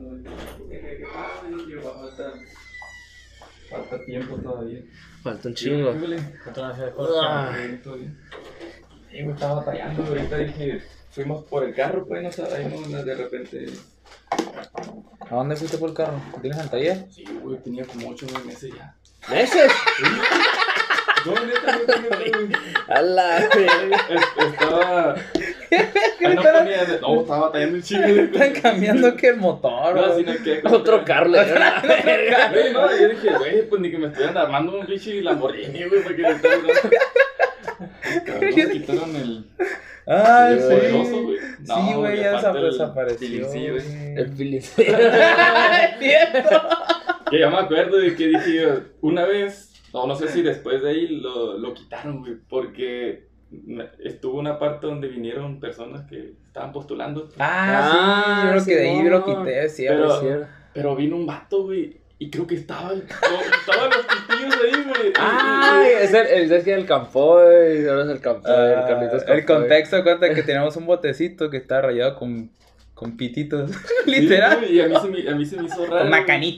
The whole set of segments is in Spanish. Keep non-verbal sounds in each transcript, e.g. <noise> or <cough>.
güey. ¿Qué, qué, qué pasa? Y yo, va a faltar. Falta tiempo todavía. Falta un chingo. Y me estaba batallando, ahorita dije, fuimos por el carro, pues, no sabemos, de repente. ¿A dónde fuiste por el carro? ¿Tienes en taller? Sí, güey, tenía como 8 o 9 meses ya. ¿Meses? <laughs> Tenía güey. A la Estaba. No, ponía de- no, estaba batallando un chingo. de- <laughs> Están cambiando que el motor. No, güey. sino que. <laughs> Otro le <laughs> verga. Güey, no, yo dije, güey, pues ni que me estuvieran armando un pinche Lamborghini, güey, porque estaban Cabrón, me quitaron el. Ah, el sí. poderoso, güey. Sí, güey, ya el desapareció. Tilincí, güey. güey. El Philips. Que ya me acuerdo de que dije yo, una vez, no, no sé si después de ahí lo, lo quitaron, güey, porque estuvo una parte donde vinieron personas que estaban postulando, Ah, sí, yo creo que de ahí lo Simón. quité, sí, Pero- sí. pero vino un vato, güey, y creo que estaba, no, estaban los pitillos ahí, güey. <laughs> Ay, es el, el, es que el Campoy, ahora es el Campoy, el Ah, Carlitos el Campoy. contexto cuenta que tenemos un botecito que está rayado con, con pititos, <laughs> Sí, literal. y a mí, se me, a mí se me hizo raro. Con una güey.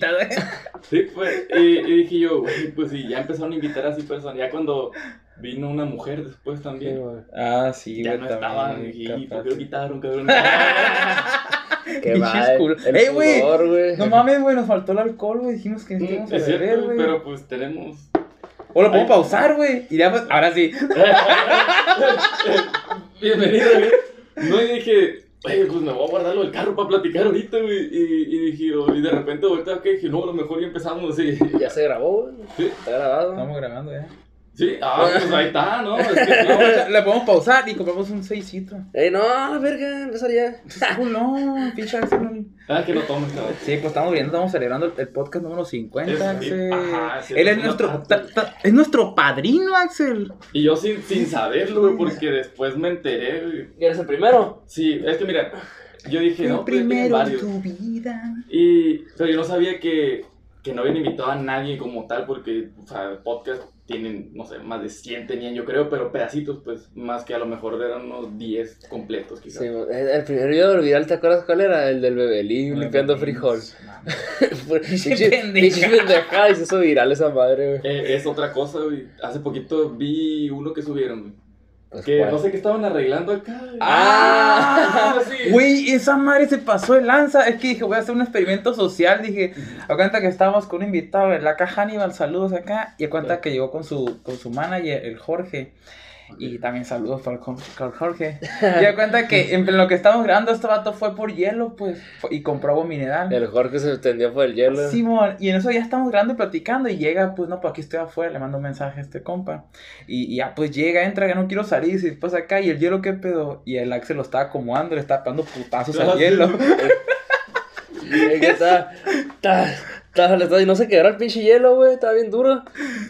Sí, pues, y, y dije yo, güey, pues sí, ya empezaron a invitar así personas, ya cuando vino una mujer después Sí, también. güey. Ah, sí, ya güey, no estaban, y ¿por capaz. qué lo quitaron, cabrón? <laughs> Qué mal. Ey, güey. No mames, güey, nos faltó el alcohol, güey. Dijimos que Mm, necesitamos es beber, cierto, güey. pero pues tenemos. O lo podemos Ay. pausar, güey. Y ya, pues, ahora sí. <laughs> Bienvenido, güey. No, y dije, oye, pues me voy a guardarlo del carro para platicar ahorita, güey. Y, y dije, oh, y de repente ahorita que dije, no, a lo mejor ya empezamos así. Ya se grabó, güey. Sí, Está grabado. Estamos grabando ya. Sí, ah, pues ahí está, ¿no? Es que No, <laughs> le podemos pausar y compramos un seisito. Ey, no, la verga, empezar ya. No, pinche Axel. no. Ah, que no tomes, cabrón. Sí, pues estamos viendo, estamos celebrando el- el podcast número 50, Es- Axel. ajá, sí, Él es nuestro, parte. ta- ta- es nuestro padrino, Axel. Y yo sin, sin saberlo, güey, porque después me enteré, güey. ¿Y eres el primero? Sí, es que mira, yo dije, El no, primero en varios. tu vida. Y, pero yo no sabía que, que no habían invitado a nadie como tal, porque, o sea, podcast tienen, no sé, más de 100 tenían, yo creo, pero pedacitos, pues, más que a lo mejor eran unos 10 completos, quizás. Sí, el, el primer video viral, ¿te acuerdas cuál era? El del bebelí limpiando frijol. <laughs> Pinche pendejada, y se hizo viral esa madre, güey. Eh, es otra cosa, güey. Hace poquito vi uno que subieron, güey. Pues, que ¿cuál? no sé qué estaban arreglando acá. güey. Ah, sí. Güey, esa madre se pasó de lanza. Es que dije, voy a hacer un experimento social. Dije, a cuenta que estábamos con un invitado en la caja Hannibal, saludos acá. Y a cuenta que llegó con su, con su manager, el Jorge. Y también saludos para <laughs> Jorge. Y a cuenta que en lo que estamos grabando, este vato fue por hielo, pues. Y compró agua mineral. El Jorge se tendió por el hielo. Simón, y en eso ya estamos grabando y platicando y llega, pues no, pues aquí estoy afuera, le mando un mensaje a este compa. Y, y ya pues llega, entra, ya no quiero salir, y después acá, y el hielo, ¿qué pedo? Y el Axel lo estaba acomodando, le estaba dando putazos al sí, <laughs> hielo. Y que está, está, está, está- y no se quebró el pinche hielo, güey, está bien duro.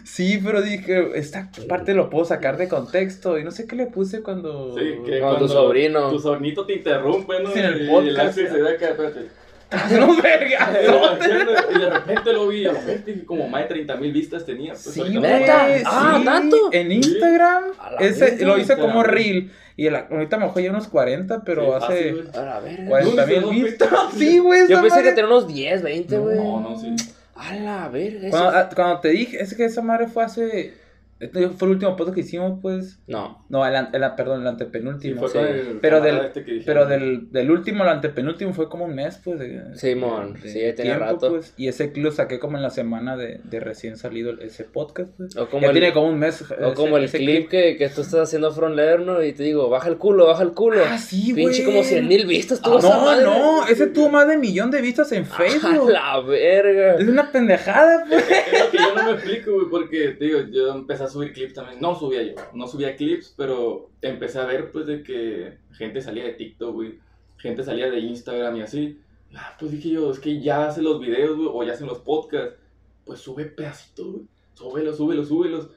Sí, pero dije, esta parte lo puedo sacar de contexto, y no sé qué le puse cuando... Sí, que Con tu cuando sobrino. Tu sobrinito te interrumpe, ¿no? Sí, en el podcast, Y el se ve acá, espérate. <laughs> ¡No, verga! <laughs> y de repente lo vi, a lo mejor dije, como más de 30 mil vistas tenía. Pues, Sí, ¿Neta? Ah, sí, ¿tanto? En Instagram, ese, lo hice como reel, y el- ahorita lo mejor ya unos 40, pero Sí, hace... fácil. A la verga. 40 ¿Dónde mil vistas. <laughs> Sí, güey. Yo pensé que madre- tenía unos 10, 20, güey. No, no, sí. A la verga. eso- Cuando, ah, cuando te dije, es que esa madre fue hace. Este fue el último podcast que hicimos, pues. No. No, el, an- el- perdón, el Sí, antepenúltimo. fue sí. el Pero del- este que. Pero del, del último al antepenúltimo fue como un mes, pues. De, Simón, de- sí, de tenía rato. Pues, y ese clip lo saqué como en la semana de, de recién salido el- ese podcast, pues. O como ya el, tiene como un mes. o ese- como el ese clip que, que tú estás haciendo front leer, ¿no? Y te digo, baja el culo, baja el culo. Ah, sí, güey. Pinche como 100 mil vistas tuvo Ah, no, madre. no, ese tuvo más de millón de vistas en <laughs> A Facebook. la verga. Es una pendejada, pues. Es lo que yo no me explico, güey, porque, te digo, yo empecé a subir clips también. No subía yo, no subía clips, pero empecé a ver, pues, de que gente salía de TikTok, güey. Gente salía de Instagram y así. Ah, pues dije yo, es que ya hacen los videos, güey, o ya hacen los podcasts. Pues sube pedacitos, güey. Súbelos, súbelos, súbelos.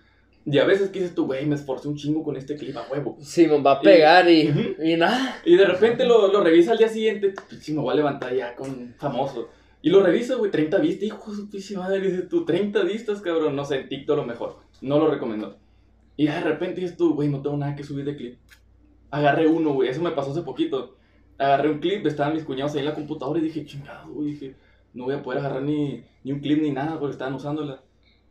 Y a veces que dices tú, güey, me esforcé un chingo con este clip a huevo. Simón va a pegar y, Ujú. y nada. Y de repente lo, lo revisa al día siguiente, si me voy a levantar ya con famoso. Y lo revisa, güey, 30 vistas, hijo de su madre, dices tú, 30 vistas, cabrón, no sé, en TikTok lo mejor, no lo recomiendo. Y de repente dices tú, güey, no tengo nada que subir de clip. Agarré uno, güey, eso me pasó hace poquito. agarré un clip, estaban mis cuñados ahí en la computadora y dije, chingado, güey, dije, no voy a poder agarrar ni, ni un clip ni nada porque estaban usándola.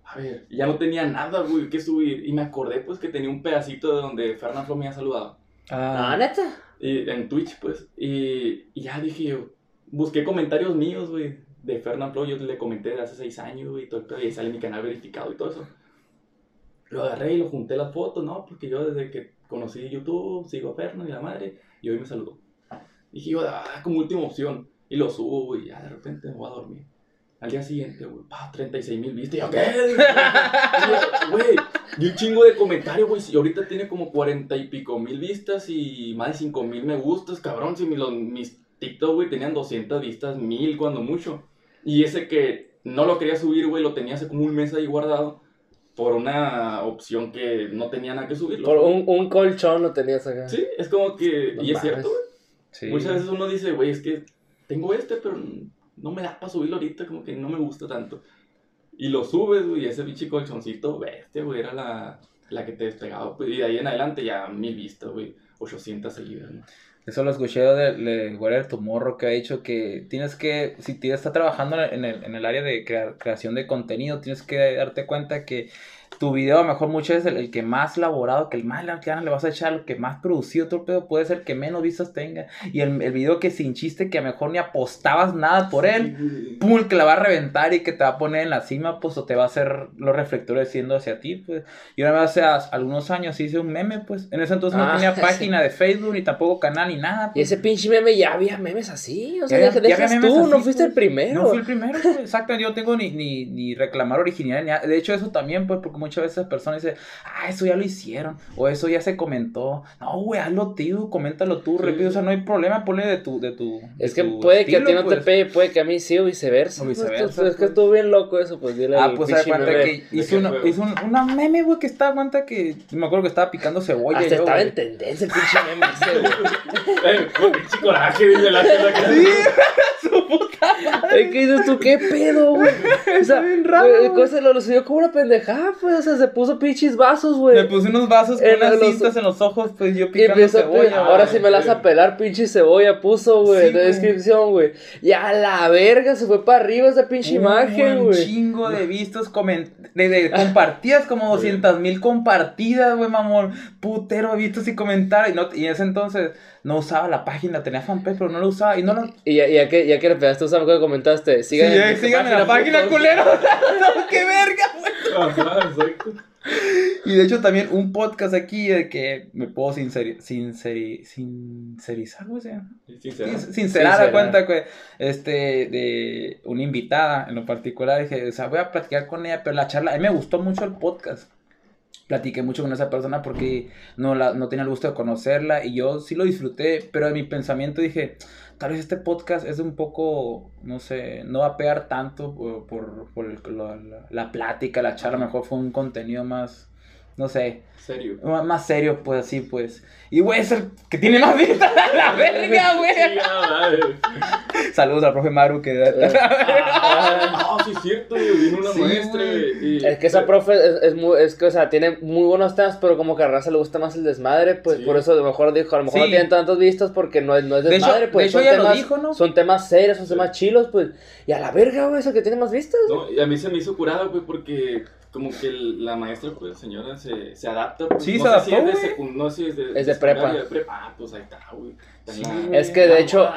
A ver, y ya no tenía nada, güey, que subir. Y me acordé, pues, que tenía un pedacito de donde Fernando me había saludado. Ah, Ah, neta. Y, en Twitch, pues. Y, y ya dije yo, busqué comentarios míos, güey, de Fernand Flo. Yo le comenté de hace seis años, güey, y todo el pedo, y ahí sale mi canal verificado y todo eso. Lo agarré y lo junté las fotos, ¿no? Porque yo desde que conocí YouTube, sigo a Fernand y la madre, y hoy me saludó. Dije yo, ah, como última opción. Y lo subo, güey, ya de repente me voy a dormir. Al día siguiente, güey, pa, 36 mil vistas. Y yo, ¿qué? Y Güey, y un chingo de comentarios, güey. Y ahorita tiene como 40 y pico mil vistas y más de 5 mil me gustas, cabrón. Si los- mis TikTok, güey, tenían 200 vistas, mil cuando mucho. Y ese que no lo quería subir, güey, lo tenía hace como un mes ahí guardado por una opción que no tenía nada que subirlo. Por un, un colchón lo tenías acá. Sí, es como que. No y es cierto, güey. sí. Muchas veces uno dice, güey, es que tengo este, pero no me da para subirlo ahorita, como que no me gusta tanto. Y lo subes, güey, ese pinche colchoncito, bestia, güey, era la, la que te despegaba. Pues, y de ahí en adelante ya mil vistas, güey, 800 seguidas, ¿no? Eso lo escuché de, de Guerrero Tomorrow que ha dicho que tienes que, si te está trabajando en el, en el área de crea- creación de contenido, tienes que darte cuenta que tu video a lo mejor muchas veces el, el que más elaborado, que el más le ganas le vas a echar, el que más producido, todo el pedo, puede ser que menos vistas tenga. Y el, el video que sin chiste, que a lo mejor ni apostabas nada por él, pum, el que la va a reventar y que te va a poner en la cima, pues, o te va a hacer los reflectores siendo hacia ti, pues. Y ahora hace as- algunos años hice un meme, pues. En ese entonces no Ah, tenía <laughs> sí. página de Facebook, ni tampoco canal, ni nada. Y pues. ese pinche meme ya había memes así. O sea, Ya ya había memes tú, así, no fuiste pues. el primero. No fui el primero, pues, exacto. Yo no tengo ni, ni, ni reclamar original. ni nada. De hecho, eso también, pues, porque muchas veces personas dicen, ah, eso ya lo hicieron, o eso ya se comentó. No, güey, hazlo tú, coméntalo tú, Sí. repito, o sea, no hay problema, ponle de tu. De tu Es de que tu puede que a ti no te pues. pegue, puede que a mí sí o viceversa. O Pues, viceversa, es que pues. estuvo bien loco eso, pues dile Ah, pues se cuenta que ¿De hizo, una, hizo un- una meme, güey, que estaba cuenta que. Me acuerdo que estaba picando cebolla. Hasta yo, estaba en tendencia el pinche meme <laughs> ese, güey. Fue pinche coraje, dice la tela que Sí, <laughs> su puta Ay, ¿Qué dices tú? ¿Qué pedo, güey? <laughs> O sea, bien raro, cosa lo, lo subió como una pendejada, pues. O sea, se puso pinches vasos, güey. Me puse unos vasos con En unas los- cintas en los ojos, pues yo picando empieza a cebolla. ahora sí me la vas a pelar, pinche cebolla, puso, güey, Sí, de descripción, güey. Y a la verga se fue para arriba esa pinche Un imagen, güey. chingo de vistos, de compartidas, como <laughs> 200 mil compartidas, güey, mamón. Putero de vistos y comentarios. Y, no, y en ese entonces no usaba la página, tenía fanpage, pero no la usaba. Y no lo. Y ya, ya que, ya que le pegaste, ¿sabes lo que comentaste? Sí, Síganme eh, síganme en la página, culero. <laughs> no, qué verga, güey. Exacto. Y de hecho también un podcast aquí de que me puedo sinceri sinceri sincerizar, güey. sea. Sincera. Sin- Sincerar Sincerar. a cuenta que este de una invitada en lo particular dije, o sea, voy a platicar con ella, pero la charla, a mí me gustó mucho el podcast. Platiqué mucho con esa persona porque no, la, no tenía el gusto de conocerla y yo sí lo disfruté, pero en mi pensamiento dije, tal vez este podcast es un poco, no sé, no va a pegar tanto por, por, por la, la- la plática, la charla, mejor fue un contenido más, no sé, Serio. más, más serio, pues así, pues. Y güey, es el que tiene más vistas a <laughs> la verga, güey. Madre. Saludos al profe Maru que <laughs> Ah, sí, es cierto, güey, vino una Sí, maestra y... Es que esa profe es, es muy, es que, o sea, tiene muy buenos temas, pero como que a raza le gusta más el desmadre, pues Sí. por eso a lo mejor dijo, a lo mejor no Sí. tienen tantas vistas porque no es, no es De hecho- desmadre, pues de hecho son lo temas, dijo, ¿no? son temas serios, son temas chilos, pues, y a la verga, güey, es el que tiene más vistas. No, y a mí se me hizo curada, güey, porque como que el- la maestra, pues, señora, se, se adapta. Pues, Sí, no se sé si adaptó, es de secund- no si es de, Es de prepa. de prepa. Ah, pues ahí está, güey. Sí. Es que de hecho,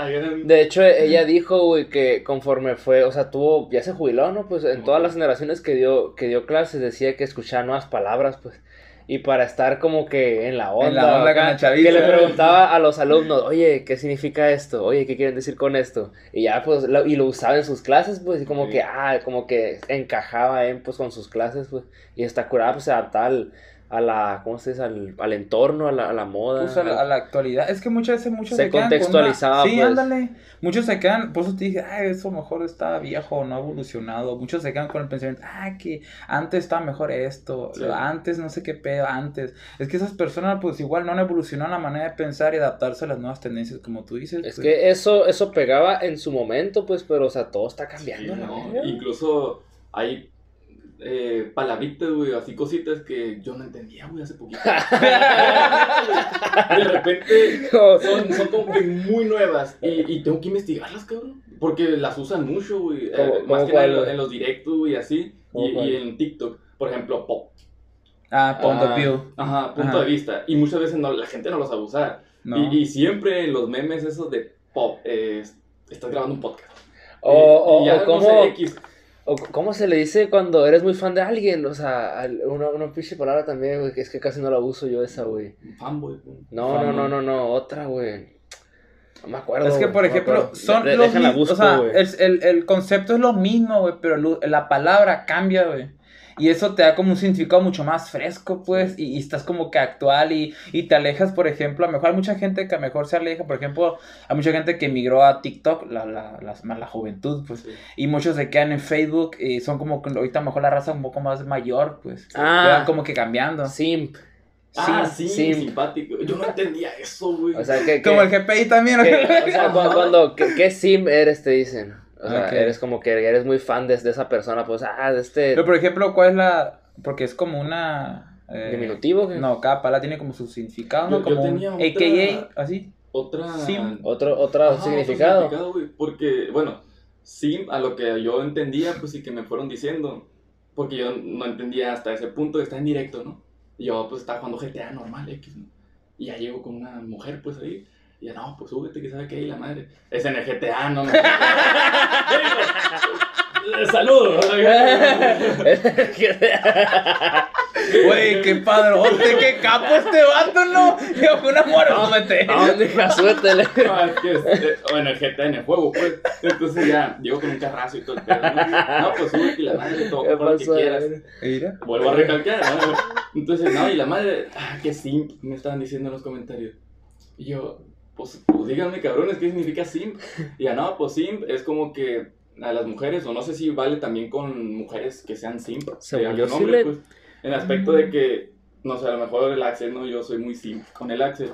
De hecho, ella dijo, güey, que conforme fue, o sea, tuvo, ya se jubiló, ¿no? Pues en todas las generaciones que dio, que dio clases decía que escuchaba nuevas palabras, pues. Y para estar como que en la onda, En la onda acá, con la chaviza. que le preguntaba a los alumnos, oye, ¿qué significa esto? Oye, ¿qué quieren decir con esto? Y ya, pues, lo- y lo usaba en sus clases, pues, y como que, ah, como que encajaba en, pues, con sus clases, pues. Y está curada, pues, se adaptaba al, a la, ¿cómo se dice? Al, al entorno, a la, a la moda. Pues a la, a la actualidad. Es que muchas veces muchos Se quedan con una- contextualizaba, Sí, pues. ándale. Muchos se quedan, por eso te dije, ay, eso mejor está viejo, no ha evolucionado. Muchos se quedan con el pensamiento, ah, que antes estaba mejor esto, Sí. antes no sé qué pedo, antes. Es que esas personas, pues igual no han evolucionado la manera de pensar y adaptarse a las nuevas tendencias, como tú dices. Es pues. que eso, eso pegaba en su momento, pues, pero, o sea, todo está cambiando, Sí, no. Incluso hay eh, palabritas, güey, así cositas que yo no entendía, güey, hace poquito. <laughs> de repente son, son como que muy nuevas y, y tengo que investigarlas, cabrón. Porque las usan mucho, güey. eh, ¿Cómo- más que nada en, en los directos, güey, así. ¿Cómo Y, y en TikTok. Por ejemplo, pop. Ah, point Ah. of view. Ajá, punto Ajá. de vista. Y muchas veces no, la gente no lo sabe usar. No. Y, y siempre en los memes esos de pop, eh, estás grabando un podcast. O, o, y ya, o no cómo, sé, X. o cómo se le dice cuando eres muy fan de alguien. O sea, una, una pinche palabra también, güey, que es que casi no la uso yo esa, güey. Fanboy. No, no, no, no, no, otra, güey. No me acuerdo. Es que, por ejemplo, son De- los mismos. o sea, el, el, el concepto es lo mismo, güey, pero la palabra cambia, güey. Y eso te da como un significado mucho más fresco, pues, y, y estás como que actual y, y te alejas, por ejemplo, a lo mejor hay mucha gente que a lo mejor se aleja, por ejemplo, hay mucha gente que migró a TikTok, la, la, más la juventud, pues, Sí. y muchos se quedan en Facebook y son como que ahorita a lo mejor la raza un poco más mayor, pues, Ah. van como que cambiando. Simp. Ah, sí, simp. simpático. Yo no entendía eso, güey. O sea, que. Como el GPI también, que- o sea, cu- Ajá. cuando. ¿Qué, qué sim eres? Te dicen. O sea, Ok. eres como que eres muy fan de, de esa persona, pues, ah, de este. Pero, por ejemplo, ¿cuál es la...? Porque es como una... eh, Diminutivo, ¿qué? No, cada palabra tiene como su significado, ¿no? Yo- yo Como un tenía otra- AKA, así. Otra. Sim. Otro, otro Ajá, otro significado. güey, porque, bueno, sim, a lo que yo entendía, pues sí que me fueron diciendo. Porque yo no entendía hasta ese punto, está en directo, ¿no? Y yo, pues estaba jugando GTA normal, X, ¿no? Y ya llego con una mujer, pues ahí. Y ya, no, pues súbete, que sabe qué, y la madre. Es en el GTA, no, <laughs> no. Eh, Saludos. <laughs> Güey, qué padrote, qué capo este vato, ¿no? Yo con una mora, mete. ¿A dónde hija? Suéltale. No, es que es, o en el GTA, en el juego, pues. Entonces ya, llego con un carrazo y todo el pedo, ¿no? No, pues súbete y la madre, todo, ¿Qué todo lo que quieras. Mira. Vuelvo a recalcar, ¿no? Entonces, no, y la madre, ah, qué simp, me estaban diciendo en los comentarios. Y yo, pues, pues díganme, cabrones, ¿qué significa simp? Y ya, no, pues simp es como que a las mujeres, o no sé si vale también con mujeres que sean simp. Según yo sí hombre, le- pues, en el aspecto de que, no sé, a lo mejor el Axel, no, yo soy muy simp con el Axel.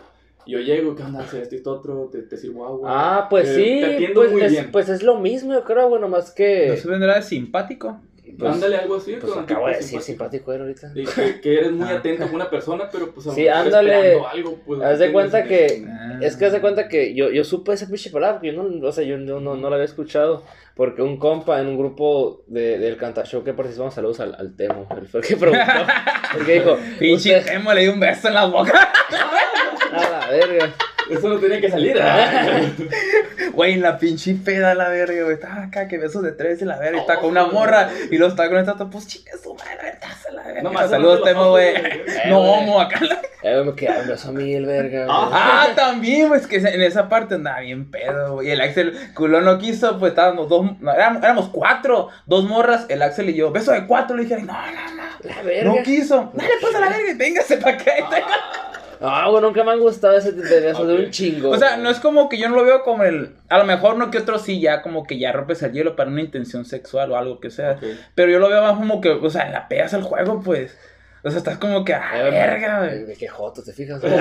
Yo llego, ¿qué onda, Axel? Esto y esto otro, te, te sirvo agua. Ah, pues Eh, sí. Te atiendo pues, muy es, bien. pues es lo mismo, yo creo, bueno, más ¿No que. se vendrá de simpático? Pues- Ándale algo así. Pues con acabo de decir simpático él ahorita. Y que, eres muy Ah. atento con una persona, pero pues a Sí, ándale. algo, pues, Haz de cuenta en- que. Ah. Es que haz de cuenta que yo, yo supe esa pinche palabra, porque yo no, o sea, yo, yo no, no la había escuchado. Porque un compa en un grupo de, del Cantashow que participamos, saludos al, al Temo, él fue el que preguntó. <laughs> Porque dijo, Pinche Temo le di un beso en la boca. <laughs> a la verga. Eso no tenía que salir. ¿ah? <laughs> Güey, en la pinche peda la verga, güey. Estaba acá que besos de tres en la verga. y Está con una morra. Y luego está con esta, pues chinga su madre, estás a la verga. Nomás Saludos, cerrando Temo, los güey. güey. No, homo acá. la- Eh, me quedé beso a mí el verga. güey. Ah. Ah, también, pues que en esa parte andaba bien pedo, güey. Y el Axel culón no quiso, pues estábamos dos, no, éramos, éramos cuatro, dos morras, el Axel y yo. Beso de cuatro, le dije, no, no, no. La verga. No quiso. Dale, pues a la verga y véngase pa' acá. Ah, güey, nunca me han gustado ese tipo de besos de un chingo. O sea, güey. no es como que yo no lo veo como el. A lo mejor no que otro sí, ya como que ya rompes el hielo para una intención sexual o algo que sea. Pero yo lo veo más como que, o sea, la pegas al juego, pues. O sea, estás como que, ah, Eh, verga, güey, güey. de Qué joto, ¿te fijas? <laughs> Pero,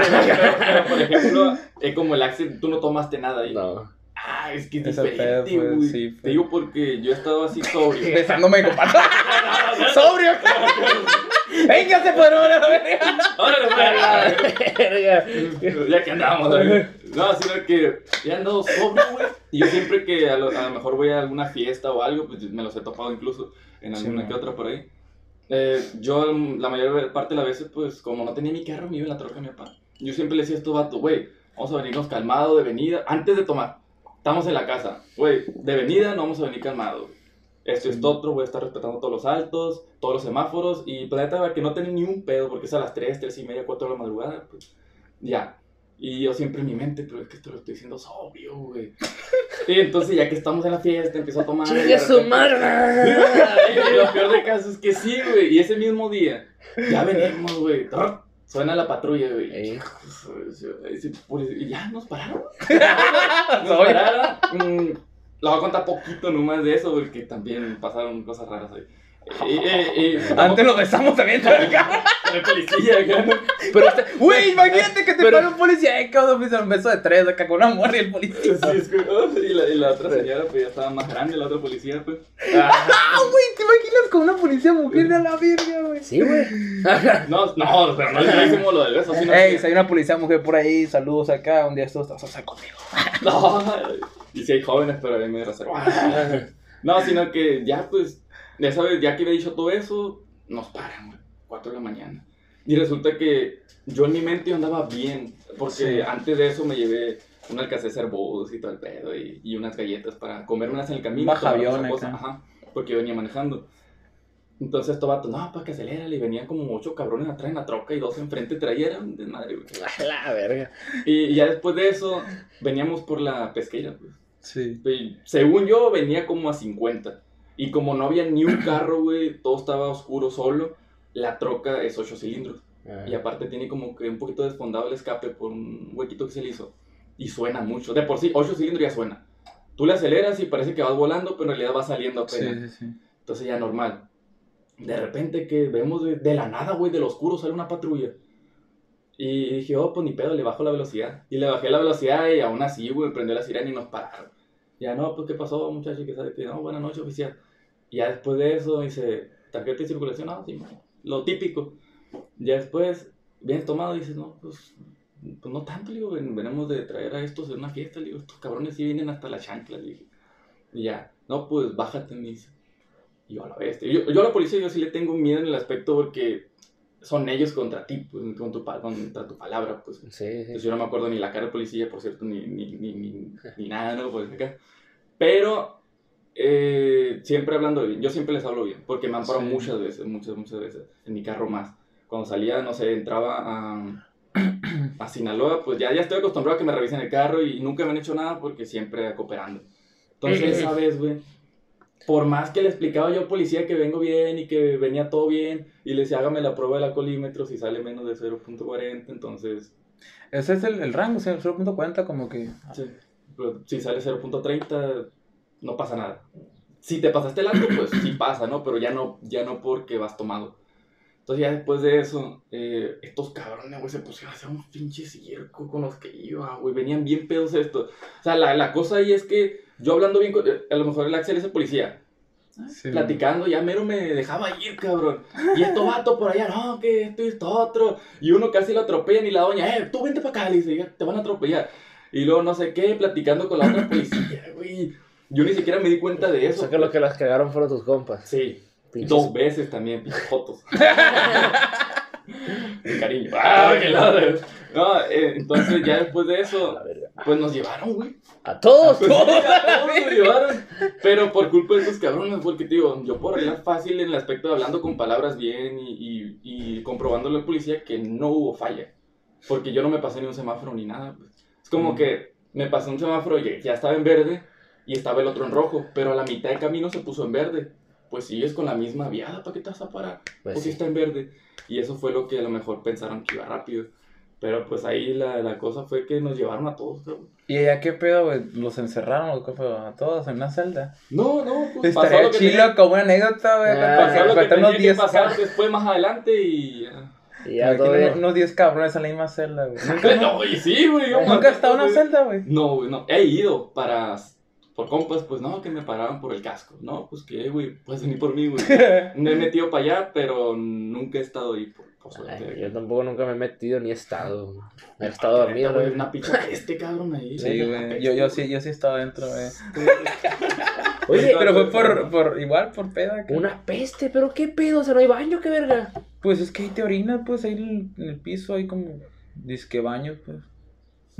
pero, por ejemplo, eh, como el Axel, tú no tomaste nada ahí. no. Ah, es que es diferente, pedo, pues, güey. sí, pues. Te digo porque yo he estado así sobrio. <laughs> Besándome con. <laughs> Sobrio. Véngase, por ahora, la verga. A la verga. Ya que andamos, güey. No, sino que he andado sobrio, güey. Y yo siempre que a lo, a lo mejor voy a alguna fiesta o algo, pues me los he topado incluso en Sí, alguna man. que otra por ahí. Eh, yo la mayor parte de las veces, pues como no tenía mi carro, me iba en la troca de mi papá. Yo siempre le decía a estos vatos, güey, vamos a venirnos calmado de venida, antes de tomar. Estamos en la casa, güey, de venida no vamos a venir calmados. Esto es otro, voy a estar respetando todos los altos, todos los semáforos y planeta que no tenía ni un pedo porque es a las 3, 3 y media, 4 de la madrugada, pues ya. Y yo siempre en mi mente, pero es que esto lo estoy diciendo sobrio, güey. Y entonces ya que estamos en la fiesta, empiezo a tomar. ¡Chingue su madre! <laughs> y lo peor de caso es que sí, güey. Y ese mismo día, ya venimos, güey. Suena la patrulla, güey. Por- Y ya nos pararon. <laughs> Nos pararon. Le voy a contar poquito nomás de eso, porque también pasaron cosas raras ahí. Y, y- y- Antes lo besamos también. <laughs> policía, acá, ¿no? Pero este, <laughs> Güey, imagínate que te Pero- para un policía, eh, cabrón, me un beso de tres acá con una morra y el policía. Sí, es que, oh, y, la, y la otra señora, pues ya estaba más grande, la otra policía, pues. Ah, güey, ¿te imaginas con una policía mujer de la verga, güey? Sí, güey. No, no, pero no le hicimos lo del beso, sino Ey, que- si hay una policía mujer por ahí, saludos acá, un día estos vas a conmigo. <laughs> No, y si hay jóvenes, pero a mí me reservo. <laughs> No, sino que ya, pues, ya sabes, ya que había dicho todo eso, nos paran, güey, 4 de la mañana. Y resulta que yo en mi mente andaba bien, porque Sí. antes de eso me llevé un alcacer bodos y todo el pedo, y, y unas galletas para comer unas en el camino. Baja avión. Ajá, porque yo venía manejando. Entonces estos vatos, no, pues que acelérale, y venían como ocho cabrones atrás en la troca y dos enfrente un desmadre, güey. <laughs> La verga. Y ya después de eso, veníamos por la pesquera, pues. Sí. Y según yo, venía como a 50. Y como no había ni un <clears throat> carro, güey, todo estaba oscuro solo, la troca es 8 cilindros. Y aparte tiene como que un poquito desfondado el escape por un huequito que se le hizo. Y suena mucho. De por sí, 8 cilindros ya suena. Tú le aceleras y parece que vas volando, pero en realidad va saliendo Sí, apenas. sí, sí. Entonces ya normal. De repente que vemos de, de la nada, güey, del oscuro sale una patrulla. Y dije, oh, pues ni pedo, le bajo la velocidad. Y le bajé la velocidad y aún así, güey, prendió la sirena y nos pararon. Ya, no, pues, ¿qué pasó, muchacho? Que sabe que no, buenas noches, oficial. Y ya después de eso, dice, tarjeta de circulación, no, sí, man, lo típico. Ya después, bien tomado, dices, no, pues, pues no tanto, le digo, ven- venimos de traer a estos en una fiesta, le digo, estos cabrones sí vienen hasta la chancla, le dije. Y ya, no, pues, bájate, me dice. Y yo a la bestia. Yo, yo a la policía yo sí le tengo miedo en el aspecto porque son ellos contra ti, pues, con tu, contra tu palabra, pues. Sí, sí. Entonces yo no me acuerdo ni la cara del policía, por cierto, ni, ni, ni, ni, ni nada, ¿no? Pues acá. Pero eh, siempre hablando bien, yo siempre les hablo bien, porque me han parado Sí. muchas veces, muchas, muchas veces, en mi carro más. Cuando salía, no sé, entraba a, <clears throat> a Sinaloa, pues ya, ya estoy acostumbrado a que me revisen el carro y nunca me han hecho nada porque siempre cooperando. Entonces, esa vez, güey, por más que le explicaba yo al policía que vengo bien y que venía todo bien, y le decía, hágame la prueba del alcoholímetro si sale menos de 0.40, entonces, Ese es el, el rango, o sea, 0.40 como que... sí, pero si sale 0.30, no pasa nada. Si te pasaste el alto, pues sí pasa, ¿no? Pero ya no, ya no porque vas tomado. Entonces ya después de eso, eh, estos cabrones, güey, se pusieron a hacer un pinche circo con los que iba, güey, venían bien pedos estos. O sea, la, la cosa ahí es que yo hablando bien con, a lo mejor el Axel es el policía, Sí. platicando, ya mero me dejaba ir, cabrón. Y estos vatos por allá, no, que esto y esto otro. Y uno casi lo atropellan y la doña, eh, tú vente para acá, le dice, ya te van a atropellar. Y luego no sé qué, platicando con la otra policía, güey. Yo ni siquiera me di cuenta de O eso. sea que lo que las cagaron fueron tus compas. Sí, Pinches- dos veces también, fotos. <laughs> De cariño. <laughs> Ah, qué lado. No, eh, entonces ya después de eso, pues nos llevaron, güey. A todos. Pues sí, a todos nos llevaron. Pero por culpa de esos cabrones, porque te digo, yo por arreglar fácil en el aspecto de hablando con palabras bien y, y, y comprobándole al policía que no hubo falla. Porque yo no me pasé ni un semáforo ni nada. pues. Es como Mm. que me pasé un semáforo y ya estaba en verde y estaba el otro en rojo, pero a la mitad del camino se puso en verde. Pues sigues con la misma viada, ¿para qué te vas a parar? Pues Pues sí. está en verde. Y eso fue lo que a lo mejor pensaron que iba rápido. Pero pues ahí la, la cosa fue que nos llevaron a todos, cabrón. ¿Y allá qué pedo, güey? ¿Los encerraron qué fue? ¿A todos en una celda? No, no, pues pasó Estaría lo que chilo tenía, como una anécdota, güey. Ah, pasó lo que tenía unos que 10 pasar después más adelante y... Y ya todo unos 10 cabrones en la misma celda, güey. <laughs> No, y sí, güey. yo ¿Nunca has estado en una celda, güey. No, güey, no. He ido para... Por compas, pues no, que me paraban por el casco. No, pues que, güey, puedes venir por mí, güey. <laughs> Me he metido para allá, pero nunca he estado ahí por, por suerte. Ay, yo tampoco nunca me he metido ni he estado. He estado dormido, güey. Una <laughs> picha este cabrón ahí. Sí, güey. Yo, yo, sí, yo sí estaba dentro, güey. Oye, Pero fue por, por igual, por peda. que- una peste, pero qué pedo, o sea, no hay baño, qué verga. Pues es que ahí te orinas, pues ahí en en el piso hay como disque baños, pues.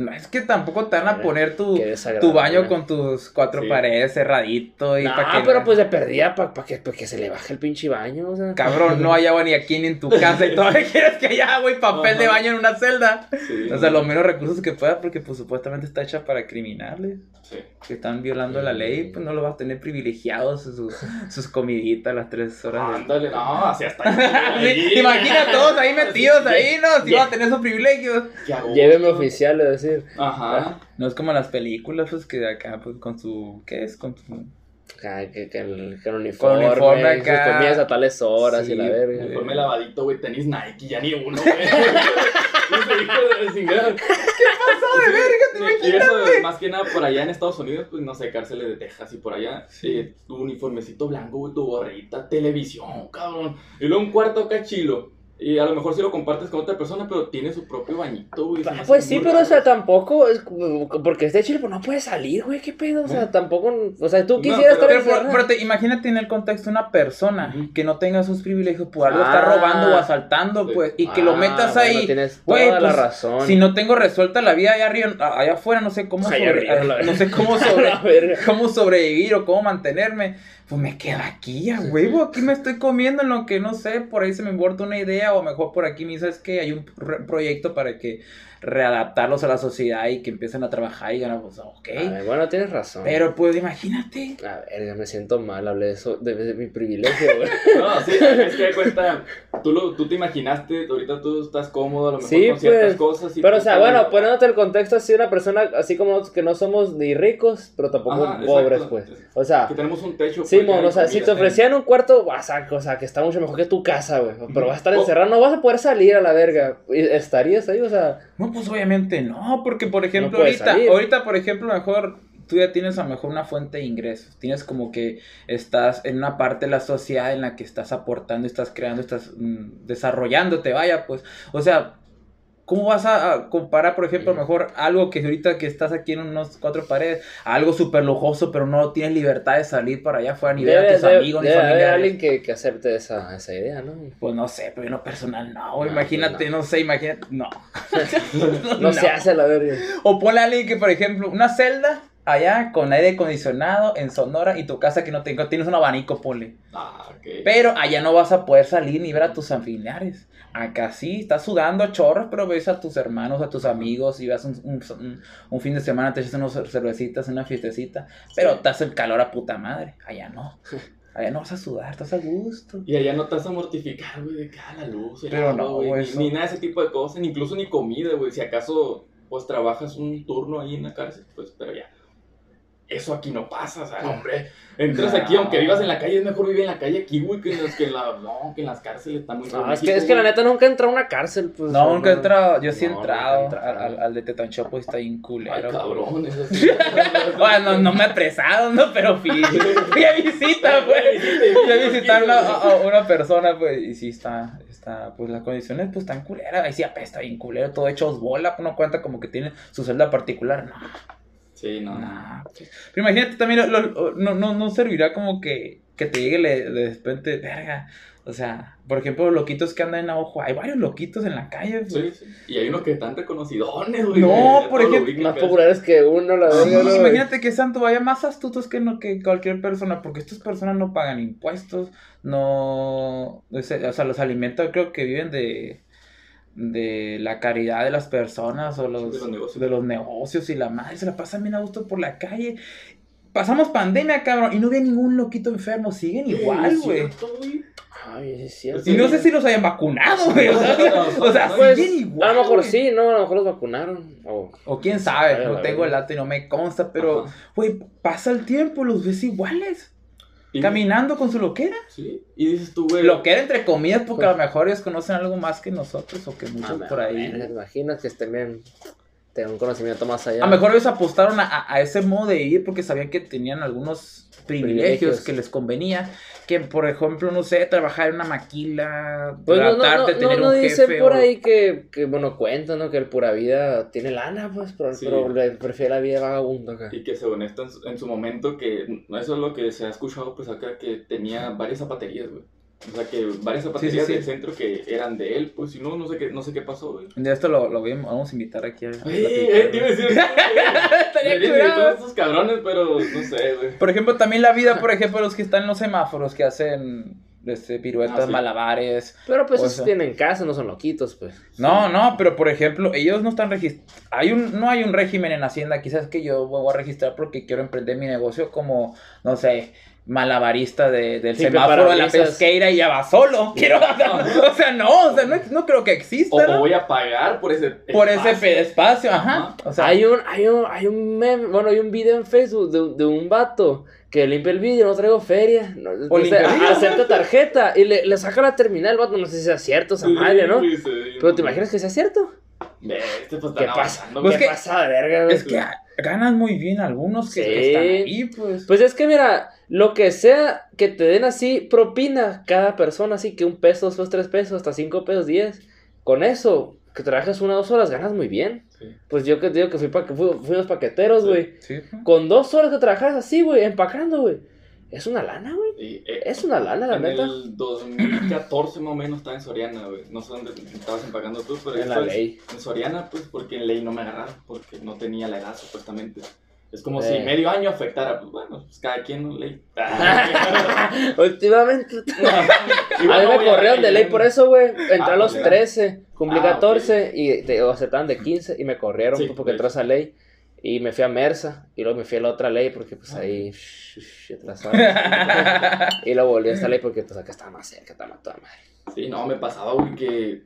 No, es que tampoco te van a poner tu, tu baño con tus cuatro Sí. paredes cerradito y No, pa' que... pero pues de perdida para que, pa' que se le baje el pinche baño, o sea. Cabrón, no hay agua ni aquí ni en tu casa y todavía <laughs> quieres que haya agua y papel de baño en una celda. Sí, O sea, los menos recursos que pueda porque pues supuestamente está hecha para criminales Sí. que están violando la ley, pues no lo vas a tener privilegiados sus, sus <laughs> comiditas a las tres horas. de- Ándale, no, así hasta <laughs> Sí, Imagina a todos ahí metidos ahí, ¿no? Si van a tener esos privilegios. Lléveme oficial, es decir. Ajá. No es como las películas, pues que acá, pues con su. ¿Qué es? Con su. Que, que el, que el uniforme, uniforme sus acá. comidas a tales horas Sí, y la verga. Uniforme lavadito, güey, tenis Nike, ya ni uno, güey. <laughs> ¿Qué pasó de verga? ¿Te Y eso, más que nada, por allá en Estados Unidos, pues, no sé, cárceles de Texas y por allá, eh, tu uniformecito blanco, güey, tu gorrita, televisión, cabrón. Y luego un cuarto acá chilo. Y a lo mejor si lo compartes con otra persona, pero tiene su propio bañito, güey. Pues sí, pero o sea, raro. tampoco, es porque esté chile, pues no puede salir, güey, qué pedo, o sea, ¿Eh? tampoco, o sea, tú No, quisieras pero- estar Pero, te- imagínate en el contexto una persona que no tenga sus privilegios por algo Ah. está robando o asaltando, Sí. pues, y que lo Ah, metas bueno, ahí. Tienes Güey, toda la pues, razón. Si no tengo resuelta la vida allá arriba, allá afuera, no sé cómo sobre- arriba, la no sé cómo <laughs> sobre, cómo sobrevivir o cómo mantenerme, pues me quedo aquí a huevo, aquí me estoy comiendo en lo que no sé, por ahí se me borda una idea o mejor por aquí me dices que hay un proyecto para que readaptarlos a la sociedad y que empiecen a trabajar y digan, pues ok, A ver, bueno, tienes razón. pero pues imagínate. A ver, ya me siento mal, hablé de eso, de, de mi privilegio, güey. <laughs> No, sí, es que de cuenta, tú, lo, tú te imaginaste, ahorita tú estás cómodo a lo mejor Sí, con ciertas pues, cosas. y Pero, o tú sea, bueno, poniéndote el contexto así, una persona así como nosotros, que no somos ni ricos, pero tampoco Ajá, pobres, exacto. pues. O sea, Que tenemos un techo. Sí, pues, mon, o sea, si te comida, ofrecían un cuarto, vas a, o sea, que está mucho mejor que tu casa, güey. Pero vas a estar <laughs> Oh. encerrado, no vas a poder salir a la verga. ¿Y ¿Estarías ahí? O sea, No, pues obviamente no, porque por ejemplo, ahorita, salir. ahorita, por ejemplo, mejor tú ya tienes a lo mejor una fuente de ingresos. Tienes como que estás en una parte de la sociedad en la que estás aportando, estás creando, estás mm, desarrollándote, vaya, pues. O sea, ¿cómo vas a, comparar, por ejemplo, mejor algo que ahorita que estás aquí en unos cuatro paredes, a algo súper lujoso, pero no tienes libertad de salir para allá afuera ni ver a debe, tus debe- amigos ni debe haber familiares? alguien que, que acepte esa, esa idea, ¿no? Pues no sé, pero en lo personal no, No, imagínate, pues no. sé, imagínate, no. <laughs> No, se hace la verga. O ponle a alguien que, por ejemplo, una celda allá con aire acondicionado en Sonora y tu casa que no tenga, tienes un abanico, ponle. Ah, ok. Pero allá no vas a poder salir ni ver a tus familiares. Acá sí, estás sudando a chorros, pero ves a tus hermanos, a tus amigos y vas un, un- un- fin de semana, te echas unas cervecitas, una fiestecita, pero Sí. estás el calor a puta madre. Allá no. <laughs> Allá no vas a sudar, estás a gusto. Y allá no te vas a mortificar, güey, de que ah, la luz, el Pero agua, no, güey, ni, ni nada de ese tipo de cosas, ni incluso ni comida, güey. Si acaso, pues trabajas un turno ahí en la cárcel, pues, pero ya. Eso aquí no pasa, o sea, hombre. Entras No. aquí, aunque vivas en la calle, es mejor vivir en la calle aquí, güey, que en, las, que en, la, no, que en las cárceles está muy No, es que, es que la neta nunca he entrado a una cárcel, pues. No, nunca he entrado, yo sí he No, entrado. Al, al- al de Tetanchopo está bien culero. Ay, cabrón, eso sí. <laughs> Bueno, no me he apresado, no, pero fui, fui a visita, güey. Fui a visitar una, a- a una persona, pues, y sí está, está, pues las condiciones, pues, tan culeras. Ahí sí apesta bien culero, todo hecho bola, no cuenta como que tiene su celda particular, no, Sí, no. no. pues. Pero imagínate también, lo- lo- no, no, no servirá como que, que te llegue le- de repente, verga. O sea, por ejemplo, los loquitos que andan en ojo, hay varios loquitos en la calle, pues. Sí, sí. Y hay unos que están reconocidones, güey. No, por ejemplo, Más casi. populares que uno, la Sí, verga, ¿no? imagínate que Santo vaya más astutos que, no, que cualquier persona, porque estas personas no pagan impuestos, no, o sea, o sea, los alimentos creo que viven de, de la caridad de las personas o los, De los negocios. de los negocios y la madre se la pasan bien a gusto por la calle. Pasamos pandemia, cabrón, y no había ningún loquito enfermo, siguen igual, Es güey. cierto, güey. Ay, sí es cierto. Y no sé si los hayan vacunado, güey. O sea, <laughs> o sea, Pues, siguen igual. a lo mejor güey. sí, ¿no? A lo mejor los vacunaron. O O quién sabe, no tengo el dato y no me consta, pero, güey, pasa el tiempo, los ves iguales. Y- Caminando con su loquera. Sí, y dices tú, güey. Loquera entre comillas, porque Pues- a lo mejor ellos conocen algo más que nosotros o que muchos Ah, por ahí. ¿Te imaginas que bien, tengan un conocimiento más allá? A lo mejor ellos apostaron a, a- ese modo de vivir porque sabían que tenían algunos privilegios, Privilegios. que les convenía. Que, por ejemplo, no sé, trabajar en una maquila, Pues no, no, no, no, tener no un dicen jefe. por o- ahí que, que, bueno, cuentan, ¿no? Que el pura vida tiene lana, pues, pero, Sí. pero le prefiere la vida vagabundo acá. Y que según esto, en su, en su momento, que eso es lo que se ha escuchado, pues acá, que tenía varias zapaterías, güey. O sea, que varias zapaterías sí. del centro que eran de él, pues, si no, no sé qué, no sé qué pasó, güey. De esto lo, lo voy a- vamos a invitar aquí a. platicar, eh, te iba a decir, <laughs> Estaría curado. estos cabrones, pero no sé, güey. Por ejemplo, también la vida, por ejemplo, los que están en los semáforos que hacen este, piruetas, Ah, sí. malabares. Pero pues esos tienen casa, no son loquitos, pues. No, no, pero por ejemplo, ellos no están registrados. Hay un, no hay un régimen en Hacienda, quizás que yo voy a registrar porque quiero emprender mi negocio como, no sé, malabarista de, del Sí, semáforo de la pesqueira y ya va solo. Quiero, <laughs> o sea, no, o sea, no, no creo que exista. O, ¿no? o voy a pagar por ese Por ese espacio. pe- espacio, ajá. O sea, hay un, hay un, hay un meme, bueno, hay un video en Facebook de, un- de un vato que limpia el vídeo, no traigo feria, no, O vídeo. acepta tarjeta y le, le saca la terminal, vato, no sé si sea cierto esa Sí, madre, ¿no? sí, Pero te imaginas que sea cierto? Este pues ¿Qué pasa? Pues ¿Qué que- pasa de verga, es que ah, ganan muy bien algunos que, Sí. que están ahí, pues. Pues es que mira, lo que sea que te den así propina cada persona, así que un peso, dos tres pesos, hasta cinco pesos, diez, con eso, que trabajas una o dos horas, ganas muy bien. Sí. Pues yo que te digo que fui pa fu- fuimos paqueteros, güey. Sí. Con dos horas que trabajas así, güey, empacando, güey. Es una lana, güey. Eh, Es una lana, la en neta. el 2014 más o menos estaba en Soriana, güey. No sé dónde estabas empacando tú, pero En la ley. En Soriana, pues, porque en ley no me agarraron, porque no tenía la edad, supuestamente. Es como Eh. si medio año afectara, pues bueno, pues cada quien ley. <laughs> <laughs> Últimamente. <laughs> a mí me corrieron de ley, por eso, güey. Entré Ah, a los pues, ya. 13, cumplí Ah, ok. 14 y te o aceptaban de 15 y me corrieron Sí, pues, porque entró esa ley. Y me fui a Mersa y luego me fui a la otra ley porque pues Ah. ahí shh, atrasado. <laughs> y luego volví a esta ley porque pues acá estaba más cerca, estaba más toda madre. Sí, no, me pasaba, güey, que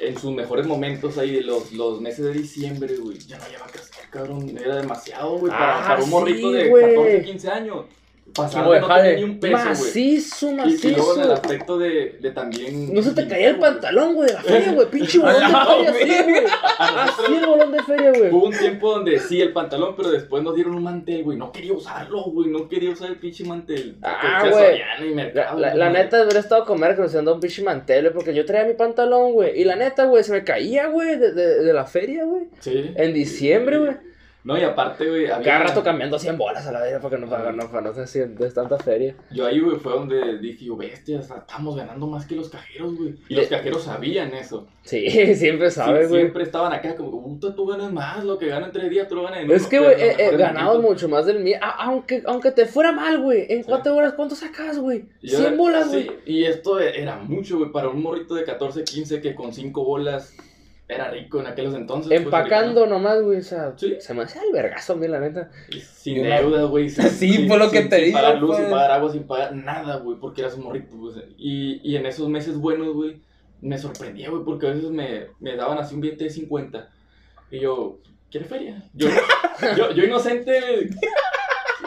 en sus mejores momentos ahí de los, los meses de diciembre, güey, ya no había vacas, cabrón, era demasiado, güey, para, Ah, para un morrito sí, de güey. 14, 15 años. Que no tenía ni un peso, güey. Macizo, Y, y luego en el macizo. aspecto de, de también... No se te caía el pantalón, güey, de la feria, güey. Pinche <laughs> bolón de A la feria, así, güey. Así el bolón de feria, güey. Hubo un tiempo donde sí, el pantalón, pero después nos dieron un mantel, güey. No quería usarlo, güey. No quería usar el pinche mantel. Ah, güey. La, la, la neta, hubiera estado a comer dando un pinche mantel, güey, porque yo traía mi pantalón, güey. Y la neta, güey, se me caía, güey, de, de, de la feria, güey. Sí. En diciembre, güey. No, y aparte, güey. había- Cada rato cambiando 100 bolas a la vez porque no para no, para no ser de tanta feria. Yo ahí, güey, fue donde dije, yo, bestia, estamos ganando más que los cajeros, güey. Y los cajeros sabían eso. Sí, <laughs> siempre Sí, sabes, güey. siempre estaban acá como, puta, tú ganas más, lo que gana en tres días, tú lo ganas en. Es que, güey, eh, eh, momentos- mucho más del mío. Aunque, aunque te fuera mal, güey. En Sí. cuatro horas, ¿cuánto sacas, güey? Y yo 100 era- bolas, sí, güey. y esto era mucho, güey, para un morrito de 14, 15 que con 5 bolas era rico en aquellos entonces. pues, Empacando nomás, güey. O sea, Sí. se me hacía el vergazo mí, la neta. Sin deudas, güey. sin- <laughs> Sí, sin- fue lo que sin- te sin digo, pagar luz, pues. sin pagar agua, sin pagar nada, güey, porque eras un morrito, pues. Y, y en esos meses buenos, güey, me sorprendía, güey, porque a veces me, me daban así un billete de 50. Y yo, ¿quieres feria? Yo, <laughs> yo, yo inocente.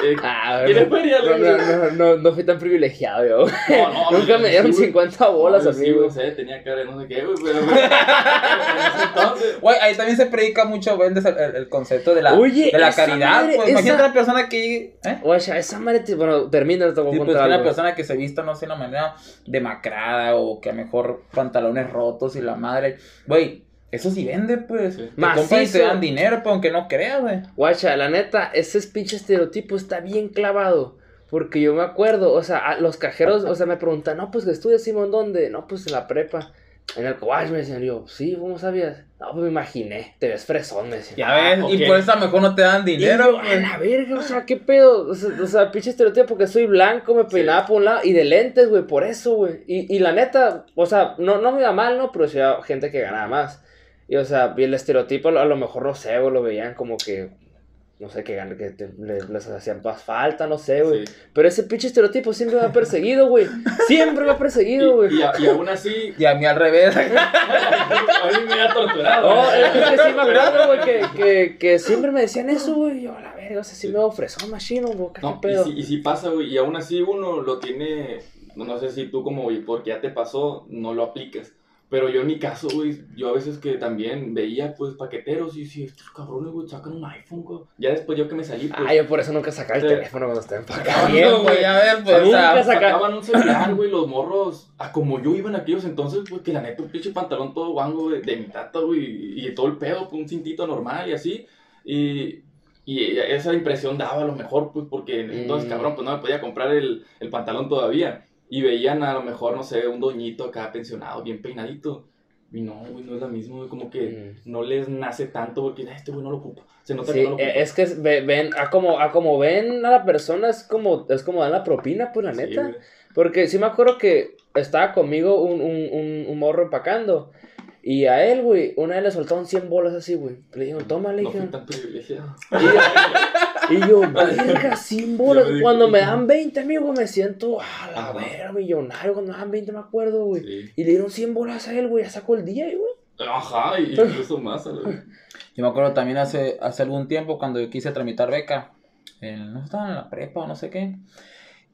Eh, <laughs> Ah, ¿Quieres no, no, Le no, digo. no, no, no fui tan privilegiado, yo. No, no, <laughs> Nunca me dieron sí, güey. 50 bolas No, a yo mí, sí, güey. no sé, tenía cara de no sé qué, güey, pero. <laughs> entonces. Ahí también se predica mucho, güey, el, el- el concepto de la, Oye, de la caridad, madre, pues. esa- Imagínate una persona que ¿eh? Esa madre, te- bueno, termina, te voy a Sí, pues una persona que se vista, no sé, de una manera demacrada o que a lo mejor pantalones rotos y la madre. Güey, eso sí vende, pues. Sí. Te compran y te dan dinero, pues, aunque no creas, güey. Guacha, la neta, ese pinche estereotipo está bien clavado. Porque yo me acuerdo, o sea, a los cajeros, o sea, me preguntan, no, pues que estudias Simón, ¿dónde? No, pues en la prepa. En el coach me decían, yo, sí, ¿cómo sabías? No, pues me imaginé, te ves fresón, me decían. Ya ves, Ah, y por eso a lo mejor no te dan Y dinero, yo, a güey. la verga, o sea, ¿qué pedo? O sea, o sea, pinche estereotipo porque soy blanco, me peinaba por un lado y de lentes, güey, por eso, güey. Y, y la neta, o sea, no, no me iba mal, ¿no? Pero sí había gente que ganaba más. Y, o sea, y el estereotipo a lo mejor no sé, güey, lo veían como que, no sé, que, que te- les, les hacían más falta, no sé, güey. Sí. Pero ese pinche estereotipo siempre me ha perseguido, güey. Siempre me ha perseguido, güey. Y, y, y aún así. Y a mí al revés. <laughs> a mí me ha torturado. No, es que sí me acuerdo, güey, que, que, que siempre me decían eso, güey. Y Yo, a la verga, o sea, sí me ofreció machino, güey, qué No, y pedo. sí, y sí pasa, güey. Y aún así uno lo tiene. No, no sé si tú, como, güey, porque ya te pasó, no lo aplicas. Pero yo en mi caso, güey, yo a veces que también veía, pues, paqueteros y si estos cabrones, güey, sacan un iPhone, güey. Ya después yo que me salí, pues. Ah, yo por eso nunca sacaba el teléfono cuando estaba empacando. bien, güey, a ver, pues, o Nunca saca- sacaban un celular, güey, los morros, a como yo iba en aquellos entonces, pues que la neta un pinche pantalón todo guango de, de mi tata, güey, y todo el pedo, pues un cintito normal y así, y, y esa impresión daba a lo mejor, pues porque entonces, Mm. cabrón, pues no me podía comprar el, el pantalón todavía, y veían a lo mejor, no sé, un doñito acá pensionado, bien peinadito, y no, güey, no es lo mismo, güey, como que no les nace tanto porque "Ah, este güey no lo ocupa, se nota Sí, que no lo ocupa. eh, es que ven, a como, a como ven a la persona es como, es como dan la propina, pues la neta. Porque sí me acuerdo que estaba conmigo un, un, un, un morro empacando. Y a él, güey, una vez le soltaron 100 bolas así, güey. Le dijeron, toma, le no fui tan privilegiado. Y, Y yo, <laughs> verga, 100 bolas. Cuando me dan 20, amigo, me siento a la verga, millonario. Cuando me dan 20, me acuerdo, güey. Sí. Y le dieron 100 bolas a él, güey. Ya sacó el día, güey. Ajá, y <laughs> incluso más. vez. Yo me acuerdo también hace, hace algún tiempo cuando yo quise tramitar beca. en- no estaba en la prepa o no sé qué.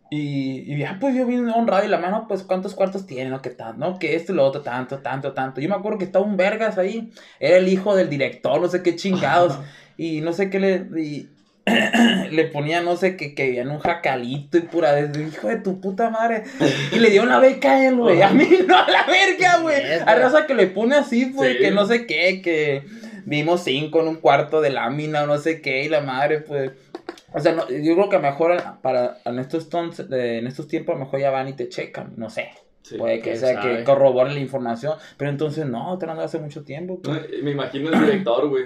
Y, y ya, pues yo vine honrado y la mano, pues cuántos cuartos tiene, ¿no? Que tanto, ¿no? Que esto y lo otro, tanto, tanto, tanto. Yo me acuerdo que estaba un vergas ahí. Era el hijo del director, no sé qué chingados. y no sé qué le. y <clears throat> le ponía, no sé, que, que en un jacalito y pura. de- Hijo de tu puta madre. Y le dio una beca a él, güey. A mí no, a la verga, güey. A raza que le pone así, pues, Sí. que no sé qué, que vimos cinco en un cuarto de lámina o no sé qué, y la madre, pues. O sea, no, yo creo que mejor para en estos, tons- en estos tiempos, a lo mejor ya van y te checan, no sé. Sí. Puede que sea sabe. que corroboren la información, pero entonces no, te lo hace mucho tiempo. Pues. Me imagino el director, güey.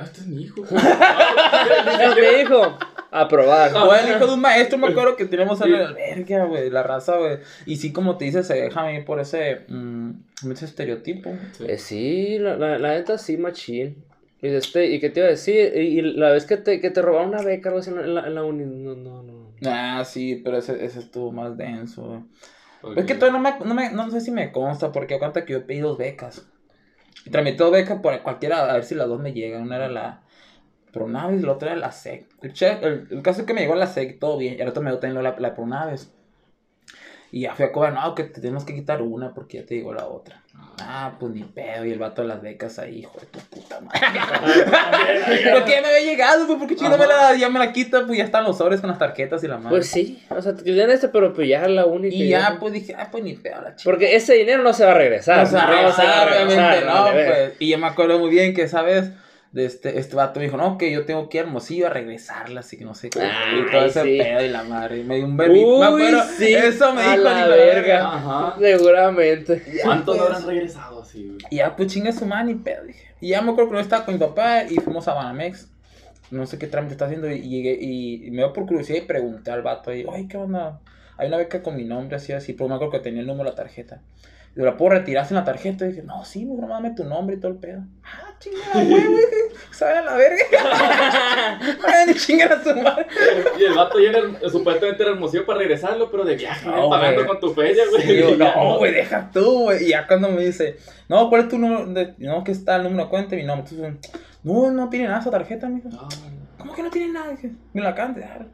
Ah, este es mi hijo. <laughs> Me dijo, aprobar. O el hijo de un maestro, me acuerdo que tenemos a la verga, güey, la raza, güey. Y sí, como te dices, se deja a mí por ese, mm, ese estereotipo. Sí. Eh, sí, la, la, la neta sí, machín. Y, este, ¿Y qué te iba a decir? Y, y la vez que te, que te robaron una beca algo así en la, en la uni. No, no, no. Ah, sí, pero ese, ese estuvo más denso, güey. Es que todavía no, me, no, me, no sé si me consta, porque cuenta que yo pedí dos becas. Dos becas por cualquiera, a ver si las dos me llegan. Una era la Pronaves la otra era la SEC. El, caso es que me llegó la SEC, todo bien. Y al otro me dio también la, la Pronaves. Y ya fui a cobrar, no, que te tenemos que quitar una porque ya te digo la otra. Ah, pues ni pedo. Y el vato de las becas ahí, hijo de tu puta madre. <laughs> <laughs> porque ya me había llegado, pues, porque chido me la, ya me la quita, pues ya están los sobres con las tarjetas y la madre. Pues sí, o sea, te querían este, pero pues ya la única. y ya, pues dije, ah, pues ni pedo, la chica. Porque ese dinero no se va a regresar. No se va a obviamente regresar, no, vale, ver. pues. Y yo me acuerdo muy bien que, ¿sabes? De este, este vato me dijo, no, que yo tengo que ir a Hermosillo a regresarla, así que no sé qué. Ay, y todo ese sí. pedo y la madre. Me dio un bebito. Sí, eso me a dijo la de verga. Ajá. Seguramente. ¿Cuántos no pues. habrán regresado así, güey? Y ya, pues chinga su mano y pedo. Dije. Y ya me acuerdo que yo estaba con mi papá y fuimos a Banamex. No sé qué trámite está haciendo. Y llegué y, y me dio por curiosidad y pregunté al vato ahí, ay, ¿qué onda? Hay una beca con mi nombre, así, así. Pero me acuerdo que tenía el número de la tarjeta. Y la puedo retirar sin la tarjeta. Y dije, no, sí, mejor dame tu nombre y todo el pedo. Ah, chingada, güey, güey. Saben <laughs> a la verga. Ay, ni chingada a su madre. Y el vato ya era, supuestamente era hermosillo para regresarlo, pero de viaje, No, pagando con tu feria, güey. Y <laughs> ya, no, güey, deja tú, güey. Y ya cuando me dice, no, ¿cuál es tu número? De... No, que está el número de cuenta y mi nombre. Entonces, no, no tiene nada esa tarjeta, mijo. No, ¿Cómo que no tiene nada? Dije, me la acaban de dar.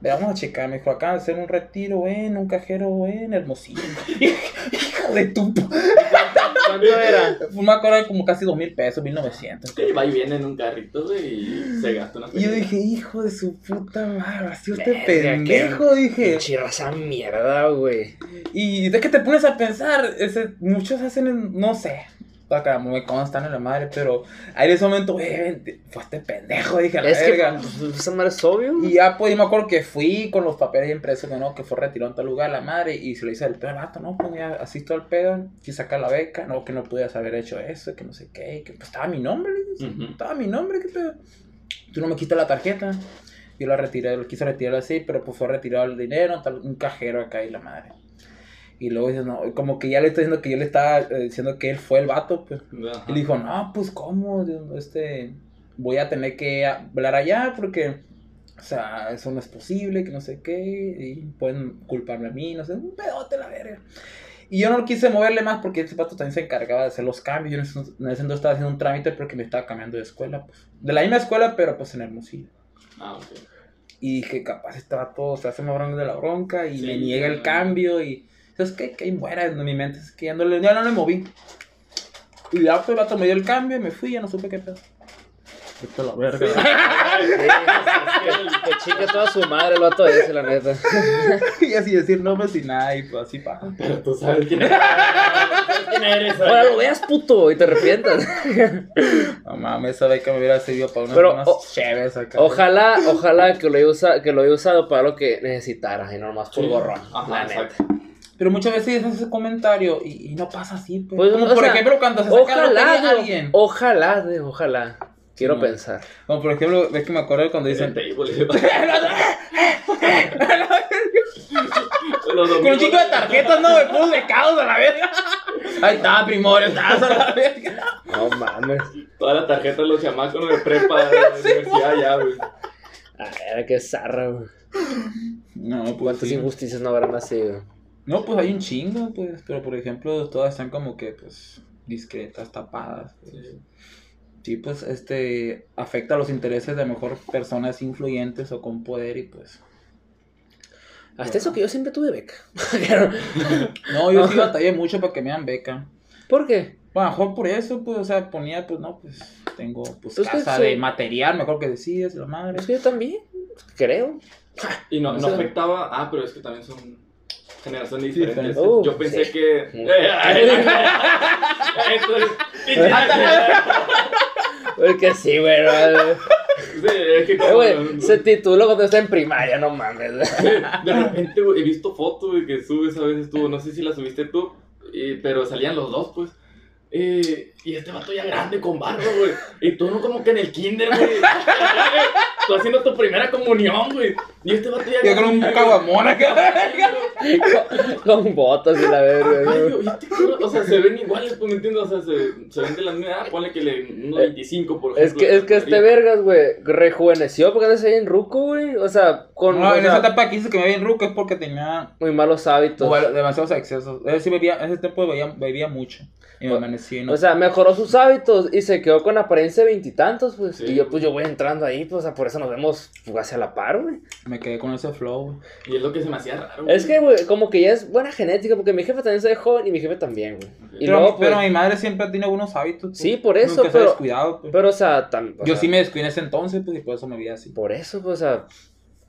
Ve, vamos a checar, me dijo, acaban de hacer un retiro, en un cajero, en Hermosillo. <laughs> Hijo de tu... ¿Cuánto era? Fue me acuerdo como casi dos mil pesos, mil novecientos. Sí, va y viene en un carrito, güey, y se gasta una Y yo dije, hijo de su puta madre, así este Verga, pendejo, dije. Pinche raza mierda, güey. Y de que te pones a pensar, ese, muchos hacen, no sé, acá me constan en la madre, pero ahí en ese momento, güey, fue este pendejo, dije, a la Es que verga. pues, esa madre es obvio. Y ya, pues, yo me acuerdo que fui con los papeles impresos, ¿no? Que fue retirado en tal lugar la madre y se le hice el pedo al vato, ¿no? Pues ya asisto al pedo, quise sacar la beca, no, que no pudieras haber hecho eso, que no sé qué, que pues estaba mi nombre, estaba mi nombre, qué pedo. Tú no me quitas la tarjeta. Yo la retiré, lo quise retirar así, pero pues fue retirado el dinero, tal, un cajero acá y la madre. Y luego dice, no, como que ya le estoy diciendo que yo le estaba eh, diciendo que él fue el vato, pues. Ajá. Y le dijo, no, pues cómo, este, voy a tener que hablar allá porque, o sea, eso no es posible, que no sé qué, y pueden culparme a mí, no sé, un pedote la verga. Y yo no quise moverle más porque ese vato también se encargaba de hacer los cambios. Yo en ese en ese entonces estaba haciendo un trámite porque me estaba cambiando de escuela, pues. De la misma escuela, pero pues en Hermosillo. Ah, ok. Y dije, capaz este vato se hace más grande de la bronca y Sí, me niega el cambio y... ¿Sabes qué? Que ahí muera en mi mente. Es que ya no le, ya no le moví. Y ya pues, el vato me dio el cambio y me fui, ya no supe qué pedo. A la verga. Que chique toda su madre el vato ese, la neta. <laughs> y así decir nombres y nada, y pues así pasa. Pero tú sabes quién <laughs> eres. ¿Sabes quién eres? Ahora lo veas, puto, y te arrepientas. <laughs> No mames, esa beca me hubiera servido para unas, Pero, unas o- chéves acá. Ojalá, ojalá que lo haya usado, que lo haya usado para lo que necesitara y no nomás por Sí. gorrón. Ajá, la neta. exacto. Pero muchas veces haces ese comentario y, y no pasa así. Pues, Pues, Como por sea, ejemplo cuando se saca la Ojalá, lotería a digo, alguien. ojalá, de- ojalá. Quiero Sí, pensar. Como por ejemplo, ves que me acuerdo cuando dicen... <laughs> <laughs> Con un chico de tarjetas, no, de puros becados a la verga. Ahí está, primorio, estás a la verga. No mames. Toda la tarjeta de los chamacos de prepa, de la universidad ya, güey. Ay, Era que zarra, güey. No, pues ¿Cuántas sí. injusticias no habrán nacido? No, pues hay un chingo, pues. Pero por ejemplo, todas están como que, pues, discretas, tapadas. pues. Sí, pues, este, afecta los intereses de mejor personas influyentes o con poder y pues. Hasta eso que yo siempre tuve beca. <laughs> No, yo sí batallé mucho para que me dan beca. ¿Por qué? Bueno, a lo mejor por eso, pues, o sea, ponía, pues, no, pues, tengo, pues, Pues casa de material, mejor que decías, la madre. Es que yo también, creo. Y no, no sea- afectaba. Ah, pero es que también son generaciones Sí, diferentes. diferentes. Uh, Yo pensé sí. que. <laughs> Es- Porque sí, güey. güey. Sí, es que Eh, como- güey, se tituló cuando está en primaria, no mames. De repente, güey, he visto fotos, que subes a veces tú, no sé si la subiste tú, y- pero salían los dos, pues. Eh, y este vato ya grande con barba, güey. Y tú no como que en el kinder, güey. <laughs> tú haciendo tu primera comunión, güey. Y este vato ya Yo con un grande, caguamón acá. <laughs> con, con botas y la verga. Güey. este o sea, se ven iguales, pues, ¿me entiendes? O sea, se, se ven de la misma edad, ponle que le, unos 25, por Es ejemplo. que, es que este vergas, güey, rejuveneció porque antes se en ruco, güey. O sea, con No, o en sea, esa etapa que hice que me veía bien ruco es porque tenía muy malos hábitos. bueno, demasiados excesos. Ese sí bebía, ese tiempo bebía, bebía mucho. Y me O- amanecí. ¿no? O sea, mejoró sus hábitos y se quedó con apariencia de veintitantos, pues. Sí. Y yo, pues, yo voy entrando ahí, pues, o sea, por eso nos vemos pues, hacia la par, güey. me quedé con ese flow. güey. Y es lo que se me hacía raro. Es que, güey, como que ya es buena genética, porque mi jefe también se ve joven y mi jefe también, güey. Y Pero, luego, pues, pero mi madre siempre tiene buenos hábitos. pues. Sí, por eso, Nunca se ha pero- descuidado, pues. pero, o sea, o Yo sea, sí me descuidé en ese entonces, pues, y por eso me vi así. Por eso, pues, o sea,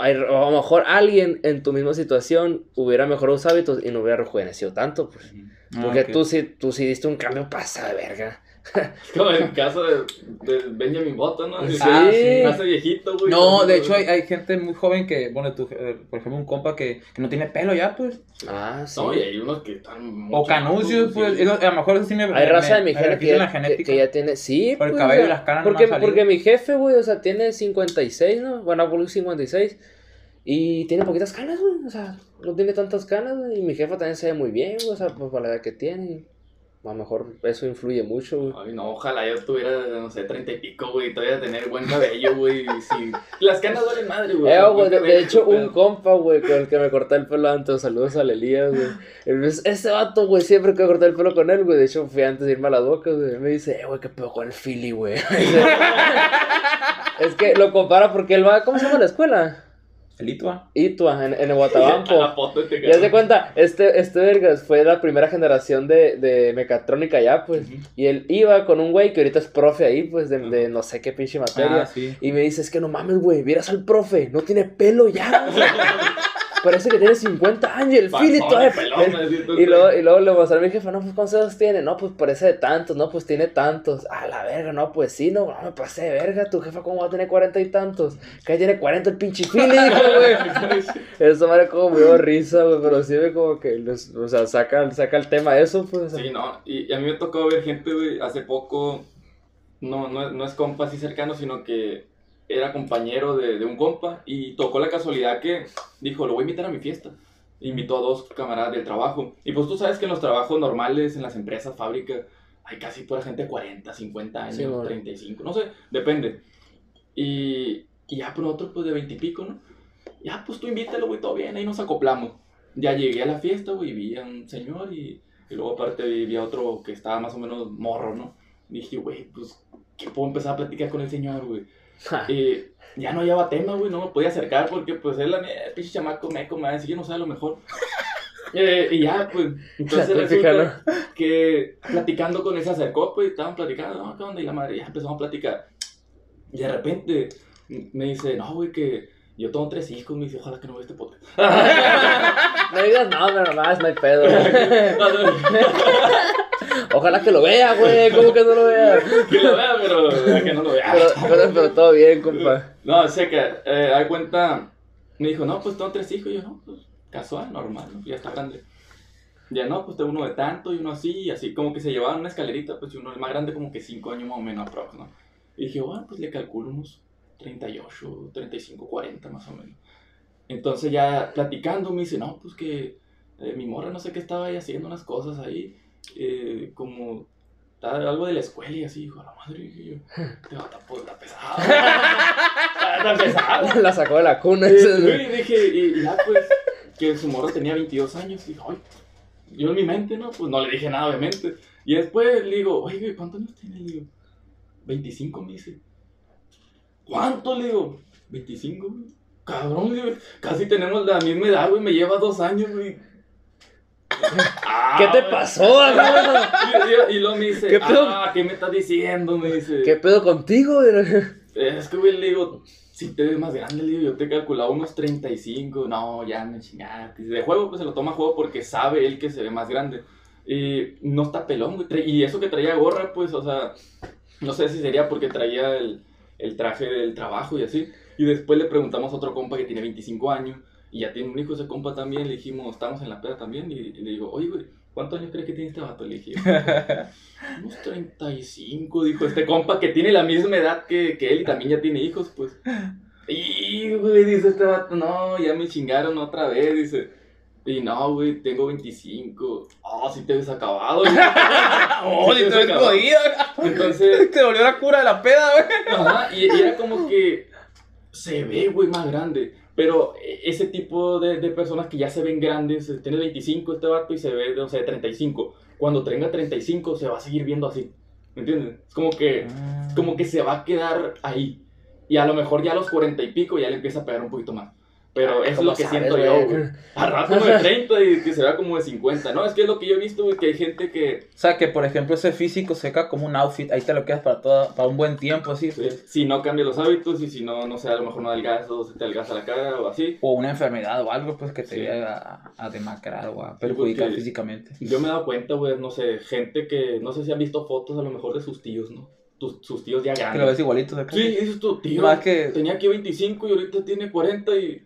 a lo mejor alguien en tu misma situación hubiera mejorado sus hábitos y no hubiera rejuvenecido tanto, pues. Porque Ah, ok. tú sí, tú sí diste un cambio pasado de verga. <laughs> Como el caso de, de Benjamin Button, ¿no? Sí. Ah, sí. Hace viejito, güey. No, de hecho hay, hay gente muy joven que, bueno, tú, eh, por ejemplo, un compa que, que no tiene pelo ya, pues. Ah, sí. No, y hay unos que están. O canucios, pues. sí. Eso, a lo mejor eso sí me Hay raza de mi jefe que, la que- genética. que ya tiene. Sí, Por el pues, cabello o y las me Porque, mi jefe, güey, o sea, tiene 56, ¿no? Bueno, por 56. Y tiene poquitas canas, güey. O sea, no tiene tantas canas, güey. Y mi jefa también se ve muy bien, güey. O sea, pues para la edad que tiene. A lo mejor eso influye mucho, güey. Ay, no, ojalá yo tuviera, no sé, treinta y pico, güey, todavía tener buen cabello, güey, sí. Las canas valen madre, güey. Eh, güey, de, hecho, un compa, güey, con el que me corté el pelo antes, saludos a Elías, güey. Ese vato, güey, siempre que corté el pelo con él, güey. De hecho, fui antes de irme a las bocas, güey. Me dice, eh, güey, qué pedo con el Philly, güey. <laughs> es que lo compara porque él va, ¿cómo se llama la escuela? El Itua. Itua, en, en el <laughs> A la Guatabampo. foto este Y haz de cabrón. cuenta, este, este vergas fue la primera generación de, de mecatrónica ya, pues. Y él iba con un güey que ahorita es profe ahí, pues, de, de no sé qué pinche materia. Ah, sí. Y me dice, es que no mames, güey, vieras al profe, no tiene pelo ya. <laughs> parece que tiene 50 años el Philly todavía... Y luego, y luego le mostré a mi jefe, no, pues ¿cuántos años tiene? No, pues parece de tantos, no, pues tiene tantos. A la verga, no, pues sí, no, no me pasé de verga, tu jefa cómo va a tener cuarenta y tantos. Que tiene 40 el pinche Philly, <laughs> güey. Eso me como me dio risa, güey, pero sí ve como que, les- o sea, saca, saca el tema eso, pues. Sí, no, y, y a mí me tocó ver gente, güey, hace poco, no, no, no es compa así cercano, sino que era compañero de, de un compa y tocó la casualidad que dijo, lo voy a invitar a mi fiesta. Invitó a dos camaradas del trabajo. Y pues tú sabes que en los trabajos normales, en las empresas, fábricas, hay casi pura gente de 40, 50 años, Sí, bueno. 35, no sé, depende. Y, y ya por otro, pues de 20 y pico, ¿no? Ya, pues tú invítalo, güey, todo bien, ahí nos acoplamos. Ya llegué a la fiesta, güey, vi a un señor y, y luego aparte vi, vi a otro que estaba más o menos morro, ¿no? Dije, güey, pues, ¿qué puedo empezar a platicar con el señor, güey? <laughs> Y ya no hallaba tema, güey, no me podía acercar porque, pues, él, la pinche chamaco meco, me va a decir, yo no a lo mejor. <laughs> Eh, y ya, pues, entonces resulta que platicando con él se acercó, pues, estaban platicando, no, ¿qué onda? Y la madre, ya empezamos a platicar. Y de repente me dice, no, güey, que yo tengo tres hijos, me dice, ojalá que no vea este podcast. <laughs> No digas no, pero nomás, no hay pedo. <laughs> Ojalá que lo vea, güey, ¿cómo que no lo vea? que lo vea, pero que no lo vea. Pero, pero, pero todo bien, compa. No, o sea que, eh, hay cuenta, me dijo, no, pues tengo tres hijos, y yo, no, pues casual, normal, ¿no? ya está grande. Ya no, pues tengo uno de tanto y uno así, y así como que se llevaban una escalerita, pues y uno el más grande como que cinco años más o menos aprox, ¿no? Y dije, bueno, pues le calculo unos 38, 35, 40 más o menos. Entonces ya platicando me dice, no, pues que eh, mi morra no sé qué estaba ahí haciendo unas cosas ahí, eh, como algo de la escuela y así, hijo, a la madre, dije yo, <laughs> te va a la pesada. Está pesada. <laughs> <laughs> La sacó de la cuna. Eh, ese- güey, dije, y, y ya pues, que su morro tenía 22 años, y dije, ay, yo en mi mente, ¿no? Pues no le dije nada, obviamente. Y después le digo, oye, ¿cuántos años tiene? Le digo, 25, me dice. ¿Cuánto? Le digo, 25, güey. Cabrón, digo, casi tenemos la misma edad, güey, me lleva dos años, güey. Ah, ¿Qué te güey. pasó? Y, y, y luego me dice, ¿Qué pedo? ah, ¿qué me estás diciendo? Me dice. ¿Qué pedo contigo? güey? Es que, güey, le digo, si te ves más grande, le digo, yo te calculaba unos 35. No, ya me chingaste. De juego, pues se lo toma a juego porque sabe él que se ve más grande. Y no está pelón, güey. Y eso que traía gorra, pues, o sea, no sé si sería porque traía el, el traje del trabajo y así. Y después le preguntamos a otro compa que tiene 25 años y ya tiene un hijo ese compa también. Le dijimos, estamos en la peda también. Y, le digo, oye, güey, ¿cuántos años crees que tiene este vato? Le dije, unos 35, dijo este compa que tiene la misma edad que, que él y también ya tiene hijos, pues. Y, güey, dice este vato, no, ya me chingaron otra vez, dice. Y no, güey, tengo 25. Oh, sí te ves acabado. <laughs> güey. Oh, Sí ni te ves jodido. Entonces, <laughs> Te volvió la cura de la peda, güey. Ajá, y, y era como que se ve, güey, más grande. Pero eh, ese tipo de, de personas que ya se ven grandes, eh, tiene 25 este vato y se ve, o sea, de 35. Cuando tenga 35 se va a seguir viendo así. ¿Me entiendes? Es como que, como que se va a quedar ahí. Y a lo mejor ya a los 40 y pico ya le empieza a pegar un poquito más. Pero eso es ¿Cómo lo que sabes, siento yo, güey. A rato de 30 y que se vea como de 50. No, es que es lo que yo he visto, güey, que hay gente que O sea, que por ejemplo ese físico se queda como un outfit, ahí te lo quedas para toda, para un buen tiempo, así. Sí, pues. Si no cambia los hábitos y si no, no sé, a lo mejor no adelgaza o se te adelgaza la cara o así. O una enfermedad o algo, pues que te Sí. llegue a, a demacrar o a perjudicar físicamente. Yo me he dado cuenta, güey, no sé, gente que, no sé si han visto fotos a lo mejor de sus tíos, ¿no? Tus, sus tíos ya Que lo ves grandes. igualitos acá. Sí, dices tu tío. Más que- Tenía aquí 25 y ahorita tiene 40 y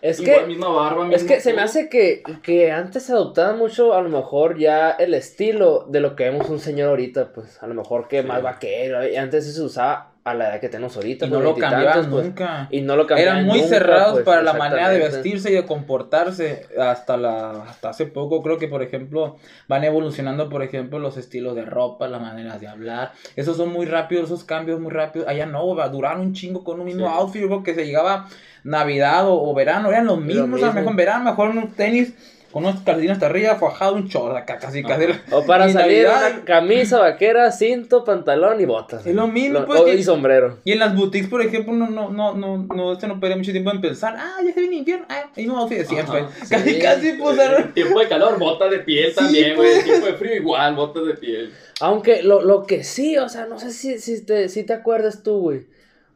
Es igual, que, misma barba, es que se me hace que, que antes se adoptaba mucho, a lo mejor ya el estilo de lo que vemos un señor ahorita, pues a lo mejor que Sí. más vaquero, y antes eso se usaba a la edad que tenemos ahorita. Y pues, no lo cambiaban pues, nunca. Y no lo cambiaban Eran muy nunca, cerrados pues, para la manera de vestirse y de comportarse. Hasta la hasta hace poco creo que, por ejemplo, van evolucionando, por ejemplo, los estilos de ropa, las maneras de hablar. Esos son muy rápidos, esos cambios muy rápidos. Allá no, va a durar un chingo con un mismo Sí. outfit. Que se llegaba Navidad o, o verano, eran los mismos. A lo mejor en verano, mejor unos tenis con unos calcetines hasta arriba, fajado, un acá, casi, casi. O para <laughs> Y salir Navidad- una camisa vaquera, cinto, pantalón y botas. Es lo mismo, Lo- pues, o- que- y sombrero. Y en las boutiques, por ejemplo, no, no, no, no, no, este no perdía mucho tiempo en pensar, ah, ya se viene invierno, ah, el mismo outfit de siempre. Ajá, casi, sí. casi, pues, Eh, era- Tiempo de calor, botas de piel Sí, también, pues. güey. Tiempo de frío igual, botas de piel. Aunque lo, lo que sí, o sea, no sé si, si, te, si te acuerdas tú, güey.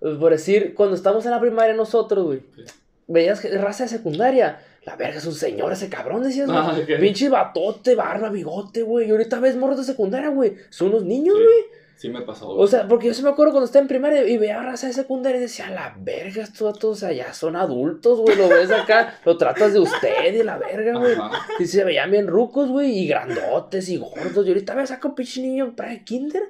Pues, Por decir, cuando estábamos en la primaria nosotros, güey. Sí. Veías que raza de secundaria. La verga es un señor ese cabrón, decías, güey. Ah. Pinche batote, barba, bigote, güey. Y ahorita ves morros de secundaria, güey. Son unos niños, Sí, güey. sí me pasó, O güey. sea, porque yo se me acuerdo cuando estaba en primaria y veía raza de secundaria y decía, la verga, estos o sea, ya son adultos, güey. Lo ves acá, <laughs> lo tratas de usted y la verga, güey. Ajá. Y se veían bien rucos, güey, y grandotes y gordos. Y ahorita ves acá un pinche niño para el kinder.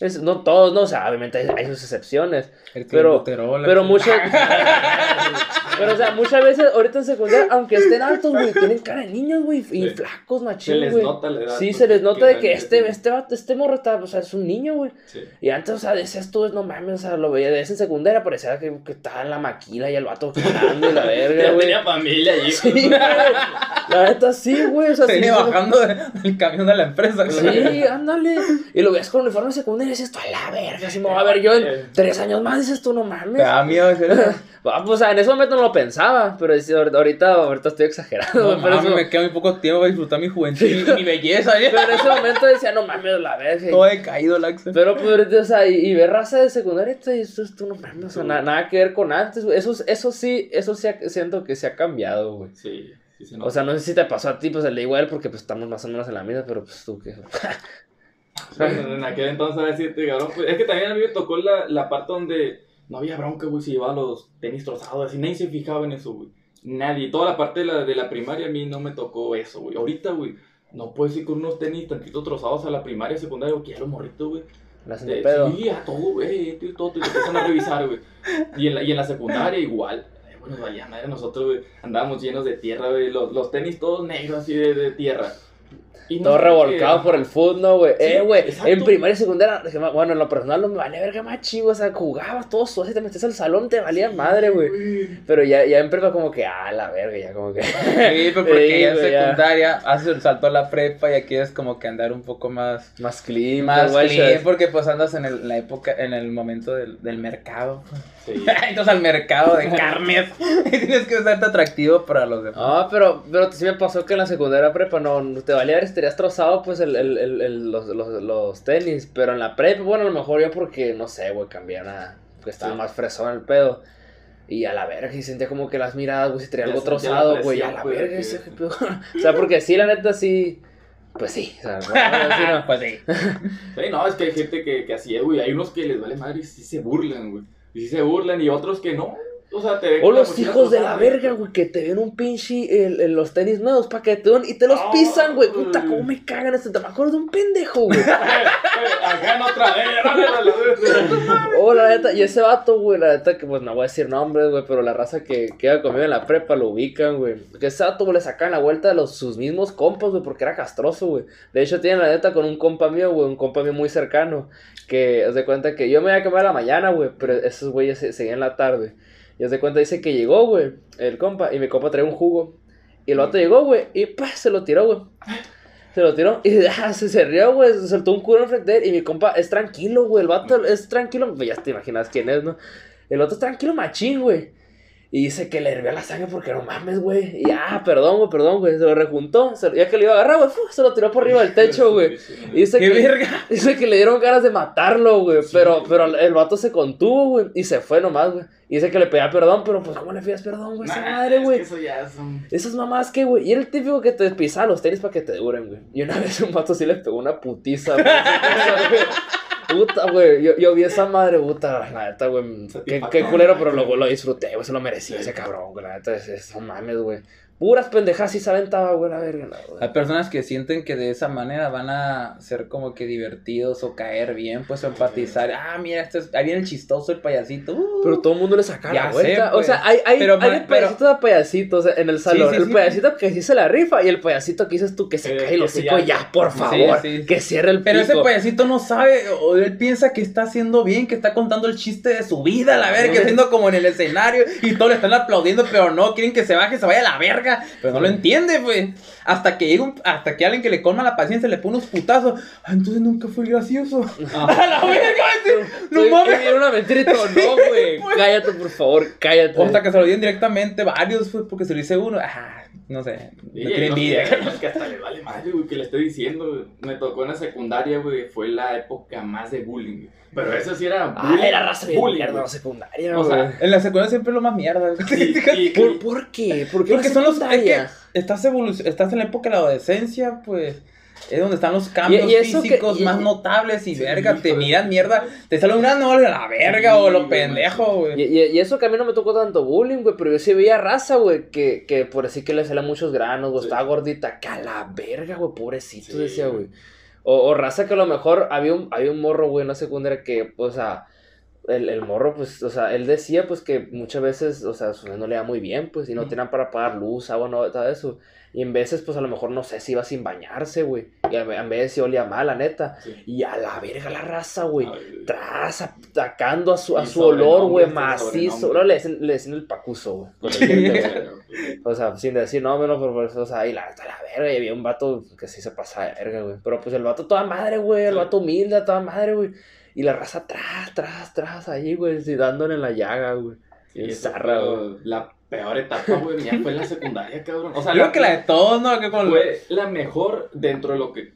Es- no todos, no, o sea, obviamente hay, hay sus excepciones. El Pero- Pero así. <laughs> <laughs> pero, o sea, muchas veces ahorita en secundaria, aunque estén altos, güey, tienen cara de niños, güey, y Sí. flacos, Se machín, les güey. nota la edad. Sí, se les nota de que este, este, vato- este morro está, o sea, es un niño, güey. Sí. Y antes, o sea, decías tú, no mames, o sea, lo veía de en secundaria, parecía que, que estaba en la maquila y el vato y la verga, Ya güey. tenía familia allí. Sí, güey. La neta sí, güey, o sea, sí, Venía sí, bajando de- del camión de la empresa. Sí, ándale. Y lo ves con uniforme secundario y dices tú, a la verga, si me voy a ver yo en tres años más, dices tú, no Te mames. da miedo. <laughs> ese- Ah, pues, o sea, en ese momento no lo pensaba, pero es- ahorita, ahorita estoy exagerando. No, <laughs> pero, eso- me queda muy poco tiempo para disfrutar mi juventud y mi belleza. ¿eh? pero en ese momento decía, no mames, la verga. Todo decaído, Laxa. Pero, pues, ahorita, o sea, y, y ver raza de secundaria, y eso es tú, no mames, o sea, na- nada que ver con antes, güey. Eso, eso sí, eso sí ha- siento que se ha cambiado, güey. Sí, sí se O sea, no sé si te pasó a ti, pues, el de igual, porque, pues, estamos más o menos en la misma, pero, pues, tú. Bueno, <laughs> en aquel entonces, a decirte, cabrón, pues, es que también a mí me tocó la, la parte donde no había bronca, güey, si llevaba los tenis trozados, así, nadie se fijaba en eso, güey. Nadie. Toda la parte de la, de la primaria a mí no me tocó eso, güey. Ahorita, güey, no puedes ir con unos tenis tantito trozados a la primaria, secundaria, porque ya los morritos, güey. La hacen te- de pedo. Sí, a todo, güey, tío, todo, te empiezan a revisar, güey. Y en la, y en la secundaria igual. Ay, Bueno, vaya madre, nosotros, güey, andábamos llenos de tierra, güey, los, los tenis todos negros así de, de tierra. Y no Todo revolcado por el fútbol, ¿no, güey? Sí, eh, güey, en primaria y secundaria, bueno, en lo personal no me valía verga más chivo, o sea, jugabas todo suave, te metías al salón, te valía madre, güey. Pero ya, ya en prepa como que, ah, la verga, ya como que... Sí, pues porque Sí, ya en ya. secundaria haces el salto a la prepa y aquí es como que andar un poco más Más clean, más güey, clean, porque pues andas en el- la época, en el momento del, del mercado. Sí. <laughs> Entras al mercado de carnes <laughs> <laughs> y tienes que serte atractivo para los demás. Ah, pero, pero sí me pasó que en la secundaria prepa no, no te valía estarías trozado pues el, el, el, los, los, los tenis, pero en la prepa, bueno, a lo mejor yo porque, no sé, güey, cambiaron a, que estaba Sí. más fresón el pedo. Y a la verga, y sentía como que las miradas, güey, si traía algo trozado, güey, a la verga, ese pedo. <laughs> O sea, porque sí, la neta, sí, pues sí, o sea, <laughs> bueno, sí, no. Pues sí. <laughs> Sí, no, es que hay gente que, que así es, güey. Hay unos que les vale madre y sí se burlan, güey. Y sí se burlan y otros que no. O sea, te los hijos de la verga, güey, que te ven un pinche el, el- los tenis nuevos paquetón y te los pisan, güey. Puta, cómo me cagan este. Te me acuerdo de un pendejo, <laughs> güey. Acá en otra vez. Oh, la neta, y ese vato, güey, la neta que pues no voy a decir nombres, güey, pero la raza que queda conmigo en la prepa lo ubican, güey. Que ese vato, güey, le sacan la vuelta a los, sus mismos compas, güey, porque era castroso, güey. De hecho, tienen la neta con un compa mío, güey, un compa mío muy cercano, que haz de cuenta que yo me iba a quemar a la mañana, güey, pero esos güeyes se- seguían la tarde. Y de cuenta, dice que llegó, güey, el compa, y mi compa traía un jugo. Y el vato llegó, güey, y pa, se lo tiró, güey. Se lo tiró y <laughs> ah, se, se rió, güey. Se soltó un culo enfrente de él. Y mi compa es tranquilo, güey. El vato es tranquilo. Pues ya te imaginas quién es, ¿no? El otro es tranquilo machín, güey. Y dice que le hirvió la sangre porque no mames, güey. Y ah, perdón, güey, perdón, güey. Se lo rejuntó. se- ya que le iba a agarrar, güey, se lo tiró por arriba del techo, güey. Y dice ¡Qué que, verga! dice que le dieron ganas de matarlo, güey. pero, pero el vato se contuvo, güey. Y se fue nomás, güey. Y dice que le pedía perdón, pero pues, ¿cómo le pidas perdón, güey? Esa madre, es güey. que Eso ya son. Esas mamás que, güey. Y era el típico que te pisaba los tenis para que te duren, güey. Y una <laughs> vez un vato sí le pegó una putiza, güey. <laughs> Puta, güey. Yo, yo vi esa madre, puta. La neta, güey. Qué, qué culero, pero lo, lo disfruté, güey. Se lo merecía ese cabrón, güey. La neta, es, es- no mames, güey. Puras pendejas sí se aventaba, güey, la verga. la verdad. Hay personas que sienten que de esa manera van a ser como que divertidos o caer bien, pues o empatizar. Ah, mira, este es, ahí viene el chistoso, el payasito. uh. Pero todo el mundo le sacaba Ya la vuelta. sé, pues. O sea, hay, hay, Pero, hay el payasito de payasitos en el salón. sí, el sí. payasito que sí se la rifa y el payasito que dices tú que se Eh, cae el que hocico ya, por Sí, favor. sí. Que cierre el Pero ese pico. payasito no sabe, o él piensa que está haciendo bien, que está contando el chiste de su vida, la verga, Sí. haciendo como en el escenario, y todos le están aplaudiendo, pero no, quieren que se baje, se vaya a la verga, pero no lo entiende, güey. Hasta que llega un- hasta que alguien que le colma la paciencia le pone unos putazos, ah, entonces nunca fue gracioso. Ah. <laughs> a la verga, no Sí, mames. Era una mentira y todo. No, güey. Cállate, por favor, cállate. O hasta que se lo dieron directamente varios, fue porque se lo hice uno, ah, no sé, no Y tiene envidia. que- <laughs> que hasta le vale madre, güey, que le estoy diciendo. Me tocó en la secundaria, güey, fue la época más de bullying. güey. Pero eso sí era Ah, bullying. era raza bien bullying, mierda güey. la secundaria, O sea, güey. En la secundaria siempre es lo más mierda. <laughs> Y- <laughs> ¿Por, ¿Por qué? ¿Por qué Porque son los. Es que estás, estás en la época de la adolescencia, pues. Es donde están los cambios Y- y eso que- físicos y- más notables y Sí, verga, te miran mierda, te sale un gran no a la verga Sí, o lo pendejo, Y, güey. y- y eso que a mí no me tocó tanto bullying, güey, pero yo sí veía raza, güey, que, que por así que le salían muchos granos, güey, Sí. estaba gordita, que a la verga, güey, pobrecito, Sí, decía, güey. O, o raza que a lo mejor había un, había un morro, güey, en la secundaria que, o sea, el, el morro, pues, o sea, él decía, pues, que muchas veces, o sea, su no le iba muy bien, pues, y no tenían para pagar luz, agua, no, todo eso. Y en veces, pues, a lo mejor, no sé, si iba sin bañarse, güey. Y a, a veces sí olía mal, la neta. Sí. Y a la verga la raza, güey. Tras, atacando a su, a Y su olor, güey, sobrenombres, macizo. No, le decían, le decían el pacuso, güey. <laughs> O sea, sin decir no, menos, por eso, o sea, y la, la verga, y había un vato que sí se pasaba de verga, güey. Pero pues el vato toda madre, güey, el vato humilde, toda madre, güey. Y la raza atrás, tras, tras, ahí, güey, dándole en la llaga, güey. Esa zarra, güey. La peor etapa, güey, mía fue en la secundaria, cabrón. O sea, Creo que la de todos, ¿no? Que con fue la mejor dentro de lo que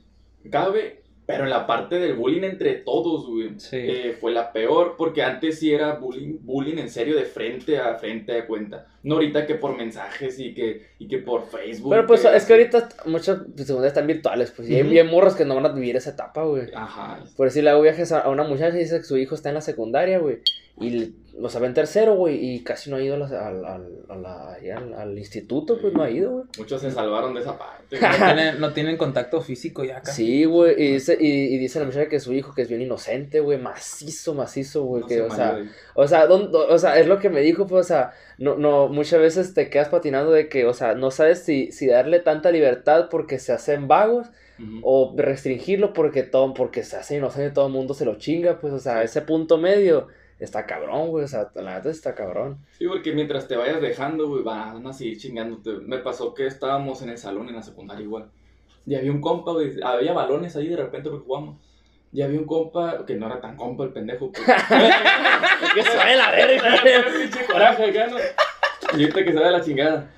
cabe, pero en la parte del bullying entre todos, güey. Sí. eh, fue la peor, porque antes sí era bullying, bullying en serio de frente a frente de cuenta. No ahorita que por mensajes y que, y que por Facebook. Pero pues es que ahorita muchas secundarias están virtuales, pues. Y hay, y hay morros que no van a vivir esa etapa, güey. Ajá. Por decir, le hago viajes a, a una muchacha y dice que su hijo está en la secundaria, güey. Y, o sea, va en tercero, güey, y casi no ha ido a la- al, al, a la- ahí al, al instituto, pues no ha ido, güey. Muchos se salvaron de esa parte. <laughs> No tienen, no tienen contacto físico ya casi. Sí, güey, y dice, y, y dice la muchacha que su hijo que es bien inocente, güey, macizo, macizo, güey, No que, se o sea, o sea, don- o sea, es lo que me dijo, pues, o sea, no, no, muchas veces te quedas patinando de que, o sea, no sabes si, si darle tanta libertad porque se hacen vagos o restringirlo porque todo, porque se hace inocente, todo el mundo se lo chinga, pues, o sea, ese punto medio está cabrón, güey, o sea, la neta está cabrón. Sí, porque mientras te vayas dejando, güey, van a seguir chingándote. Me pasó que estábamos en el salón en la secundaria igual. Y había un compa, güey, había balones ahí de repente porque jugamos. Y había un compa, que no era tan compa el pendejo, pues. <laughs> que se vaya la verga. <laughs> pinche. Y ahorita que se vaya la chingada.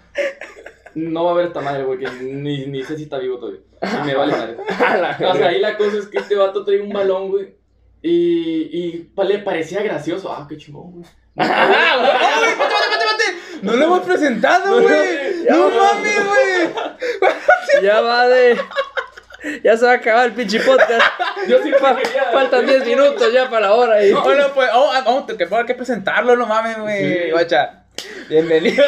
No va a haber esta madre, güey, que ni, ni sé si está vivo todavía. Y me vale madre. <laughs> O sea, ahí la cosa es que este vato trae un balón, güey. Y, y pa- le parecía gracioso. Ah, qué chingón, güey. ¡Ah, güey! ¡Ay, espérate, espérate, espérate! No lo hemos presentado, güey. Ya, No mames, güey. <laughs> Ya va de. Ya se va a acabar el pinche podcast. <laughs> Yo sí quería. Faltan 10 minutos ya para la hora. Y... Bueno, pues, oh, ah, vamos, que hay que presentarlo, no mames, güey. Sí. Guacha. Bienvenido.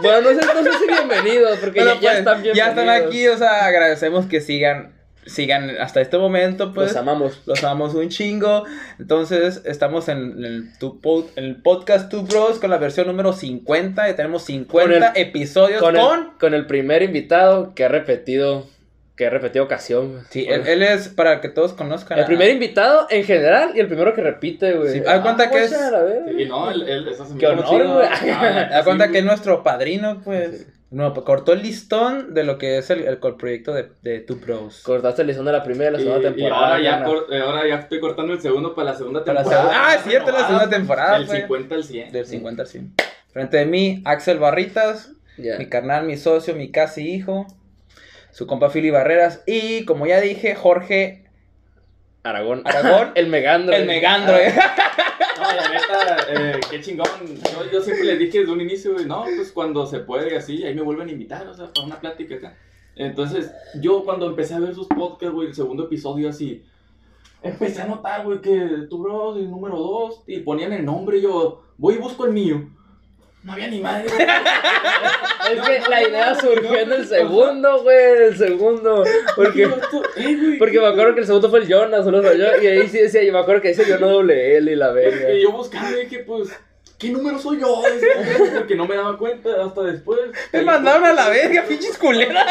Bueno, no sé, no sé si bienvenidos, porque Bueno, ya, ya pues, están bien. ya están aquí, o sea, agradecemos que sigan, sigan hasta este momento, pues. Los amamos. Los amamos un chingo. Entonces, estamos en el, tu en el podcast Two Bros con la versión número 50. Ya tenemos 50 Con el- episodios con. Con el, con el primer invitado que ha repetido. Que ha repetido ocasión. Sí, él, él es para que todos conozcan. El a- primer invitado en general y el primero que repite, güey. Sí, haz cuenta que es- guacha, la verga. Y no, él, él Qué honor, güey. Ah, Da cuenta sí, que es nuestro padrino, pues. No, pues, cortó el listón de lo que es el, el, el proyecto de, de Two Bros. Cortaste el listón de la primera y la segunda Y, y temporada. ahora, ya cor- ahora ya estoy cortando el segundo para la segunda Para la temporada. segunda- ah, es cierto, la segunda temporada. Del pues. 50 al 100. Del 50 al 100. Frente de mí, Axel Barritas, mi carnal, mi socio, mi casi hijo, su compa Philly Barreras y, como ya dije, Jorge Aragón. Aragón, el Megandro. el Megandro, eh. <laughs> No, la neta, eh, qué chingón. Yo, yo siempre les dije desde un inicio, güey, no, pues cuando se puede y así, ahí me vuelven a invitar, o sea, para una plática acá. Entonces, yo cuando empecé a ver sus podcasts, güey, el segundo episodio así, empecé a notar, güey, que tu bro el número dos, y ponían el nombre, y yo voy y busco el mío. No había ni madre. <laughs> Es que la idea surgió en el segundo, güey. En el segundo. Porque. Eh, güey, Porque me acuerdo que el segundo fue el Jonas, solo soy yo. Y ahí sí decía, yo me acuerdo que dice yo no doble L y la verga. Y yo buscando, y que pues, ¿qué número soy yo? Porque no me daba cuenta hasta después. Me mandaron a la verga, pinches culeras.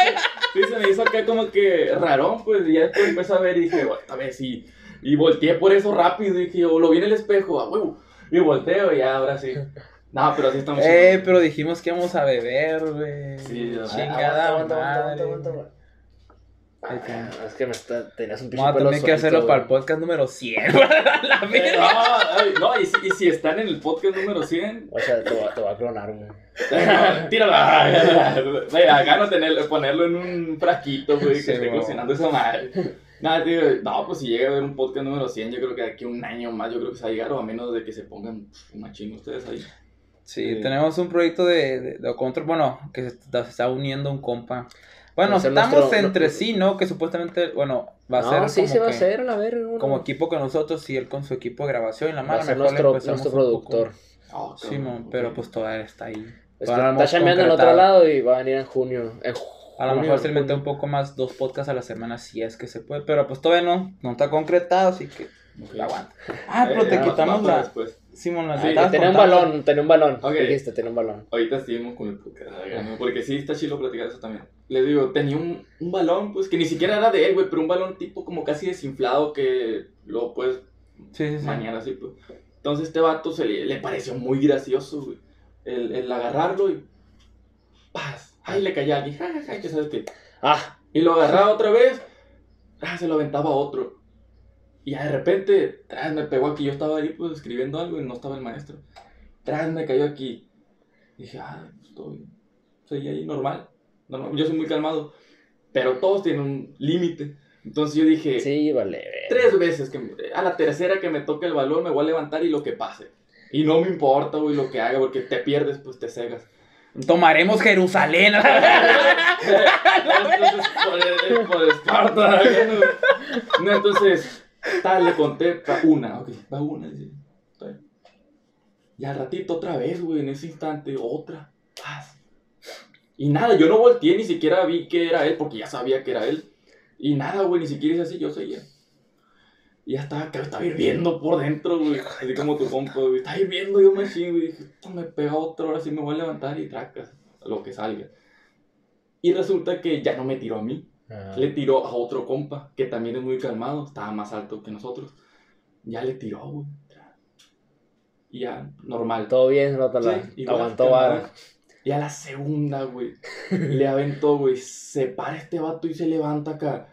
Sí, se me hizo acá como que raro, pues, y ya después empecé a ver y dije, "Bueno, a ver si. Y volteé por eso rápido, y dije, o lo vi en el espejo, a huevo. Y volteo, y ya, ahora sí. No, pero así estamos. Eh, pero dijimos que íbamos a beber, güey. Sí, ya. Chingada Aguanta, aguanta, madre. aguanta. Ah, Es que me está, tenías un pinche Vamos a pelo tener que hacerlo para el podcast número 100. <laughs> la No, verga. ay, no y, si, y si están en el podcast número 100, O sea, te va, te va a clonar, güey. eh, tíralo. <laughs> Güey, acá no tener, ponerlo en un frasquito, güey, que Sí, esté cocinando esa madre. Nada, tío, no, pues si llega a haber un podcast número 100, yo creo que de aquí a un año más, yo creo que se va a llegar, o a menos de que se pongan un machín ustedes ahí. Sí, Sí. tenemos un proyecto de, de, de control, bueno, que se está, se está uniendo un compa. Bueno, a estamos nuestro- entre sí, ¿no? Que supuestamente, bueno, va a no, ser sí como se va a que- hacer, a la verga. uno. como equipo con nosotros y él con su equipo de grabación y la a ser mejor le nuestro, nuestro productor. Oh, Simón, cabrón, pero pues todavía está ahí. Es que Todavía no está hemos chambeando en otro lado y va a venir en junio. En A lo mejor se mete un poco más, dos podcasts a la semana si es que se puede, pero pues todavía no, no está concretado, así que la aguanta. Ah, pero Eh, te quitamos la... después. Simón, la Sí, Tenía un balón, tenía un balón. Ok. Dijiste, tenía un balón. Ahorita seguimos con el podcast, ¿no? porque sí está chido platicar eso también. Les digo, tenía un, un balón, pues que ni siquiera era de él, güey, pero un balón tipo como casi desinflado que lo puedes Sí, sí, sí. mañana así, pues. Entonces este vato se le, le pareció muy gracioso, güey. El, el agarrarlo y. ¡Paz! ¡Ay, le caía aquí! ¡Ja, ja, ja! ¿Qué sabes qué? Ah, Y lo agarraba otra vez. ¡Ah! Se lo aventaba a otro. Y ya de repente, tras me pegó aquí. Yo estaba ahí, pues, escribiendo algo y no estaba el maestro. Tras me cayó aquí. dije, ah, pues, estoy. Seguí ahí normal. normal. Yo soy muy calmado. Pero todos tienen un límite. Entonces yo dije, sí, vale. tres veces que a la tercera que me toque el balón me voy a levantar y lo que pase. Y no me importa, güey, lo que haga, porque te pierdes, pues te cegas. Tomaremos Jerusalén. <laughs> entonces, por, por Esparta. ¿no? No, entonces, tal, le conté, va una, ok, va una. bien. Y al ratito otra vez, güey, en ese instante, otra. Paz. Y nada, yo no volteé, ni siquiera vi que era él, porque ya sabía que era él. Y nada, güey, ni siquiera hice así, yo seguía. Y ya estaba, que estaba hirviendo por dentro, güey. Así como tu compa, güey. Estaba hirviendo yo me chingo. Y dije, "Puta, me pega otro, ahora sí me voy a levantar y tracas. Lo que salga. Y resulta que ya no me tiró a mí. Le tiró a otro compa, que también es muy calmado, estaba más alto que nosotros. Ya le tiró, güey. Y ya, normal. Todo bien, no te la Sí, igual, aguantó vara. Y a la segunda, güey, le aventó, güey, se para este vato y se levanta acá.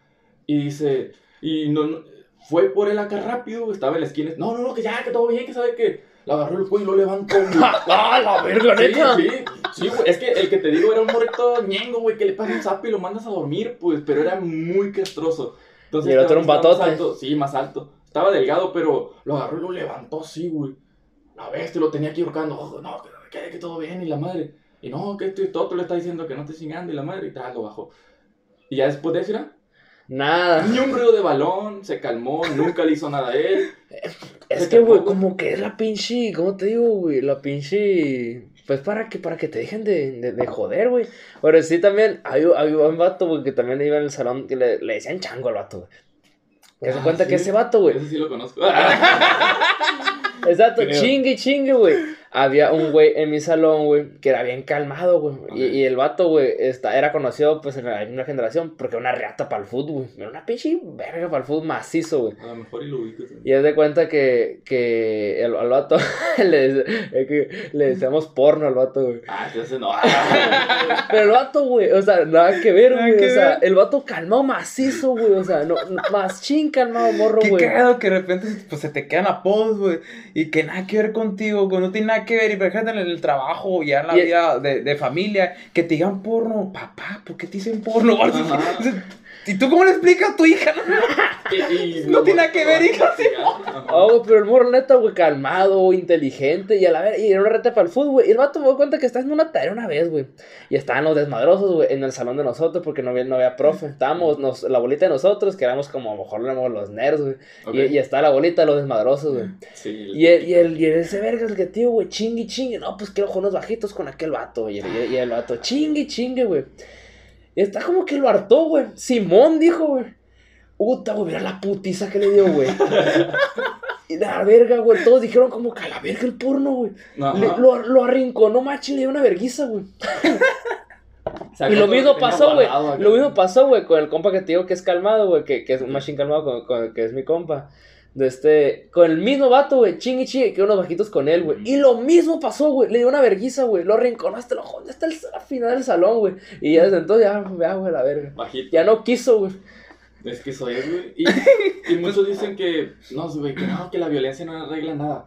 Y dice, y no, no- fue por él acá rápido, estaba en la esquina. No, no, no, que ya, que todo bien, que sabe que lo agarró el cuello y lo levantó, güey. <laughs> ¡Ah, la verga, Sí, neta! sí, sí, güey. Es que el que te digo era un morrito ñengo, güey, que le pasa un zapo y lo mandas a dormir, pues, pero era muy castroso. Entonces, Y el otro era un estaba más patote. alto, Sí, más alto. Estaba delgado, pero lo agarró y lo levantó así, güey. La bestia lo tenía aquí ahorcando. Ojo, no, que, que, que todo bien, y la madre. Y no, que esto y todo, le está diciendo que no esté chingando, y la madre, y tal, lo bajó. Y ya después de eso, ¿era? Nada. Ni un ruido de balón, se calmó, nunca le hizo nada a él. <laughs> Es que, güey, como que es la pinche, ¿cómo te digo, güey? La pinche, pues para que, para que te dejen de, de, de joder, güey. Pero sí también, había, había un vato, güey, que también iba en el salón, que le, le decían chango al vato, güey. Que se Ah, cuenta que ese vato, güey, Ese sí lo conozco. <laughs> exacto, chingue, chingue, güey. Había un güey en mi salón, güey, que era bien calmado, güey. Y, el vato, güey, está- era conocido, pues, en la misma generación, porque era una reata para el fútbol, güey. Era una pinche verga para el fútbol macizo, güey. A lo mejor y lo ubico. también. Y es de cuenta que, que el, al vato <laughs> le, que le decíamos porno al vato, güey. Ah, entonces no. <laughs> Pero el vato, güey, o sea, nada que ver, güey. O sea, el vato calmado macizo, güey. O sea, no, más chin calmado, morro, Qué güey. cagado que de repente pues, se te quedan apodos, güey. Y que nada que ver contigo, güey. No tiene nada que ver. Y por ejemplo en el trabajo, ya en la Y- vida de, de familia, que te digan porno. Papá, ¿por qué te dicen porno? <laughs> Ajá. ¿Y tú cómo le explicas a tu hija? <laughs> Y- y No tiene nada que ver, hija, sí. Güey, pero el morro neta, güey, calmado, inteligente, y a la vez, y era una reta para el fútbol, güey. Y el vato me dio cuenta que estaba haciendo una tarea una vez, güey. Y estaban los desmadrosos, güey, en el salón de nosotros, porque no había, no había profe. Estábamos, nos, la bolita de nosotros, que éramos como, a lo mejor éramos los nerds, güey. Y, y está la bolita de los desmadrosos, güey. Sí, el- Y el, y el, y ese verga, el que tío, güey, chingue, chingue. No, pues quiero jugar unos bajitos con aquel vato, güey. Y, el- y el vato, chingue, chingue, güey. Y está como que lo hartó, güey. Simón dijo, güey. Puta, güey, mira la putiza que le dio, güey. <laughs> y la verga, güey. Todos dijeron como que a la verga el porno, güey. Le- Lo, lo arrinconó, macho, y le dio una verguiza, güey. <laughs> Y lo mismo pasó, güey. Lo mismo pasó, güey, con el compa que te digo que es calmado, güey, que, que es un machine calmado, con, con- que es mi compa. De este, con el mismo vato, güey, chingue chingue, que unos bajitos con él, güey. Y lo mismo pasó, güey, le dio una verguiza, güey, lo arrinconó hasta lo jodió hasta el, al final del salón, güey. Y ya desde entonces, ya, ya, güey, la verga. Bajito. Ya no quiso, güey. Es que soy, güey. Y, <laughs> y muchos dicen que, no, güey, que no, que la violencia no arregla nada.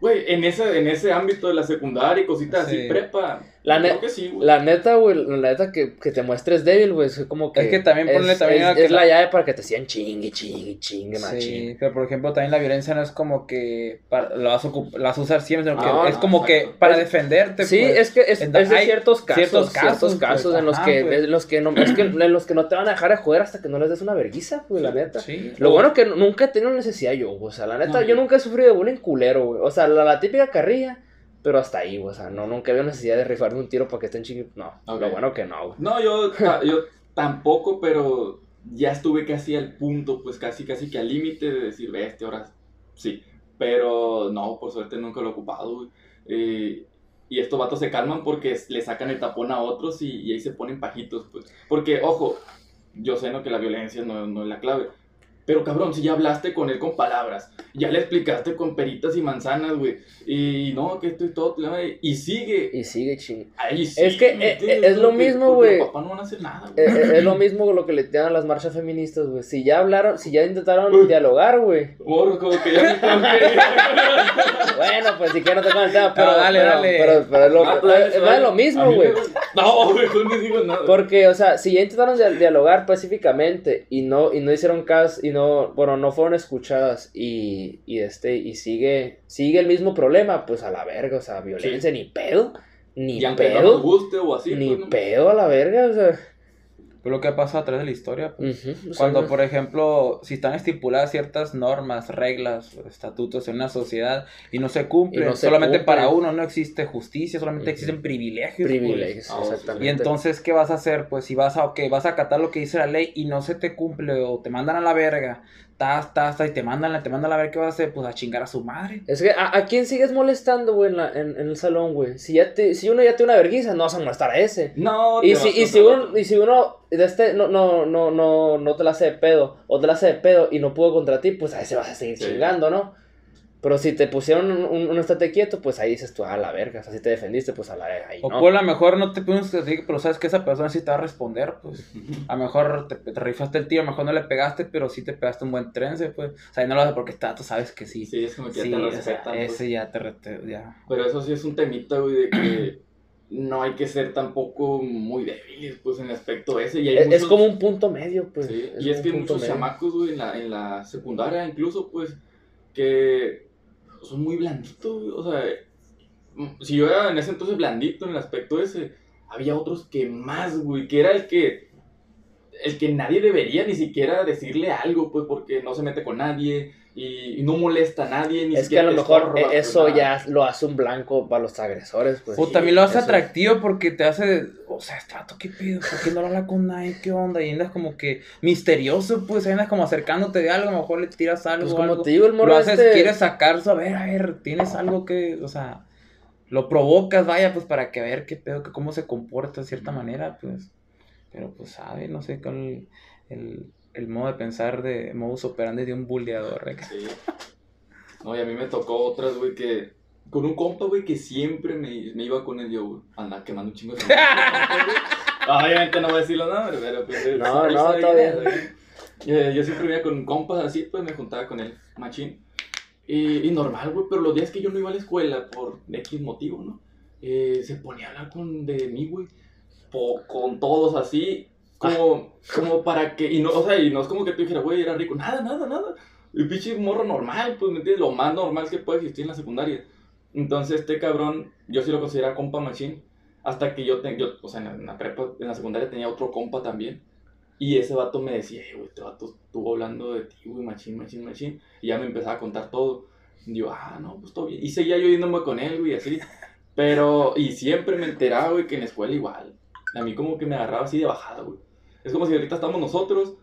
Güey, en ese, en ese ámbito de la secundaria y cositas Sí. así, prepa. La ne- que sí, güey. La neta, güey, la neta que, que te muestres débil, güey, es como que... Es que también ponle es, también es, a que es la- la llave para que te sigan chingue, chingue, chingue, machín. Sí, pero por ejemplo también la violencia no es como que para, la, vas a ocup- la vas a usar siempre, sino que Ah, es no, como que exacto. para Es- defenderte. Sí, pues. es que es, En- es de hay ciertos casos, ciertos ciertos casos, casos, pues, en los ajá, que, pues. en los que no, es que en los que no te van a dejar de joder hasta que no les des una verguiza, güey, la neta. Sí. Lo bueno que nunca he tenido necesidad yo, o sea, la neta, No, yo yo- nunca he sufrido de bullying culero, güey, o sea, la, la típica carrilla, pero hasta ahí, güey, o sea, no, nunca había necesidad de rifarme un tiro para que estén chiquitos, no, lo bueno que no, güey. No, yo, yo tampoco, pero ya estuve casi al punto, pues casi, casi que al límite de decir, ve, este ahora sí. Pero no, por suerte nunca lo he ocupado, güey. Eh, y estos vatos se calman porque le sacan el tapón a otros y, y ahí se ponen pajitos, pues. Porque, ojo, yo sé ¿no? que la violencia no, no es la clave. Pero cabrón, si ya hablaste con él con palabras, ya le explicaste con peritas y manzanas, güey. Y no, que esto y todo, y sigue. Y sigue ching. Ahí sí, Es que, ¿me eh, eh, es lo mismo, güey. Los papás no van a hacer nada, güey. eh, es lo mismo lo que le tiran a las marchas feministas, güey. Si ya hablaron, si ya intentaron Uy. dialogar, güey. Morro, como que ya que. Bueno, pues si quieres no tocar el tema, pero. No, dale, pero, dale. Pero, pero es lo, Ah, eh, no es lo A mismo, güey. No, mejor no digo nada. Porque, o sea, si ya intentaron dia- dialogar pacíficamente y no, y no hicieron caso, y no, bueno, no fueron escuchadas y, y este, y sigue, sigue el mismo problema, pues a la verga, o sea, violencia, ni pedo, ni y no pedo, guste o así, ni pues, no. pedo a la verga, o sea, Pero lo que ha pasado a través de la historia, pues. Cuando, por ejemplo, si están estipuladas ciertas normas, reglas, estatutos en una sociedad y no se cumplen, Y no se solamente para uno no existe justicia, solamente existen privilegios. pues. privilegios, Ah, exactamente. Y entonces, ¿qué vas a hacer? Pues si vas a, ok, vas a acatar lo que dice la ley y no se te cumple o te mandan a la verga, tas, tas, y te mandan, te mandan a verga, ¿qué vas a hacer? Pues a chingar a su madre. Es que, ¿a, a quién sigues molestando, güey, en, la- en, en el salón, güey? Si, ya te, si uno ya tiene una vergüenza, no vas a molestar a ese. No, Y si, y, si uno, y si uno de este no, no, no, no, no te la hace de pedo, o te la hace de pedo y no pudo contra ti, pues ahí se vas a seguir Sí. chingando, ¿no? Pero si te pusieron un, un, un estate quieto, pues ahí dices tú, a la verga. O sea, si te defendiste, pues a la verga. Ahí, O ¿no? pues a lo mejor no te pones así, pero sabes que esa persona sí te va a responder, pues. A lo mejor te, te rifaste el tiro, a lo mejor no le pegaste, pero sí te pegaste un buen trense, pues. O sea, y no lo haces porque está, tú sabes que sí. Sí, es como que ya Sí, te o sea, respetan. pues. ese ya te, re- te- ya. Pero eso sí es un temita, güey, de que no hay que ser tampoco muy débiles, pues, en el aspecto ese. Y hay Es, es como un punto medio, pues. Sí, Es y es que muchos medio. chamacos, güey, en la, en la secundaria incluso, pues, que son muy blanditos, güey. O sea, mm, si yo era en ese entonces blandito en el aspecto ese, había otros que más, güey, que era el que, el que nadie debería ni siquiera decirle algo, pues, porque no se mete con nadie y, y no molesta a nadie, ni Es que a siquiera lo mejor estorba, pues, eso ya lo hace un blanco para los agresores, pues. O Sí, también lo hace atractivo porque te hace, o sea, este vato, ¿qué pedo? ¿Por qué no habla con nadie? ¿Qué onda? Y andas como que misterioso, pues, ahí andas como acercándote de algo, a lo mejor le tiras algo. Pues o como algo. te digo, el morro lo haces, este- quieres sacar, a ver, a ver, tienes algo que, o sea, lo provocas, vaya, pues, para que ver qué pedo, que cómo se comporta de cierta manera, pues. Pero, pues, sabe, no sé, cuál el, el modo de pensar de modus operandi de un bulleador. ¿eh? Sí. No, y a mí me tocó otras, güey, que. Con un compa, güey, que siempre me, me iba con él yo, güey. Anda quemando un chingo de <laughs> Obviamente no voy a decir los nombres, pero pues. No, no, todo bien. güey. Eh, Yo siempre iba con compas así, pues me juntaba con él, machín. Y, y normal, güey, pero los días que yo no iba a la escuela por X motivo, ¿no? Eh, se ponía a hablar con, de mí, güey. Po- Con todos así, como, como para que. Y no, o sea, y no es como que tú dijeras, güey, era rico. Nada, nada, nada. El pinche morro normal, pues, ¿me entiendes? Lo más normal que puede existir en la secundaria. Entonces, este cabrón, yo sí lo consideraba compa machín. Hasta que yo, te- yo o sea, en la, en la prepa, en la secundaria tenía otro compa también. Y ese vato me decía, "Eh, güey, este vato estuvo hablando de ti, güey, machín, machín, machín. Y ya me empezaba a contar todo. Y yo, ah, no, pues todo bien. Y seguía yo yéndome con él, güey, así. Pero, y siempre me enteraba, güey, que en la escuela igual. A mí como que me agarraba así de bajada, güey. Es como si ahorita estamos nosotros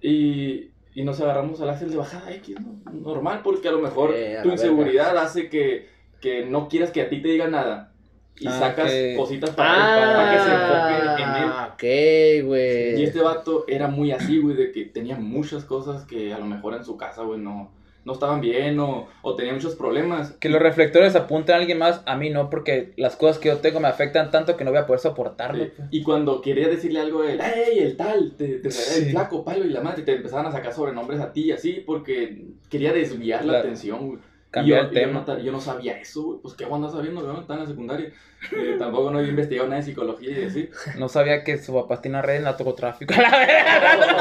y, y nos agarramos al ángel de bajada X, ¿no? Normal, porque a lo mejor Eh, a tu inseguridad hace que, que no quieras que a ti te diga nada. Y Ah, sacas cositas para, él, para que se enfoque en él. Ah, ok, güey. Y este vato era muy así, güey, de que tenía muchas cosas que a lo mejor en su casa, güey, no, no estaban bien o, o tenía muchos problemas. Que los reflectores apunten a alguien más, a mí no, porque las cosas que yo tengo me afectan tanto que no voy a poder soportarlo. Sí. pues. Y cuando quería decirle algo ¡Ey, el tal! Te, te Sí. el flaco, palo y la madre, te empezaban a sacar sobrenombres a ti y así porque quería desviar la La- atención, güey. Cambiar yo, el y yo tema. no, yo no sabía eso, güey. Pues qué onda sabiendo, güey, está en la secundaria. Eh, tampoco no había investigado nada de psicología y así. No sabía que su papá tiene una red de narcotráfico. <laughs> <laughs> La verdad.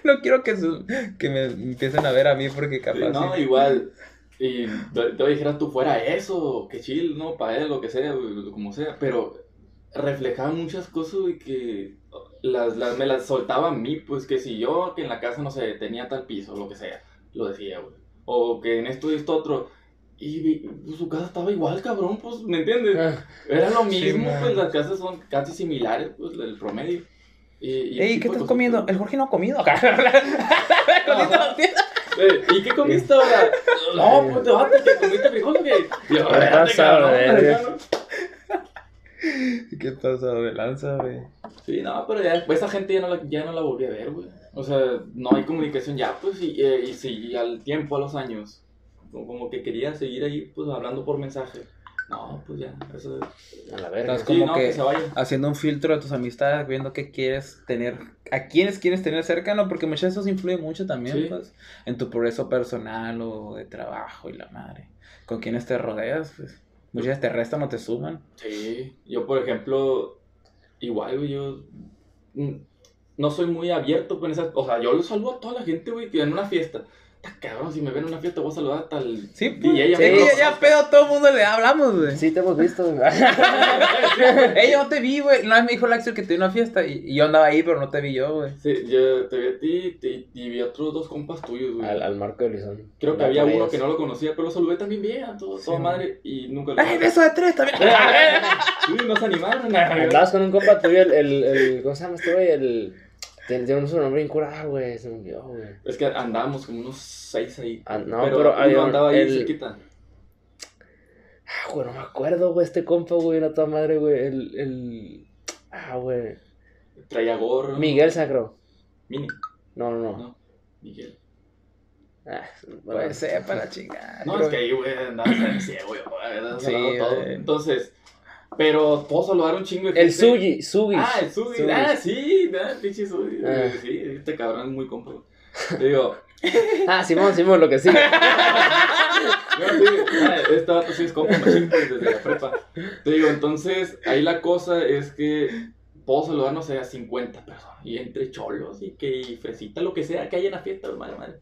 <laughs> no quiero que, su- que me empiecen a ver a mí porque Sí, capaz. no, sí. igual. Y te, te dijeras tú fuera eso, que chill, ¿no? Para él, lo que sea, como sea. Pero reflejaba muchas cosas, güey, que las, las, me las soltaba a mí, pues que si yo, que en la casa, no sé, tenía tal piso, lo que sea, lo decía, güey. O que en esto y esto otro. Y pues, su casa estaba igual, cabrón, pues, ¿me entiendes? Ah, Era lo mismo, pues las casas son casi similares, pues, el promedio. Y, y Ey, ¿qué estás comiendo? pues. El Jorge no ha comido. <laughs> ¿Y qué comiste ahora? No, pues te vas que comiste que. Yo, Me espérate, pasa. ¿Qué pasa de lanza, güey? Sí, no, pero ya después esa gente ya no la, ya no la volví a ver, güey. O sea, no hay comunicación ya, pues, y, eh, y si al tiempo, a los años, como, como que quería seguir ahí, pues, hablando por mensaje. No, pues ya, eso es. a la verga. Estás Sí, como no, que- que se vayan. Haciendo un filtro de tus amistades, viendo qué quieres tener, a quiénes quieres tener cerca, ¿no? Porque muchas veces eso influye mucho también, Sí. pues, en tu progreso personal o de trabajo y la madre. Con quienes te rodeas, pues, muchas veces te restan o te suman. Sí, yo por ejemplo, igual, güey, yo mm, no soy muy abierto con esas, o sea, yo lo saludo a toda la gente, güey, que en una fiesta, cabrón, si me ven en una fiesta voy a saludar hasta el Sí, pues. DJ, Sí, ya, ya pedo todo el mundo le hablamos, güey. Sí, te hemos visto, güey. <laughs> <laughs> Ey, yo te vi, güey. Una vez me dijo el Axel que tenía una fiesta y, y yo andaba ahí, pero no te vi yo, güey. Sí, yo te vi a ti te- y vi a otros dos compas tuyos, güey. al, al Marco de Lizón. Creo que había uno que no lo conocía, pero lo saludé también bien, a todo, toda madre, y nunca lo ¡Ay, beso de tres también! <laughs> Sí, no se animaron. Andabas con un compa tuyo, el, el, el ¿cómo se llama este güey? El, tiene un nombre bien curado, güey, se me olvidó, güey. Es que andábamos como unos seis ahí. Ah, no, pero, pero uno había un- andaba ahí el- cerquita. Ah, güey, no me acuerdo, güey, este compa, güey, era toda madre, güey, el, el, ah, güey, Traía gorro. Miguel Sacro. Mini. No, no, no. No, Miguel. Ah, bueno. Pues sepa la chingada. No, pero- es que ahí, güey, andaba ciego, güey. Sí, todo. Entonces, pero puedo saludar un chingo de El gente. Sugi, Sugi. Ah, el Sugi. Sugi. Ah, sí, ah, pinche Sugi. Ah. Sí, este cabrón es muy güey. Te digo, <laughs> Ah, Simón, Simón, lo que sí. <laughs> no, sí, ah, este vato sí es compa pues, desde la prepa. Te digo, entonces, ahí la cosa es que puedo saludar, no sé, a 50 personas. Y entre cholos y que y fresita, lo que sea que haya en la fiesta, madre, madre.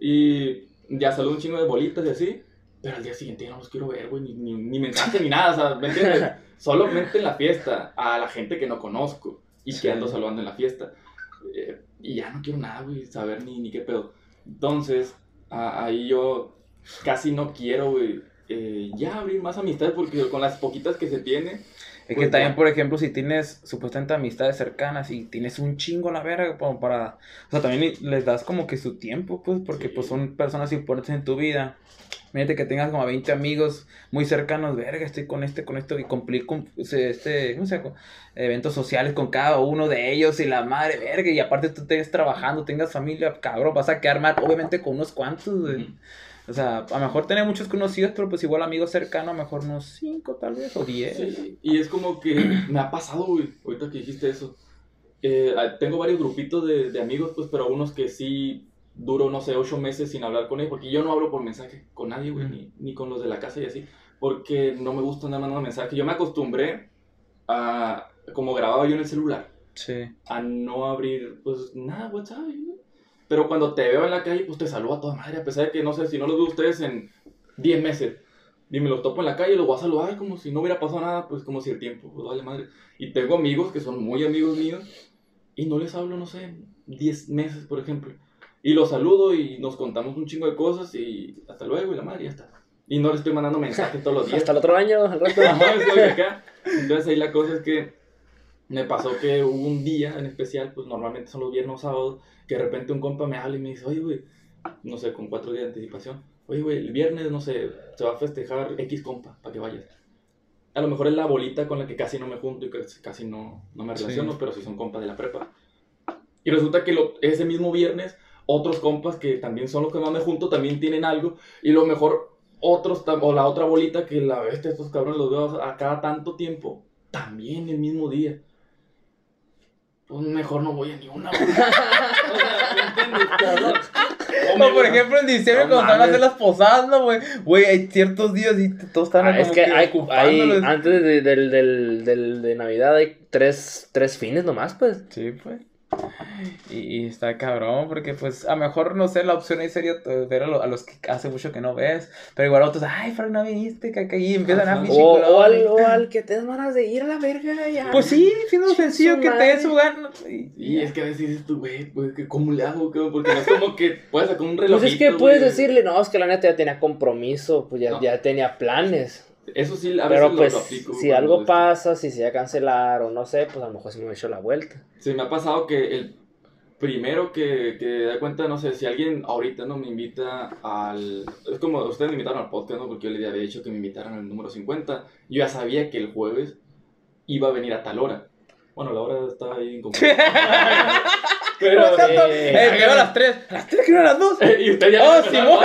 Y ya saludo un chingo de bolitas y así. Pero al día siguiente ya no los quiero ver, güey, ni, ni, ni mensaje ni nada, o sea, ¿me entiendes? <laughs> Solamente en la fiesta, a la gente que no conozco y Sí. que ando saludando en la fiesta. Eh, y ya no quiero nada, güey, saber ni, ni qué pedo. Entonces, a- ahí yo casi no quiero, güey, eh, ya abrir más amistades porque con las poquitas que se tiene, Es Pues que también, ya. por ejemplo, si tienes supuestamente amistades cercanas y tienes un chingo la verga como para... O sea, también les das como que su tiempo, pues, porque Sí. pues son personas importantes en tu vida. Fíjate que tengas como a 20 amigos muy cercanos, verga, estoy con este, con esto, y cumplir con sea, este, ¿cómo se llama? Eventos sociales con cada uno de ellos y la madre, verga, y aparte tú estés trabajando, tengas familia, cabrón, vas a quedar mal, obviamente con unos cuantos, güey. O sea, a lo mejor tener muchos conocidos, pero pues igual amigos cercanos, a lo mejor unos 5 tal vez, o 10. Sí, y es como que <clears throat> me ha pasado, güey, ahorita que dijiste eso. Eh, ah, tengo varios grupitos de, de amigos, pues, pero unos que sí duro, no sé, ocho meses sin hablar con ellos, porque yo no hablo por mensaje con nadie, güey, Mm. ni, ni con los de la casa y así, porque no me gusta andar mandando mensajes. Yo me acostumbré a, como grababa yo en el celular, Sí. a no abrir, pues, nada, WhatsApp. Pero cuando te veo en la calle, pues te saludo a toda madre, a pesar de que, no sé, si no los veo a ustedes en 10 meses. Y me los topo en la calle los voy a saludar como si no hubiera pasado nada, pues como si el tiempo, pues vale madre. Y tengo amigos que son muy amigos míos y no les hablo, no sé, en 10 meses, por ejemplo. Y los saludo y nos contamos un chingo de cosas y hasta luego y la madre, ya está. Y no les estoy mandando mensajes todos los días. Hasta el otro año, al rato. Acá. Entonces ahí la cosa es que me pasó que hubo un día en especial, pues normalmente son los viernes o sábados, que de repente un compa me habla y me dice, oye, güey, no sé, con cuatro días de anticipación, oye, güey, el viernes, no sé, se va a festejar X compa, para que vayas. A lo mejor es la bolita con la que casi no me junto y casi no, no me Sí. relaciono, pero sí son compas de la prepa. Y resulta que lo- ese mismo viernes, otros compas que también son los que más me junto, también tienen algo, y lo mejor otros, o la otra bolita que la bestia, estos cabrones los veo a cada tanto tiempo, también el mismo día. Pues mejor no voy a ni una. <laughs> o sea, ¿me entiendes, cabrón? O por ejemplo, en diciembre No cuando van a hacer las posadas, ¿no, güey? Güey, hay ciertos días y todos están Ah, como es que hay, hay ocupándolos. antes de, del, del, del, de Navidad hay tres, tres fines nomás, pues. Sí, pues. Y, y está cabrón, porque pues a lo mejor, no sé, la opción ahí sería ver a, lo- a los que hace mucho que no ves, pero igual otros, ay, Frank, no viniste, y empiezan a pinche O, al, o al que te ganas de ir a la verga ya. Pues sí, siendo sencillo que te su gana. y- Y es que a veces dices tú, güey, pues, que ¿cómo le hago? Porque no es como que puedes sacar un reloj. Pues es que puedes decirle, no, es que la neta ya tenía compromiso, pues ya, No. ya tenía planes. Eso sí, a veces Pero lo- pues, lo aplico. si algo esto- pasa, si se va a cancelar o no sé, pues a lo mejor sí me he hecho la vuelta. Sí, me ha pasado que el primero que, que da cuenta, no sé, si alguien ahorita no me invita al... Es como ustedes me invitaron al podcast, ¿no? Porque yo les había dicho que me invitaran al número 50. Yo ya sabía que el jueves iba a venir a tal hora. Bueno, la hora está ahí incompleta. <laughs> Pero... Tanto, eh, eh, a las 3, a las 3 que no a las 2. <laughs> y usted ya... Oh, Simón.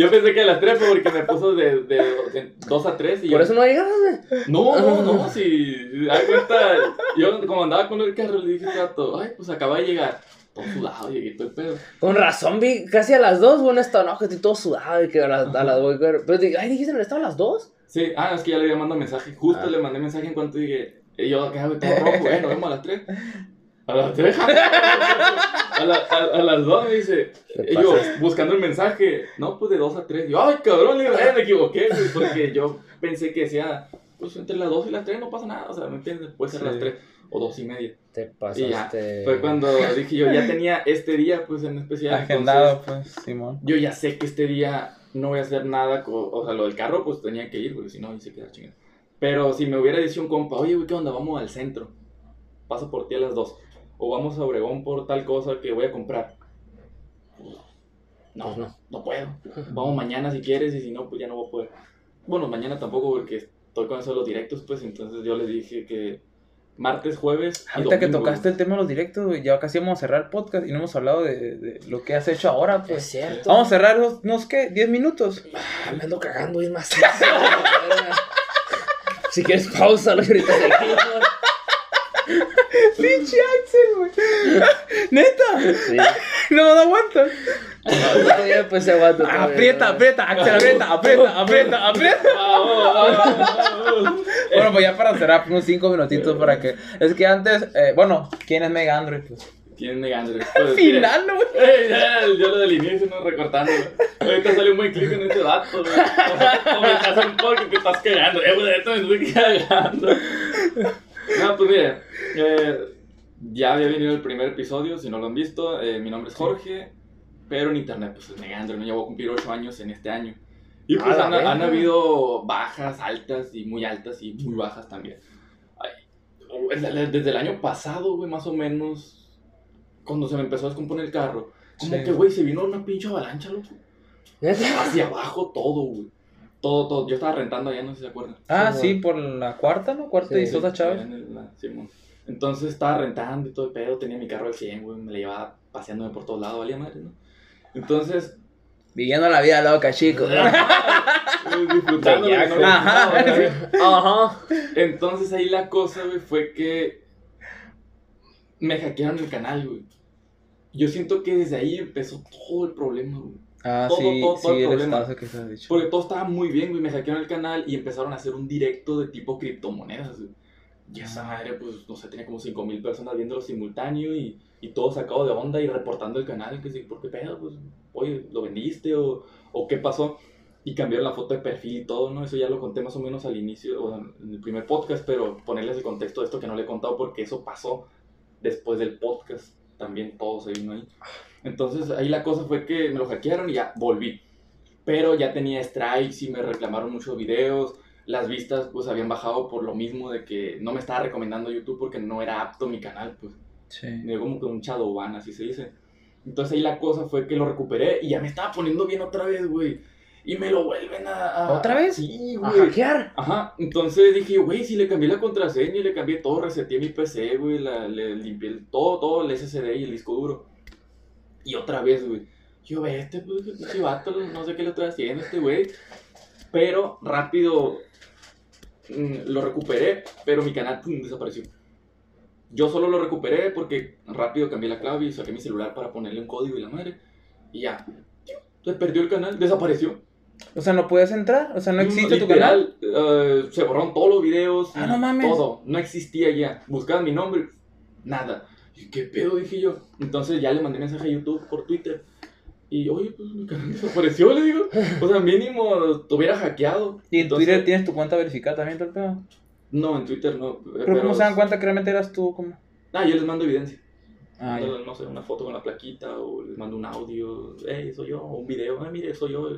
Yo pensé que a las 3 fue porque me puso de, de, 2 a 3 y Por yo- eso no llegas, güey. No, no, no, <laughs> si da cuenta, yo como andaba con el carro le dije al gato, ay, pues acaba de llegar, todo sudado, llegué todo el pedo. Con razón, vi casi a las dos, bueno, estaba, no, que estoy todo sudado y que a las, a las, pero dije, ay, dijiste, ¿no estaba a las dos? Sí, ah, es que ya le había mandado mensaje, justo Ah. le mandé mensaje en cuanto dije, y yo acá, güey, todo rojo, bueno, vemos a las 3. <laughs> A las 3. a, la- a- a las 2 me dice. Yo, buscando el mensaje. No, pues de 2 a 3. Yo, ay, cabrón, le digo, "Ay, me equivoqué. Porque yo pensé que decía, pues entre las 2 y las 3 no pasa nada. O sea, ¿me entiendes? Puede ser Sí. las 3 o 2 y media. Te Y ya. pasaste. Fue cuando dije yo, ya tenía este día, pues en especial. Agendado, entonces, pues, Simón. yo ya sé que este día no voy a hacer nada, o sea, lo del carro pues tenía que ir, porque si no, ahí se queda chingada. Pero si me hubiera dicho un compa, oye, güey, ¿qué onda? Vamos al centro, paso por ti a las dos, o vamos a Obregón por tal cosa que voy a comprar. No, Pues no, no. puedo. Vamos mañana si quieres, y si no, pues ya no voy a poder. Bueno, mañana tampoco, porque estoy con eso de los directos, pues entonces yo les dije que martes, jueves. y Ahorita que tocaste el tema de los directos, güey, ya casi vamos a cerrar el podcast y no hemos hablado de, de lo que has hecho ahora, Es pues. cierto. Vamos a cerrar unos, unos ¿qué? ¿10 minutos? Ah, me ando cagando, es más. <laughs> si quieres, pausalo y ahorita seguimos. <laughs> Pinche Axel, güey. <laughs> Neta, Sí. <laughs> no, no aguantas. Todavía pues se aguanta. Aprieta, aprieta, Axel, aprieta, aprieta, aprieta, aprieta. Vamos, vamos, vamos. Bueno, pues ya para cerrar, unos 5 minutitos para que. Es que antes, eh, bueno, ¿quién es Mega Android? Pues? ¿Quién me gana? Pues, Final, ¿no, güey? Ey, ya, yo lo del inicio, no recortando. güey. Ahorita sale un buen clip en este dato, güey. O, o me estás un poco que te estás cagando. Eh, güey, esto me estoy cagando. No, pues mire, eh, ya había venido el primer episodio, si no lo han visto. eh, mi nombre es Jorge, pero en internet, pues es Megandro, ¿no? Voy a cumplir 8 años en este año. Y pues A la han, han habido bajas, altas y muy altas y muy bajas también. Ay, Desde el año pasado, güey, más o menos, cuando se me empezó a descomponer el carro, como Sí. que, güey, se vino una pinche avalancha, loco. Hacia abajo todo, güey. Todo, todo. Yo estaba rentando allá, no sé si se acuerdan. Ah, Sí, sí, por la cuarta, ¿no? Cuarta Sí. y Sosa Chávez. En el- la- Simón. Entonces estaba rentando y todo el pedo, tenía mi carro al 100, güey, me la llevaba paseándome por todos lados, valía madre, ¿no? Entonces, Viviendo la vida loca, chicos. <laughs> disfrutando. lo que no Ajá. <laughs> Ajá. Entonces ahí la cosa, güey, fue que me hackearon el canal, güey. Yo siento que desde ahí empezó todo el problema, güey. Ah, Todo, sí, todo, todo sí, el problema. que se has dicho. Porque todo estaba muy bien, güey. Me hackearon el canal y empezaron a hacer un directo de tipo criptomonedas, güey. Y esa madre, pues, no sé, tenía como 5000 personas viéndolo simultáneo y, y todo sacado de onda y reportando el canal. Que sí, ¿por qué pedo? Pues, oye, ¿lo vendiste o, o qué pasó? Y cambiaron la foto de perfil y todo, ¿no? Eso ya lo conté más o menos al inicio, o en el primer podcast, pero ponerles el contexto de esto que no le he contado porque eso pasó después del podcast. También todo se vino ahí. Entonces ahí la cosa fue que me lo hackearon y ya volví. Pero ya tenía strikes y me reclamaron muchos videos. Las vistas pues habían bajado por lo mismo de que no me estaba recomendando YouTube porque no era apto mi canal, pues. Sí. Me dio como que un shadow ban, así se dice. Entonces ahí la cosa fue que lo recuperé y ya me estaba poniendo bien otra vez, güey. Y me lo vuelven a... a- ¿Otra vez? Sí, A güey. hackear. Ajá, entonces dije, güey, si le cambié la contraseña y le cambié todo, reseteé mi PC, güey, la- le limpié el- todo, todo, el SSD y el disco duro. Y otra vez, güey. Yo, ve, este, pues, vato, no sé qué le estoy haciendo a este güey. Pero rápido mm, lo recuperé, pero mi canal pum, desapareció. Yo solo lo recuperé porque rápido cambié la clave y saqué mi celular para ponerle un código y la madre. Y ya. Se perdió el canal, desapareció. O sea, no puedes entrar. O sea, no existe tu canal. Literal, eh, se borraron todos los videos. Ah, no mames. Todo. No existía ya. Buscaban mi nombre. Nada. ¿Y qué pedo? Dije yo. Entonces ya le mandé mensaje a YouTube por Twitter. Y, oye, pues mi canal <laughs> desapareció, le digo. O sea, mínimo te hubiera hackeado. Y en Entonces- Twitter tienes tu cuenta verificada también, todo el pedo. No, en Twitter no. eh, Pero, ¿cómo se dan cuenta que realmente eras tú? ¿Cómo? Ah, yo les mando evidencia. Ah, no sé, una foto con la plaquita o les mando un audio. Hey, soy yo. O un video. Ah, mire, soy yo.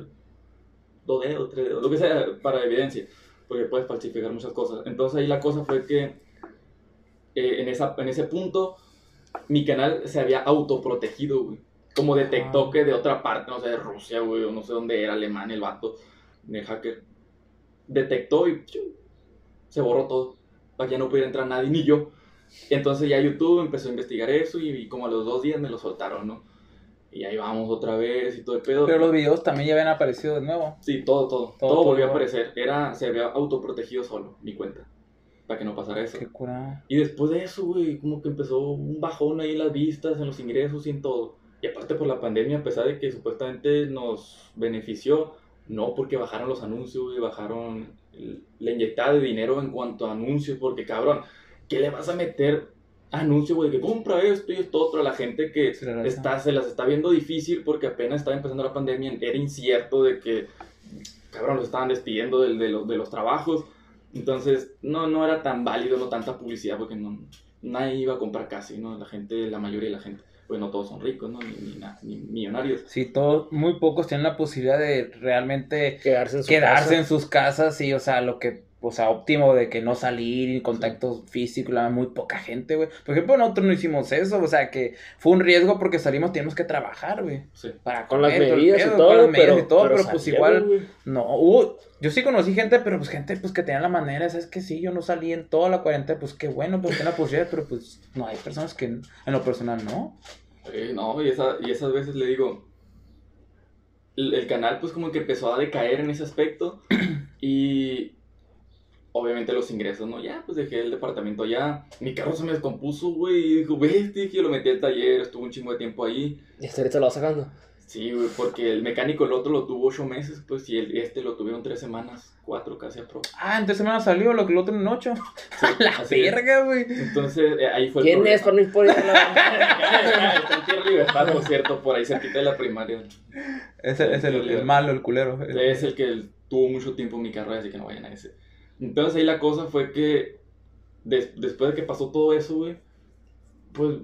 Dos dedos, tres dedos. Lo que sea para evidencia. Porque puedes falsificar muchas cosas. Entonces ahí la cosa fue que eh, en, esa, en ese punto mi canal se había autoprotegido, güey. Como detectó Ah. que de otra parte, no sé, de Rusia, güey, o no sé dónde era, Alemania, el vato, el hacker, detectó y se borró todo. Para que ya no pudiera entrar nadie, ni yo. Entonces ya YouTube empezó a investigar eso y, y como a los dos días me lo soltaron, ¿no? Y ahí vamos otra vez y todo el pedo. Pero los videos también ya habían aparecido de nuevo. Sí, todo, todo. Todo, Todo, volvió a todo. aparecer. Era, se había autoprotegido solo, mi cuenta. Para que no pasara eso. Qué curada. Y después de eso, güey, como que empezó un bajón ahí en las vistas, en los ingresos y en todo. Y aparte por la pandemia, a pesar de que supuestamente nos benefició, no porque bajaron los anuncios, güey, bajaron la inyectada de dinero en cuanto a anuncios, porque cabrón, ¿qué le vas a meter anuncio, güey, que compra esto y esto otro a la gente que Se la está, se las está viendo difícil porque apenas estaba empezando la pandemia, era incierto de que, cabrón, los estaban despidiendo de, de los, de los trabajos. Entonces, no, no era tan válido, no tanta publicidad, porque no, nadie iba a comprar casi, ¿no? La gente, la mayoría de la gente, pues no todos son ricos, ¿no? Ni, ni, na- ni millonarios. Sí, todos, muy pocos tienen la posibilidad de realmente Quedarse en su quedarse casa. en sus casas y, o sea, lo que, o sea, óptimo de que no salir y contacto físico, la muy poca gente, güey. Por ejemplo, nosotros no hicimos eso, o sea, que fue un riesgo porque salimos, teníamos que trabajar, güey. Sí. Para Con las comer, todo el medidas y pedo, todo, con las medidas pero, y todo, pero, pues igual, no, hubo, yo sí conocí gente, pero pues gente pues que tenía la manera, es que sí, yo no salí en toda la cuarentena, pues qué bueno, pues tenía la posibilidad, pero pues no, hay personas que en lo personal no. Eh, no, y, esa, y esas veces le digo, el, el canal pues como que empezó a decaer en ese aspecto y obviamente los ingresos, ¿no? Ya, pues dejé el departamento allá, mi carro se me descompuso, güey, y dijo, vete, dije, lo metí al taller, estuvo un chingo de tiempo ahí. Y hasta ahorita lo va sacando. Sí, güey, porque el mecánico el otro lo tuvo ocho meses, pues, y el, este lo tuvieron tres semanas, cuatro casi a pro. Ah, en tres semanas salió lo que el otro en ocho. Sí, <laughs> La verga, güey. Entonces, eh, ahí fue el ¿Quién problema. es? Por no importa. Está en Tierra Libertad, por cierto, por ahí cerquita de la primaria. Es el, es el, el malo, el culero. Es el que tuvo mucho tiempo en mi carrera, así que no vayan a ese. Entonces ahí la cosa fue que des- después de que pasó todo eso, güey, pues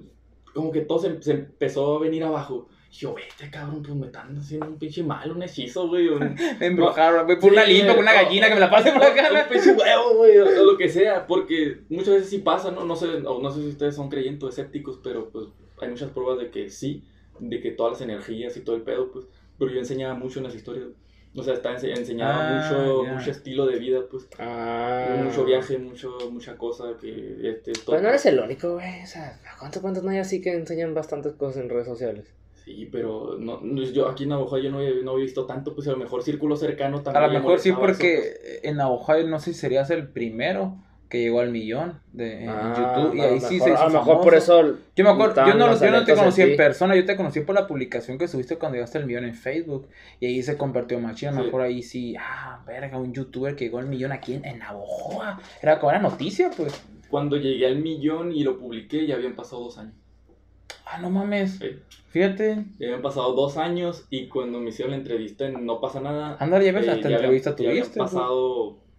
como que todo se, se empezó a venir abajo. Y yo, vete, cabrón, pues me están haciendo un pinche mal, un hechizo, güey. Un, <laughs> Me embrujaron, güey, por una Sí, limpa, por una gallina que me la pase por la cara. Un pinche huevo, güey, o, lo que sea, porque muchas veces sí pasa, ¿no? No sé, no sé si ustedes son creyentes o escépticos, pero pues hay muchas pruebas de que sí, de que todas las energías y todo el pedo, pues, pero yo enseñaba mucho en las historias, o sea, está, ense- enseñaba Ah, mucho, mucho estilo de vida, pues, Ah. mucho viaje, mucho, mucha cosa que, este, todo. Pues no eres el único, güey. O sea, ¿cuántos, cuántos no hay así que enseñan bastantes cosas en redes sociales? Sí, pero no, no- yo aquí en Navajo yo no he, no he visto tanto, pues a lo mejor círculo cercano A también. lo le mejor sí, molestaba eso, pues. porque en Navajo no sé si serías el primero que llegó al millón de, en Ah, YouTube. Y ahí sí se hizo A lo mejor por eso. Yo me acuerdo, yo no, yo no te conocí en persona, yo te conocí por la publicación que subiste cuando llegaste al millón en Facebook. Y ahí se convirtió más chido. A lo Sí. mejor ahí sí, ah, verga, un youtuber que llegó al millón aquí en, en Navojoa. Era como una noticia, pues. Cuando llegué al millón y lo publiqué, ya habían pasado dos años. Ah, no mames. Sí. Fíjate. Ya habían pasado dos años y cuando me hicieron la entrevista en No pasa nada. Ándale, ya ves, eh, hasta ya entrevista habían- ya habían tuviste. pues.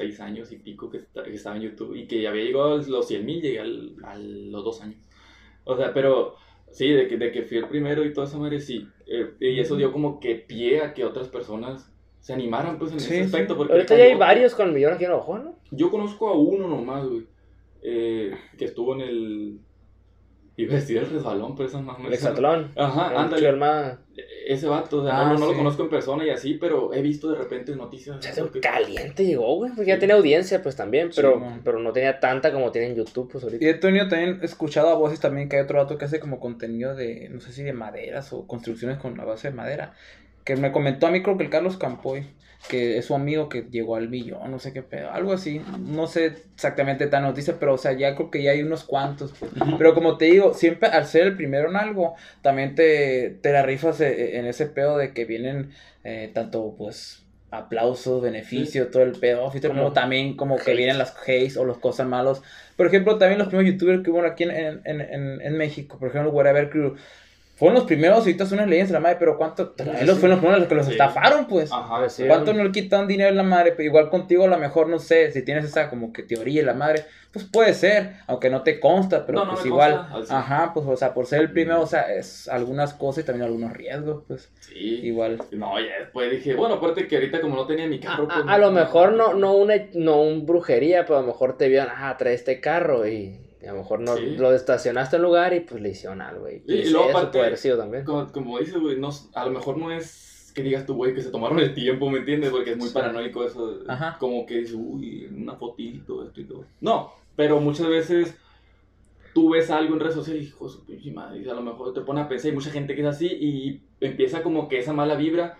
Seis años y pico que, esta- que estaba en YouTube y que ya había llegado a los 100 mil, llegué al, a los dos años. O sea, pero sí, de que, de que fui el primero y todo eso, madre, sí. Eh, y eso dio como que pie a que otras personas se animaran, pues, en Sí, ese aspecto. Porque Ahorita ya hay varios con millón aquí en Ojo, ¿no? Yo conozco a uno nomás, güey, eh, que estuvo en el... Iba a decir el resbalón, pero esa mamá. El Exatlón. Ajá, ándale. Ese vato, o sea, Ah, no, no lo conozco en persona y así, pero he visto de repente noticias. O sea, porque- caliente llegó, güey. Porque ya tenía audiencia, pues también. Pero, pero no tenía tanta como tiene en YouTube, pues Y ahorita. he tenido también escuchado a voces también que hay otro dato que hace como contenido de, no sé si de maderas o construcciones con la base de madera. Que me comentó a mí, creo que el Carlos Campoy, que es su amigo que llegó al millón, no sé qué pedo, algo así. No sé exactamente tan noticia, pero o sea, ya creo que ya hay unos cuantos. pues. Pero como te digo, siempre al ser el primero en algo, también te, te la rifas eh, en ese pedo de que vienen eh, tanto pues aplausos, beneficios, todo el pedo. Como también como que hate. vienen las hates o las cosas malos. Por ejemplo, también los primeros youtubers que hubo aquí en, en, en, en México, por ejemplo, Whatever Crew, fueron los primeros, ahorita son unas leyendas de la madre, pero ¿cuánto? También los fueron los primeros los que los Sí. estafaron, pues. Ajá, Sí. ¿Cuánto no le quitan dinero a la madre? Pero igual contigo a lo mejor, no sé, si tienes esa como que teoría de la madre, pues puede ser, aunque no te consta, pero No, no pues igual, consta, ajá, pues o sea, por ser el primero, o sea, es algunas cosas y también algunos riesgos, pues Sí. igual. No, ya después dije, bueno, aparte que ahorita como no tenía mi carro. a- pues, a lo mejor no, no, una, no un brujería, pero a lo mejor te vieron, ah, trae este carro y a lo mejor no Sí. lo estacionaste en un lugar y pues le hicieron algo, güey. Y Sí, luego aparte- haber sido también. Como, como dices, güey, no, a lo mejor no es que digas tú, güey, que se tomaron el tiempo, ¿me entiendes? Porque es muy paranoico eso. Ajá. Como que dices, uy, una fotito, esto y todo. No, pero muchas veces tú ves algo en redes sociales y hijo su pinche madre, y a lo mejor te pone a pensar, hay mucha gente que es así y empieza como que esa mala vibra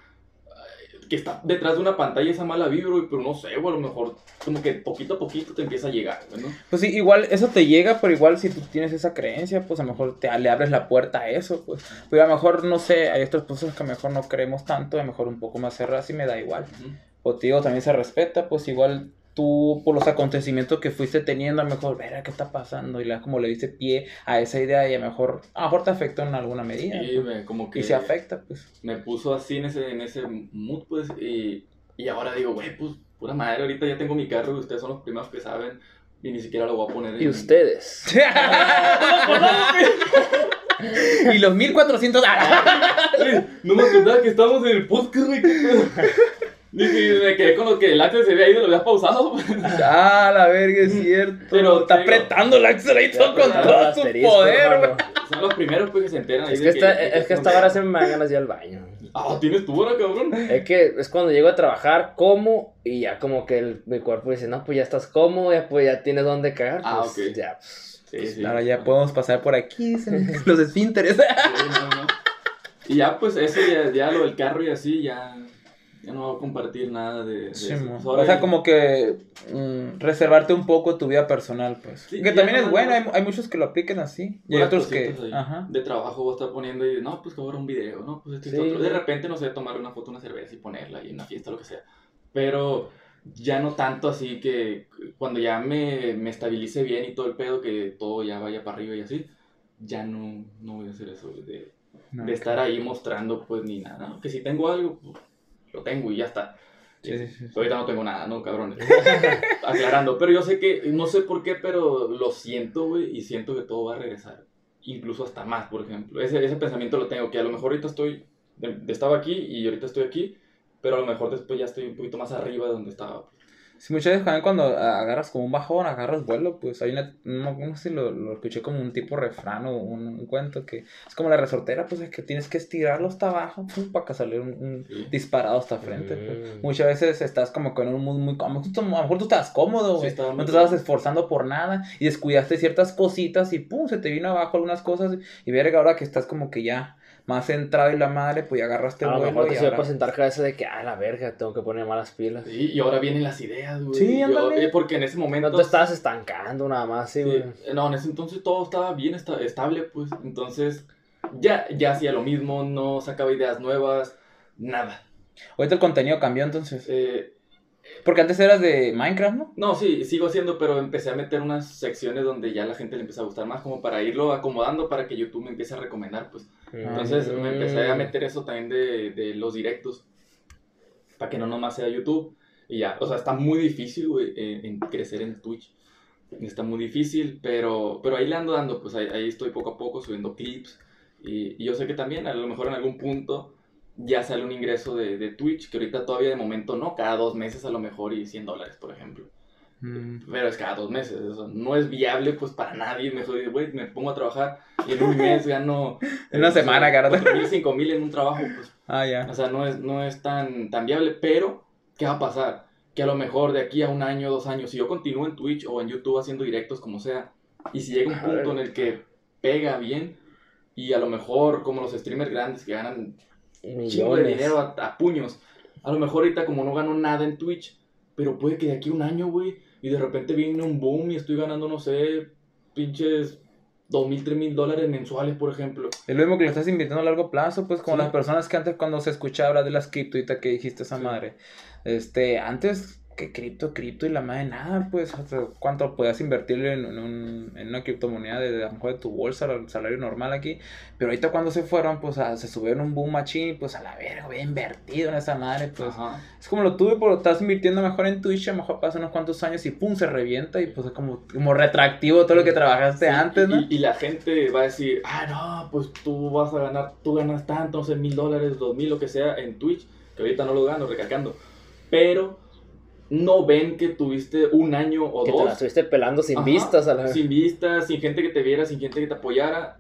que está detrás de una pantalla esa mala vibra, y pero no sé, güey, a lo mejor como que poquito a poquito te empieza a llegar, güey, ¿no? Pues sí, igual eso te llega, pero igual si tú tienes esa creencia, pues a lo mejor te, le abres la puerta a eso, pues. Pero a lo mejor, no sé, hay otras personas que a lo mejor no creemos tanto, a lo mejor un poco más cerradas y me da igual. O te digo, también se respeta, pues igual tú, por los acontecimientos que fuiste teniendo, a lo mejor, ver qué está pasando, y la, como le diste pie a esa idea, y a lo mejor, a lo mejor te afectó en alguna medida. Y me, como que y se afecta, pues. me puso así en ese, en ese mood, pues, y, y ahora digo, güey, pues, pura madre, ahorita ya tengo mi carro y ustedes son los primeros que saben, y ni siquiera lo voy a poner en... Y ustedes. <laughs> <laughs> y los 1400. <laughs> Güey, no me acordaba que estábamos en el podcast, güey, me quedé con lo que el Axel se había ido y lo había pausado. <laughs> ah, la verga, es cierto. Pero está digo- apretando el con apretando todo el su asterisco, poder. Son los primeros pues, que se enteran. ahí Es que, esta, es que esta hora se me dan ganas de ir al baño. Ah, ¿tienes tu hora, cabrón? Es que es cuando llego a trabajar, como y ya como que el- mi cuerpo dice, no, pues ya estás cómodo, ya, pues ya tienes dónde cagar. Ah, pues, ok. Ya, pues, Sí, sí. Ahora ya podemos pasar por aquí, <laughs> los esfínteres. Sí, no, no. Y ya, pues, eso, ya, ya lo del carro y así, ya, ya no voy a compartir nada de, de Sí. Pues ahora o sea, ya- como que mm, reservarte un poco tu vida personal, pues. Sí, que también no es bueno, hay, hay muchos que lo apliquen así. Y hay otros que. cositas ahí Ajá. De trabajo voy a estar poniendo y, no, pues que ahora un video, ¿no? Pues esto y Sí. esto otro. De repente, no sé, tomar una foto, una cerveza y ponerla ahí en una fiesta, lo que sea. Pero ya no tanto así que cuando ya me, me estabilice bien y todo el pedo, que todo ya vaya para arriba y así, ya no, no voy a hacer eso de, No, de estar ahí mostrando pues ni nada. ¿no? Que si tengo algo, pues, lo tengo y ya está. Sí, sí, sí. Ahorita no tengo nada, ¿no, cabrones? <laughs> Aclarando, pero yo sé que, no sé por qué, pero lo siento, güey, y siento que todo va a regresar. Incluso hasta más, por ejemplo. Ese, ese pensamiento lo tengo, que a lo mejor ahorita estoy, de- estaba aquí y ahorita estoy aquí, pero a lo mejor después ya estoy un poquito más arriba de donde estaba. Sí, muchas veces también cuando agarras como un bajón, agarras vuelo, pues hay una, no, no sé si lo, lo escuché como un tipo refrán o un, un cuento que es como la resortera, pues es que tienes que estirarlo hasta abajo pum, para que salir un, un Sí. disparado hasta frente. pues. Mm. Muchas veces estás como con un mood muy cómodo, a lo mejor tú estabas cómodo, Sí, no te estabas esforzando por nada y descuidaste ciertas cositas y pum, se te vino abajo algunas cosas y verga, ahora que estás como que ya más centrado y la madre, pues ya agarraste a lo mejor te sirve ahora... para sentar cabeza de que, ah, la verga, tengo que poner malas pilas. Sí, y ahora vienen las ideas, güey. Sí, ándale. eh, porque en ese momento... No te estabas estancando nada más, sí, Sí, güey. no, en ese entonces todo estaba bien esta- estable, pues. Entonces, ya, ya hacía lo mismo, no sacaba ideas nuevas, nada. Ahorita el contenido cambió entonces. Eh, Porque antes eras de Minecraft, ¿no? No, sí, sigo haciendo, pero empecé a meter unas secciones donde ya la gente le empieza a gustar más, como para irlo acomodando para que YouTube me empiece a recomendar, pues. Entonces Mm. me empecé a meter eso también de, de los directos, para que no nomás sea YouTube. Y ya, o sea, está muy difícil, güey, en, en crecer en Twitch. Está muy difícil, pero, pero ahí le ando dando, pues ahí, ahí estoy poco a poco subiendo clips. Y, y yo sé que también, a lo mejor en algún punto, ya sale un ingreso de, de Twitch, que ahorita todavía de momento no, cada dos meses a lo mejor y 100 dólares, por ejemplo. Pero es cada dos meses, eso no es viable pues para nadie. Mejor, güey, me pongo a trabajar y en un mes gano... <laughs> En una semana, cara. 4 mil, 5 mil en un trabajo, pues. Ah, ya. O sea, no es, no es tan, tan viable, pero ¿qué va a pasar? Que a lo mejor de aquí a un año, dos años, si yo continúo en Twitch o en YouTube haciendo directos, como sea, y si llega un punto en el que pega bien, y a lo mejor como los streamers grandes que ganan chingo de dinero a, a puños, a lo mejor ahorita como no gano nada en Twitch, pero puede que de aquí a un año, güey, y de repente viene un boom y estoy ganando, no sé, pinches dos mil, tres mil dólares mensuales, por ejemplo. Es lo mismo que le estás invirtiendo a largo plazo, pues como Sí. las personas que antes cuando se escuchaba hablar de las cripto, ahorita que dijiste esa Sí. madre. Este, antes que cripto, cripto y la madre nada, pues, o sea, cuánto podías invertirle en, un- en una criptomoneda de, a de tu bolsa, al salario normal aquí. Pero ahorita cuando se fueron, pues a- se subieron un boom machín, pues a la verga, había invertido en esa madre, pues. Ajá. Es como lo tuve, pero estás invirtiendo mejor en Twitch, a lo mejor pasan unos cuantos años y pum, se revienta y pues es como, como retractivo todo lo que trabajaste Sí, antes, y, ¿no? y- y la gente va a decir, ah, no, pues tú vas a ganar, tú ganas tanto, mil dólares, dos mil, lo que sea, en Twitch, que ahorita no lo gano, recalcando. Pero no ven que tuviste un año o Que te la dos estuviste pelando sin Ajá, vistas a la sin vistas, sin gente que te viera, sin gente que te apoyara.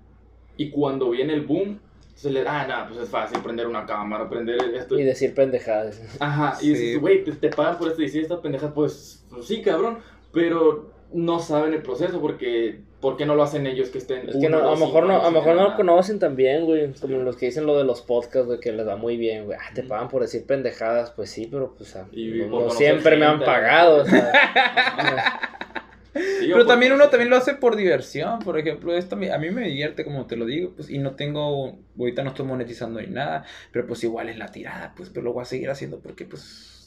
Y cuando viene el boom, se le da, ah, no, pues es fácil prender una cámara, prender esto. Y decir pendejadas. Ajá, y Sí. dices, güey, te, te pagan por esto y si estas pendejas, pues, pues sí, cabrón, pero no saben el proceso porque, ¿por qué no lo hacen ellos que estén? Es que no, a lo mejor no, a lo mejor no lo conocen también, güey. Como los que dicen lo de los podcasts, güey, que les va muy bien, güey. Ah, te pagan por decir pendejadas, pues sí, pero pues ah, Y no, siempre me han pagado. o sea, <laughs> Sí, Pero también uno también lo hace por diversión, por ejemplo, esto a mí me divierte, como te lo digo, pues, y no tengo, ahorita no estoy monetizando ni nada, pero pues igual es la tirada, pues, pero lo voy a seguir haciendo porque, pues.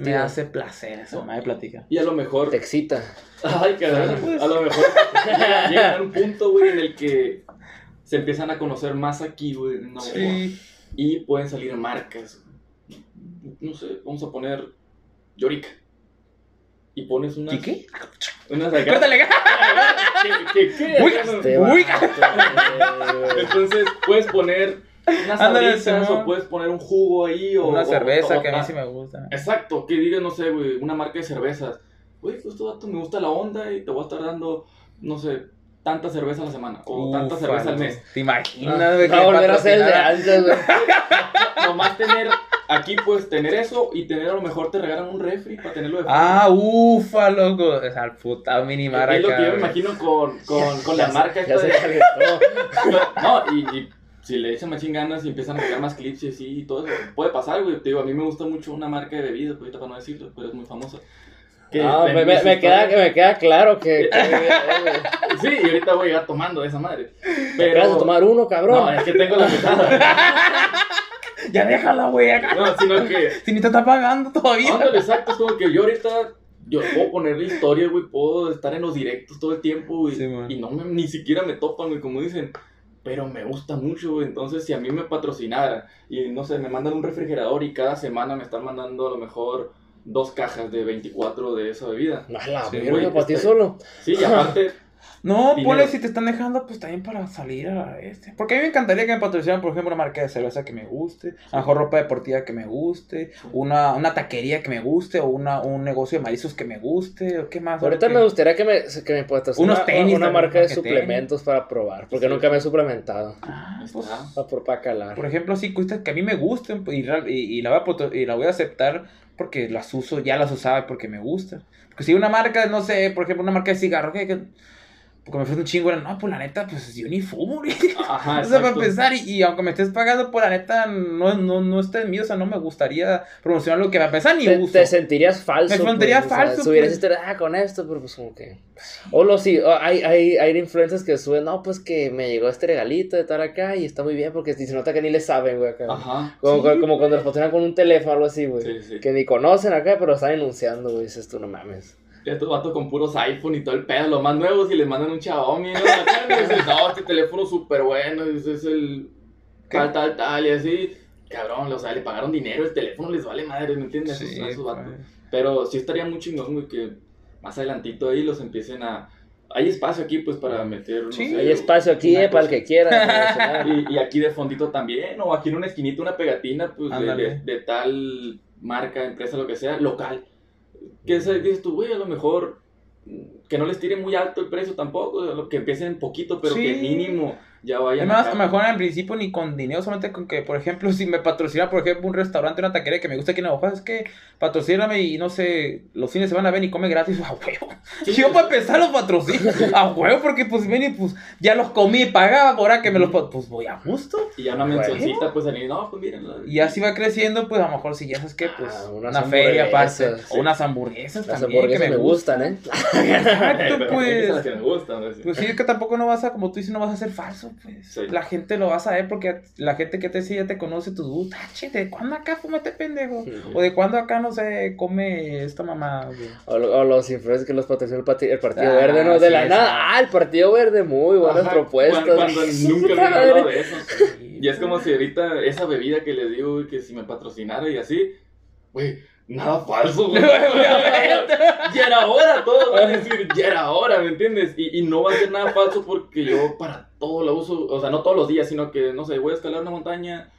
Me hace placer eso, me platica. Y a lo mejor. Te excita. Ay, cabrón. Pues. A lo mejor <laughs> llegan a un punto, güey, en el que se empiezan a conocer más aquí, güey. Sí. Y pueden salir marcas. No sé, vamos a poner Yorick. Y pones unas. ¿Qué? Unas acá. Córtale, <laughs> ¿Qué, qué, qué? Uy. <laughs> Entonces puedes poner unas Ándale, sabritas o puedes poner un jugo ahí o Una cerveza o- que a mí sí me gusta. Exacto, que diga, no sé, güey, una marca de cervezas. Güey, pues tu vato me gusta la onda y te voy a estar dando, no sé, tanta cerveza a la semana o tanta cerveza al mes. ¿Te imaginas, Ah, güey? a volver a ser el de antes, güey. <laughs> Nomás tener, aquí puedes tener eso y tener a lo mejor te regalan un refri para tenerlo de Ah, ufa, loco. O sea, el puta minimar Es lo que yo me imagino con, con, con la marca Ya esta se de... <laughs> No, y, y si le echan más ganas y empiezan a sacar más clips y así y todo eso, puede pasar, güey. Te digo, a mí me gusta mucho una marca de bebidas, pues, ahorita para no decirlo, pero es muy famosa. Que No, de me, me, me queda, me queda claro que. <laughs> que. Sí, y ahorita voy a llegar tomando esa madre. Pero... Pero... Acabas de tomar uno, cabrón. No, es que tengo la pesada. <laughs> Ya déjala, güey, acá. No, sino que... Si ni te está pagando todavía. Ándale, exacto, es como que yo ahorita... Yo puedo ponerle historias, güey, puedo estar en los directos todo el tiempo, güey. Sí, y no me, ni siquiera me topan, güey, como dicen. Pero me gusta mucho. Entonces, si a mí me patrocinara y no sé, me mandan un refrigerador y cada semana me están mandando a lo mejor dos cajas de 24 de esa bebida. La Sí, güey, para ti este- solo. Sí, y aparte, <laughs> No, ponle si te están dejando, pues también para salir a este. Porque a mí me encantaría que me patrocinaran, por ejemplo, una marca de cerveza que me guste, a lo mejor ropa deportiva que me guste, una, una taquería que me guste, o una, un negocio de marizos que me guste, o qué más. Ahorita me gustaría que me, que me patrocine Unos una, tenis una marca de suplementos para probar, porque Sí. nunca me he suplementado. Ah, pues. Para, por, para calar. por ejemplo, sí, cosas que a mí me gusten y, y, y la voy a, y la voy a aceptar porque las uso, ya las usaba porque me gusta. Porque si una marca, no sé, por ejemplo, una marca de cigarro que... que porque me ofrece un chingo, era, no, pues la neta, pues yo ni fumo, güey. Ajá, <laughs> O sea, para empezar, y, y aunque me estés pagando, por la neta, no, no, no está en mí, o sea, no me gustaría promocionar lo que va a empezar ni te, uso. te sentirías falso. Me sentiría pues, o sea, falso, subieras pues. ah, con esto, pero pues como que. O lo sí, hay, hay, hay influencers que suben, no, pues que me llegó este regalito de tal acá y está muy bien porque se nota que ni le saben, güey, acá. Ajá. Como, sí. como cuando los patrocinan con un teléfono algo así, güey. Sí, sí. Que ni conocen acá, pero están enunciando, güey. Dices tú, no mames. Estos vatos con puros iPhone y todo el pedo, los más nuevos, y les mandan un Xiaomi, ¿no? No, este teléfono súper bueno, ese es el tal, tal, tal, y así. Cabrón, o sea, le pagaron dinero, el teléfono les vale madre, ¿me entiendes? Sí, Esos- esos vatos. pues. Pero sí estaría muy chingón, güey, que más adelantito ahí los empiecen a... Hay espacio aquí, pues, para meter, no Sí. sé, Hay espacio aquí, eh, para el que quiera. <laughs> Y, y aquí de fondito también, o aquí en una esquinita una pegatina, pues, de, de- de tal marca, empresa, lo que sea, local. Que dices tú, güey, a lo mejor mm, que no les tire muy alto el precio tampoco, que empiecen poquito, pero que mínimo ya vayan Además, a lo mejor al principio ni con dinero, solamente con que, por ejemplo, <laughs> si me patrocina, por ejemplo, un restaurante, una taquería que me gusta aquí en Navajo, es que patrocíname y no sé, los fines se van a ver y come gratis, <laughs> a huevo. Sí, Yo sí. para empezar los patrocino, a huevo, porque pues ven y pues ya los comí y pagaba, ahora que me los, pues voy a gusto. Y ya una mencioncita, pues, salir, no, pues miren. la- Y así va creciendo, pues a lo mejor si ya sabes que, pues Ah, una feria aparte, hamburguesas, o sí. unas hamburguesas Las también hamburguesas que me, me gustan, ¿eh? <laughs> Exacto, pues. esas las que me gustan, pues, sí. Pues sí, es que tampoco no vas a, como tú dices, no vas a ser falso, pues. Sí. La gente lo va a saber porque la gente que te sigue te conoce tus gustos. Ah, ¿de cuándo acá fuma este pendejo? O de cuándo acá, no sé, come esta mamá, güey. O, lo- o los influencers que los patrocinó el, el Partido Ah, Verde, ¿no? De sí, la sí. nada. Ah, el Partido Verde, muy buenas Ajá, propuestas. Cuando, cuando nunca había hablado de eso. Y es como si ahorita esa bebida que les digo, que si me patrocinara y así, güey, nada falso, güey. <laughs> ya era hora, todos van a decir, ya era hora, ¿me entiendes? Y, y no va a ser nada falso porque yo para todo lo uso, o sea, no todos los días, sino que, no sé, voy a escalar una montaña,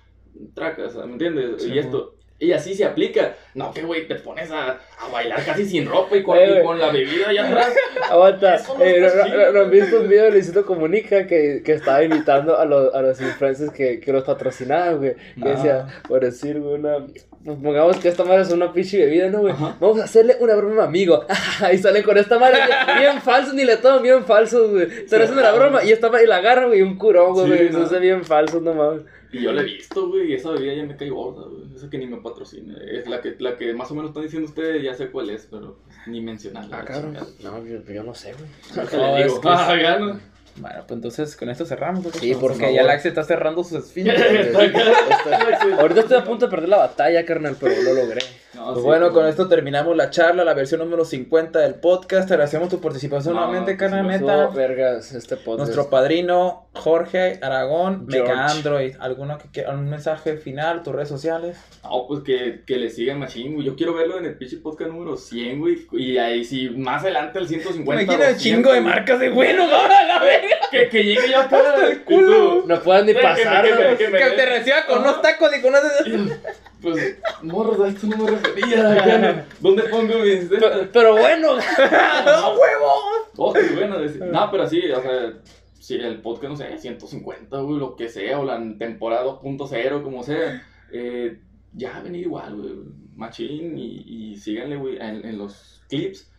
tracas, ¿me entiendes? Sí, y esto. Y así se aplica. No, que güey, te pones a, a bailar casi sin ropa y con, Eh, y con la bebida allá atrás. Aguanta, no eh, no, no, visto un video de Luisito Comunica que, que estaba invitando a los, a los influencers que, que los patrocinaban, güey. Que decía, por decir, güey, una. Pues, Pongamos que esta madre es una pinche bebida, ¿no, güey? Ajá. Vamos a hacerle una broma amigo. <laughs> y salen con esta madre bien, bien falsos, ni le toman bien falsos, güey. Están haciendo la broma y esta madre la agarran, güey, un curón, güey. Sí, güey, no. Se hace bien falsos, no mames. Y yo la he visto, güey, y esa bebida ya me cae gorda, güey. Esa que ni me patrocina. Es la que, la que más o menos están diciendo ustedes, ya sé cuál es, pero ni mencionarla. Ah, cabrón. No, yo, yo no sé, güey. No, le es que <laughs> ah. Bueno, pues entonces con esto cerramos. ¿no? Sí, por porque favor. ya Alex está cerrando sus <laughs> acá. Ahorita estoy a punto de perder la batalla, carnal, pero lo logré. No, Pues sí, bueno, pues, con esto terminamos la charla, la versión número 50 del podcast. Te agradecemos tu participación No, nuevamente, pues, carnal, sí, neta. Vergas este podcast. Nuestro padrino Jorge Aragón, George. Mega Android. ¿Alguno que, un mensaje final, tus redes sociales? No, pues que, que le sigan Machine, güey. Yo quiero verlo en el pinche podcast número 100, güey. Y ahí, si más adelante el 150. Imagina el 200, chingo de marcas de bueno, <laughs> no, a la verga. Que, que llegue acá. Hasta el culo. tú, No puedan ni Que me- pasar, que me- que me- Que te reciba con unos tacos y con unas... <laughs> Pues, morro, a esto no me refería. <laughs> ¿Dónde pongo mis.? Pero, pero bueno, <laughs> ¡No, huevo! Oh, qué bueno. No, pero sí, o sea, si el podcast, no sé, 150, güey, lo que sea, o la temporada 2.0, como sea, eh, ya va a venir igual, güey. Machín y, y síganle, güey, en, en los clips.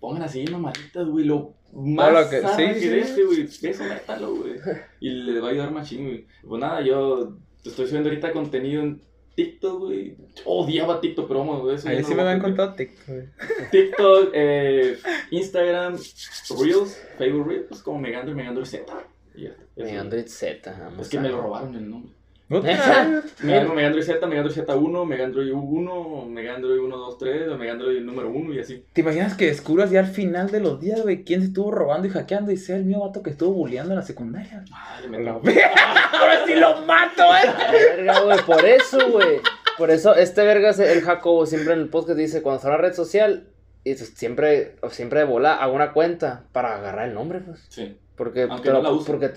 Pongan así mamaditas, güey, lo más lo que- sí, que de este, güey. Eso métalo, güey. Y le va a ayudar machín, güey. Pues nada, yo estoy subiendo ahorita contenido en TikTok, güey. Odiaba TikTok, pero vamos, güey. Ahí no sí lo me habían contado TikTok. güey. TikTok, eh, Instagram, Reels, Facebook Reels, pues como Megandro y Megandro Z. Y ya, Z. vamos Es que a- me lo robaron el nombre. Megandro, Megandro Z, Megandro Z1, Megandro 1, Megandro 1, 2, 3, o Megandro número 1 y así. ¿Te imaginas que descubras ya al final de los días, güey, quién se estuvo robando y hackeando y sea el mío vato que estuvo bulleando en la secundaria? Ay, me La. <laughs> Ahora sí lo mato, eh. Verga, güey, por eso, güey. Por eso este verga, el Jacobo, siempre en el podcast dice, cuando está en una red social, y pues siempre, siempre de bola, hago una cuenta para agarrar el nombre, pues. Sí. Porque Aunque te, no lo, la porque,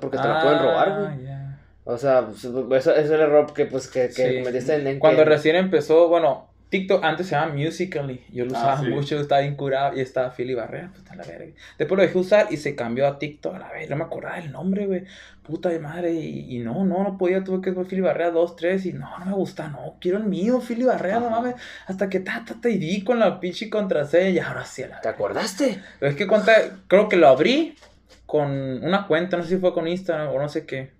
porque te la pueden robar, Ah, güey. O sea, pues, eso, eso es el error que, pues, que, que Sí. cometiste en, en Cuando que- recién empezó, bueno, TikTok antes se llamaba Musical.ly. Yo lo Ah, usaba sí. mucho, estaba bien curado y estaba Philly Barrera, puta la verga. Después lo dejé usar y se cambió a TikTok, a la verga. No me acordaba del nombre, güey. Puta de madre. Y, y no, no, no podía. Tuve que ver Philly Barrera 2, 3 y no, no me gusta, no. Quiero el mío, Philly Barrera, no mames. Hasta que ta, ta, ta, y di con la pinche contraseña y ahora sí, a la ¿Te acordaste? Pero es que cuenta, creo que lo abrí con una cuenta, no sé si fue con Instagram o no sé qué.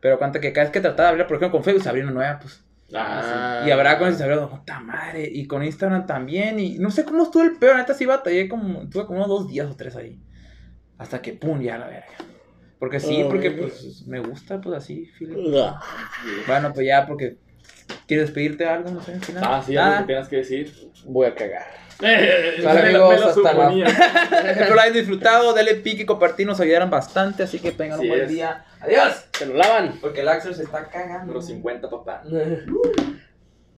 Pero cuenta que cada vez que trataba de hablar, por ejemplo, con Facebook se abrió una nueva, pues. Ah, Y habrá con ese sabrá, puta madre. Y con Instagram también. Y no sé cómo estuvo el peor. Neta sí batallé como. Tuve como unos dos días o tres ahí. Hasta que pum, ya la verga. Porque sí, porque pues me gusta, pues así, sí. Bueno, pues ya, porque. ¿Quieres pedirte algo? No sé, al final. Ah, sí, algo que tengas que decir. Voy a cagar. Eh, me lo- amigos, me lo hasta la-. Espero lo hayan disfrutado. Dale pique y compartir. Nos ayudaron bastante. Así que tengan Así un buen es. día. Adiós. ¿Se lo lavan? Porque el Axel se está cagando. Número 50, papá. <laughs>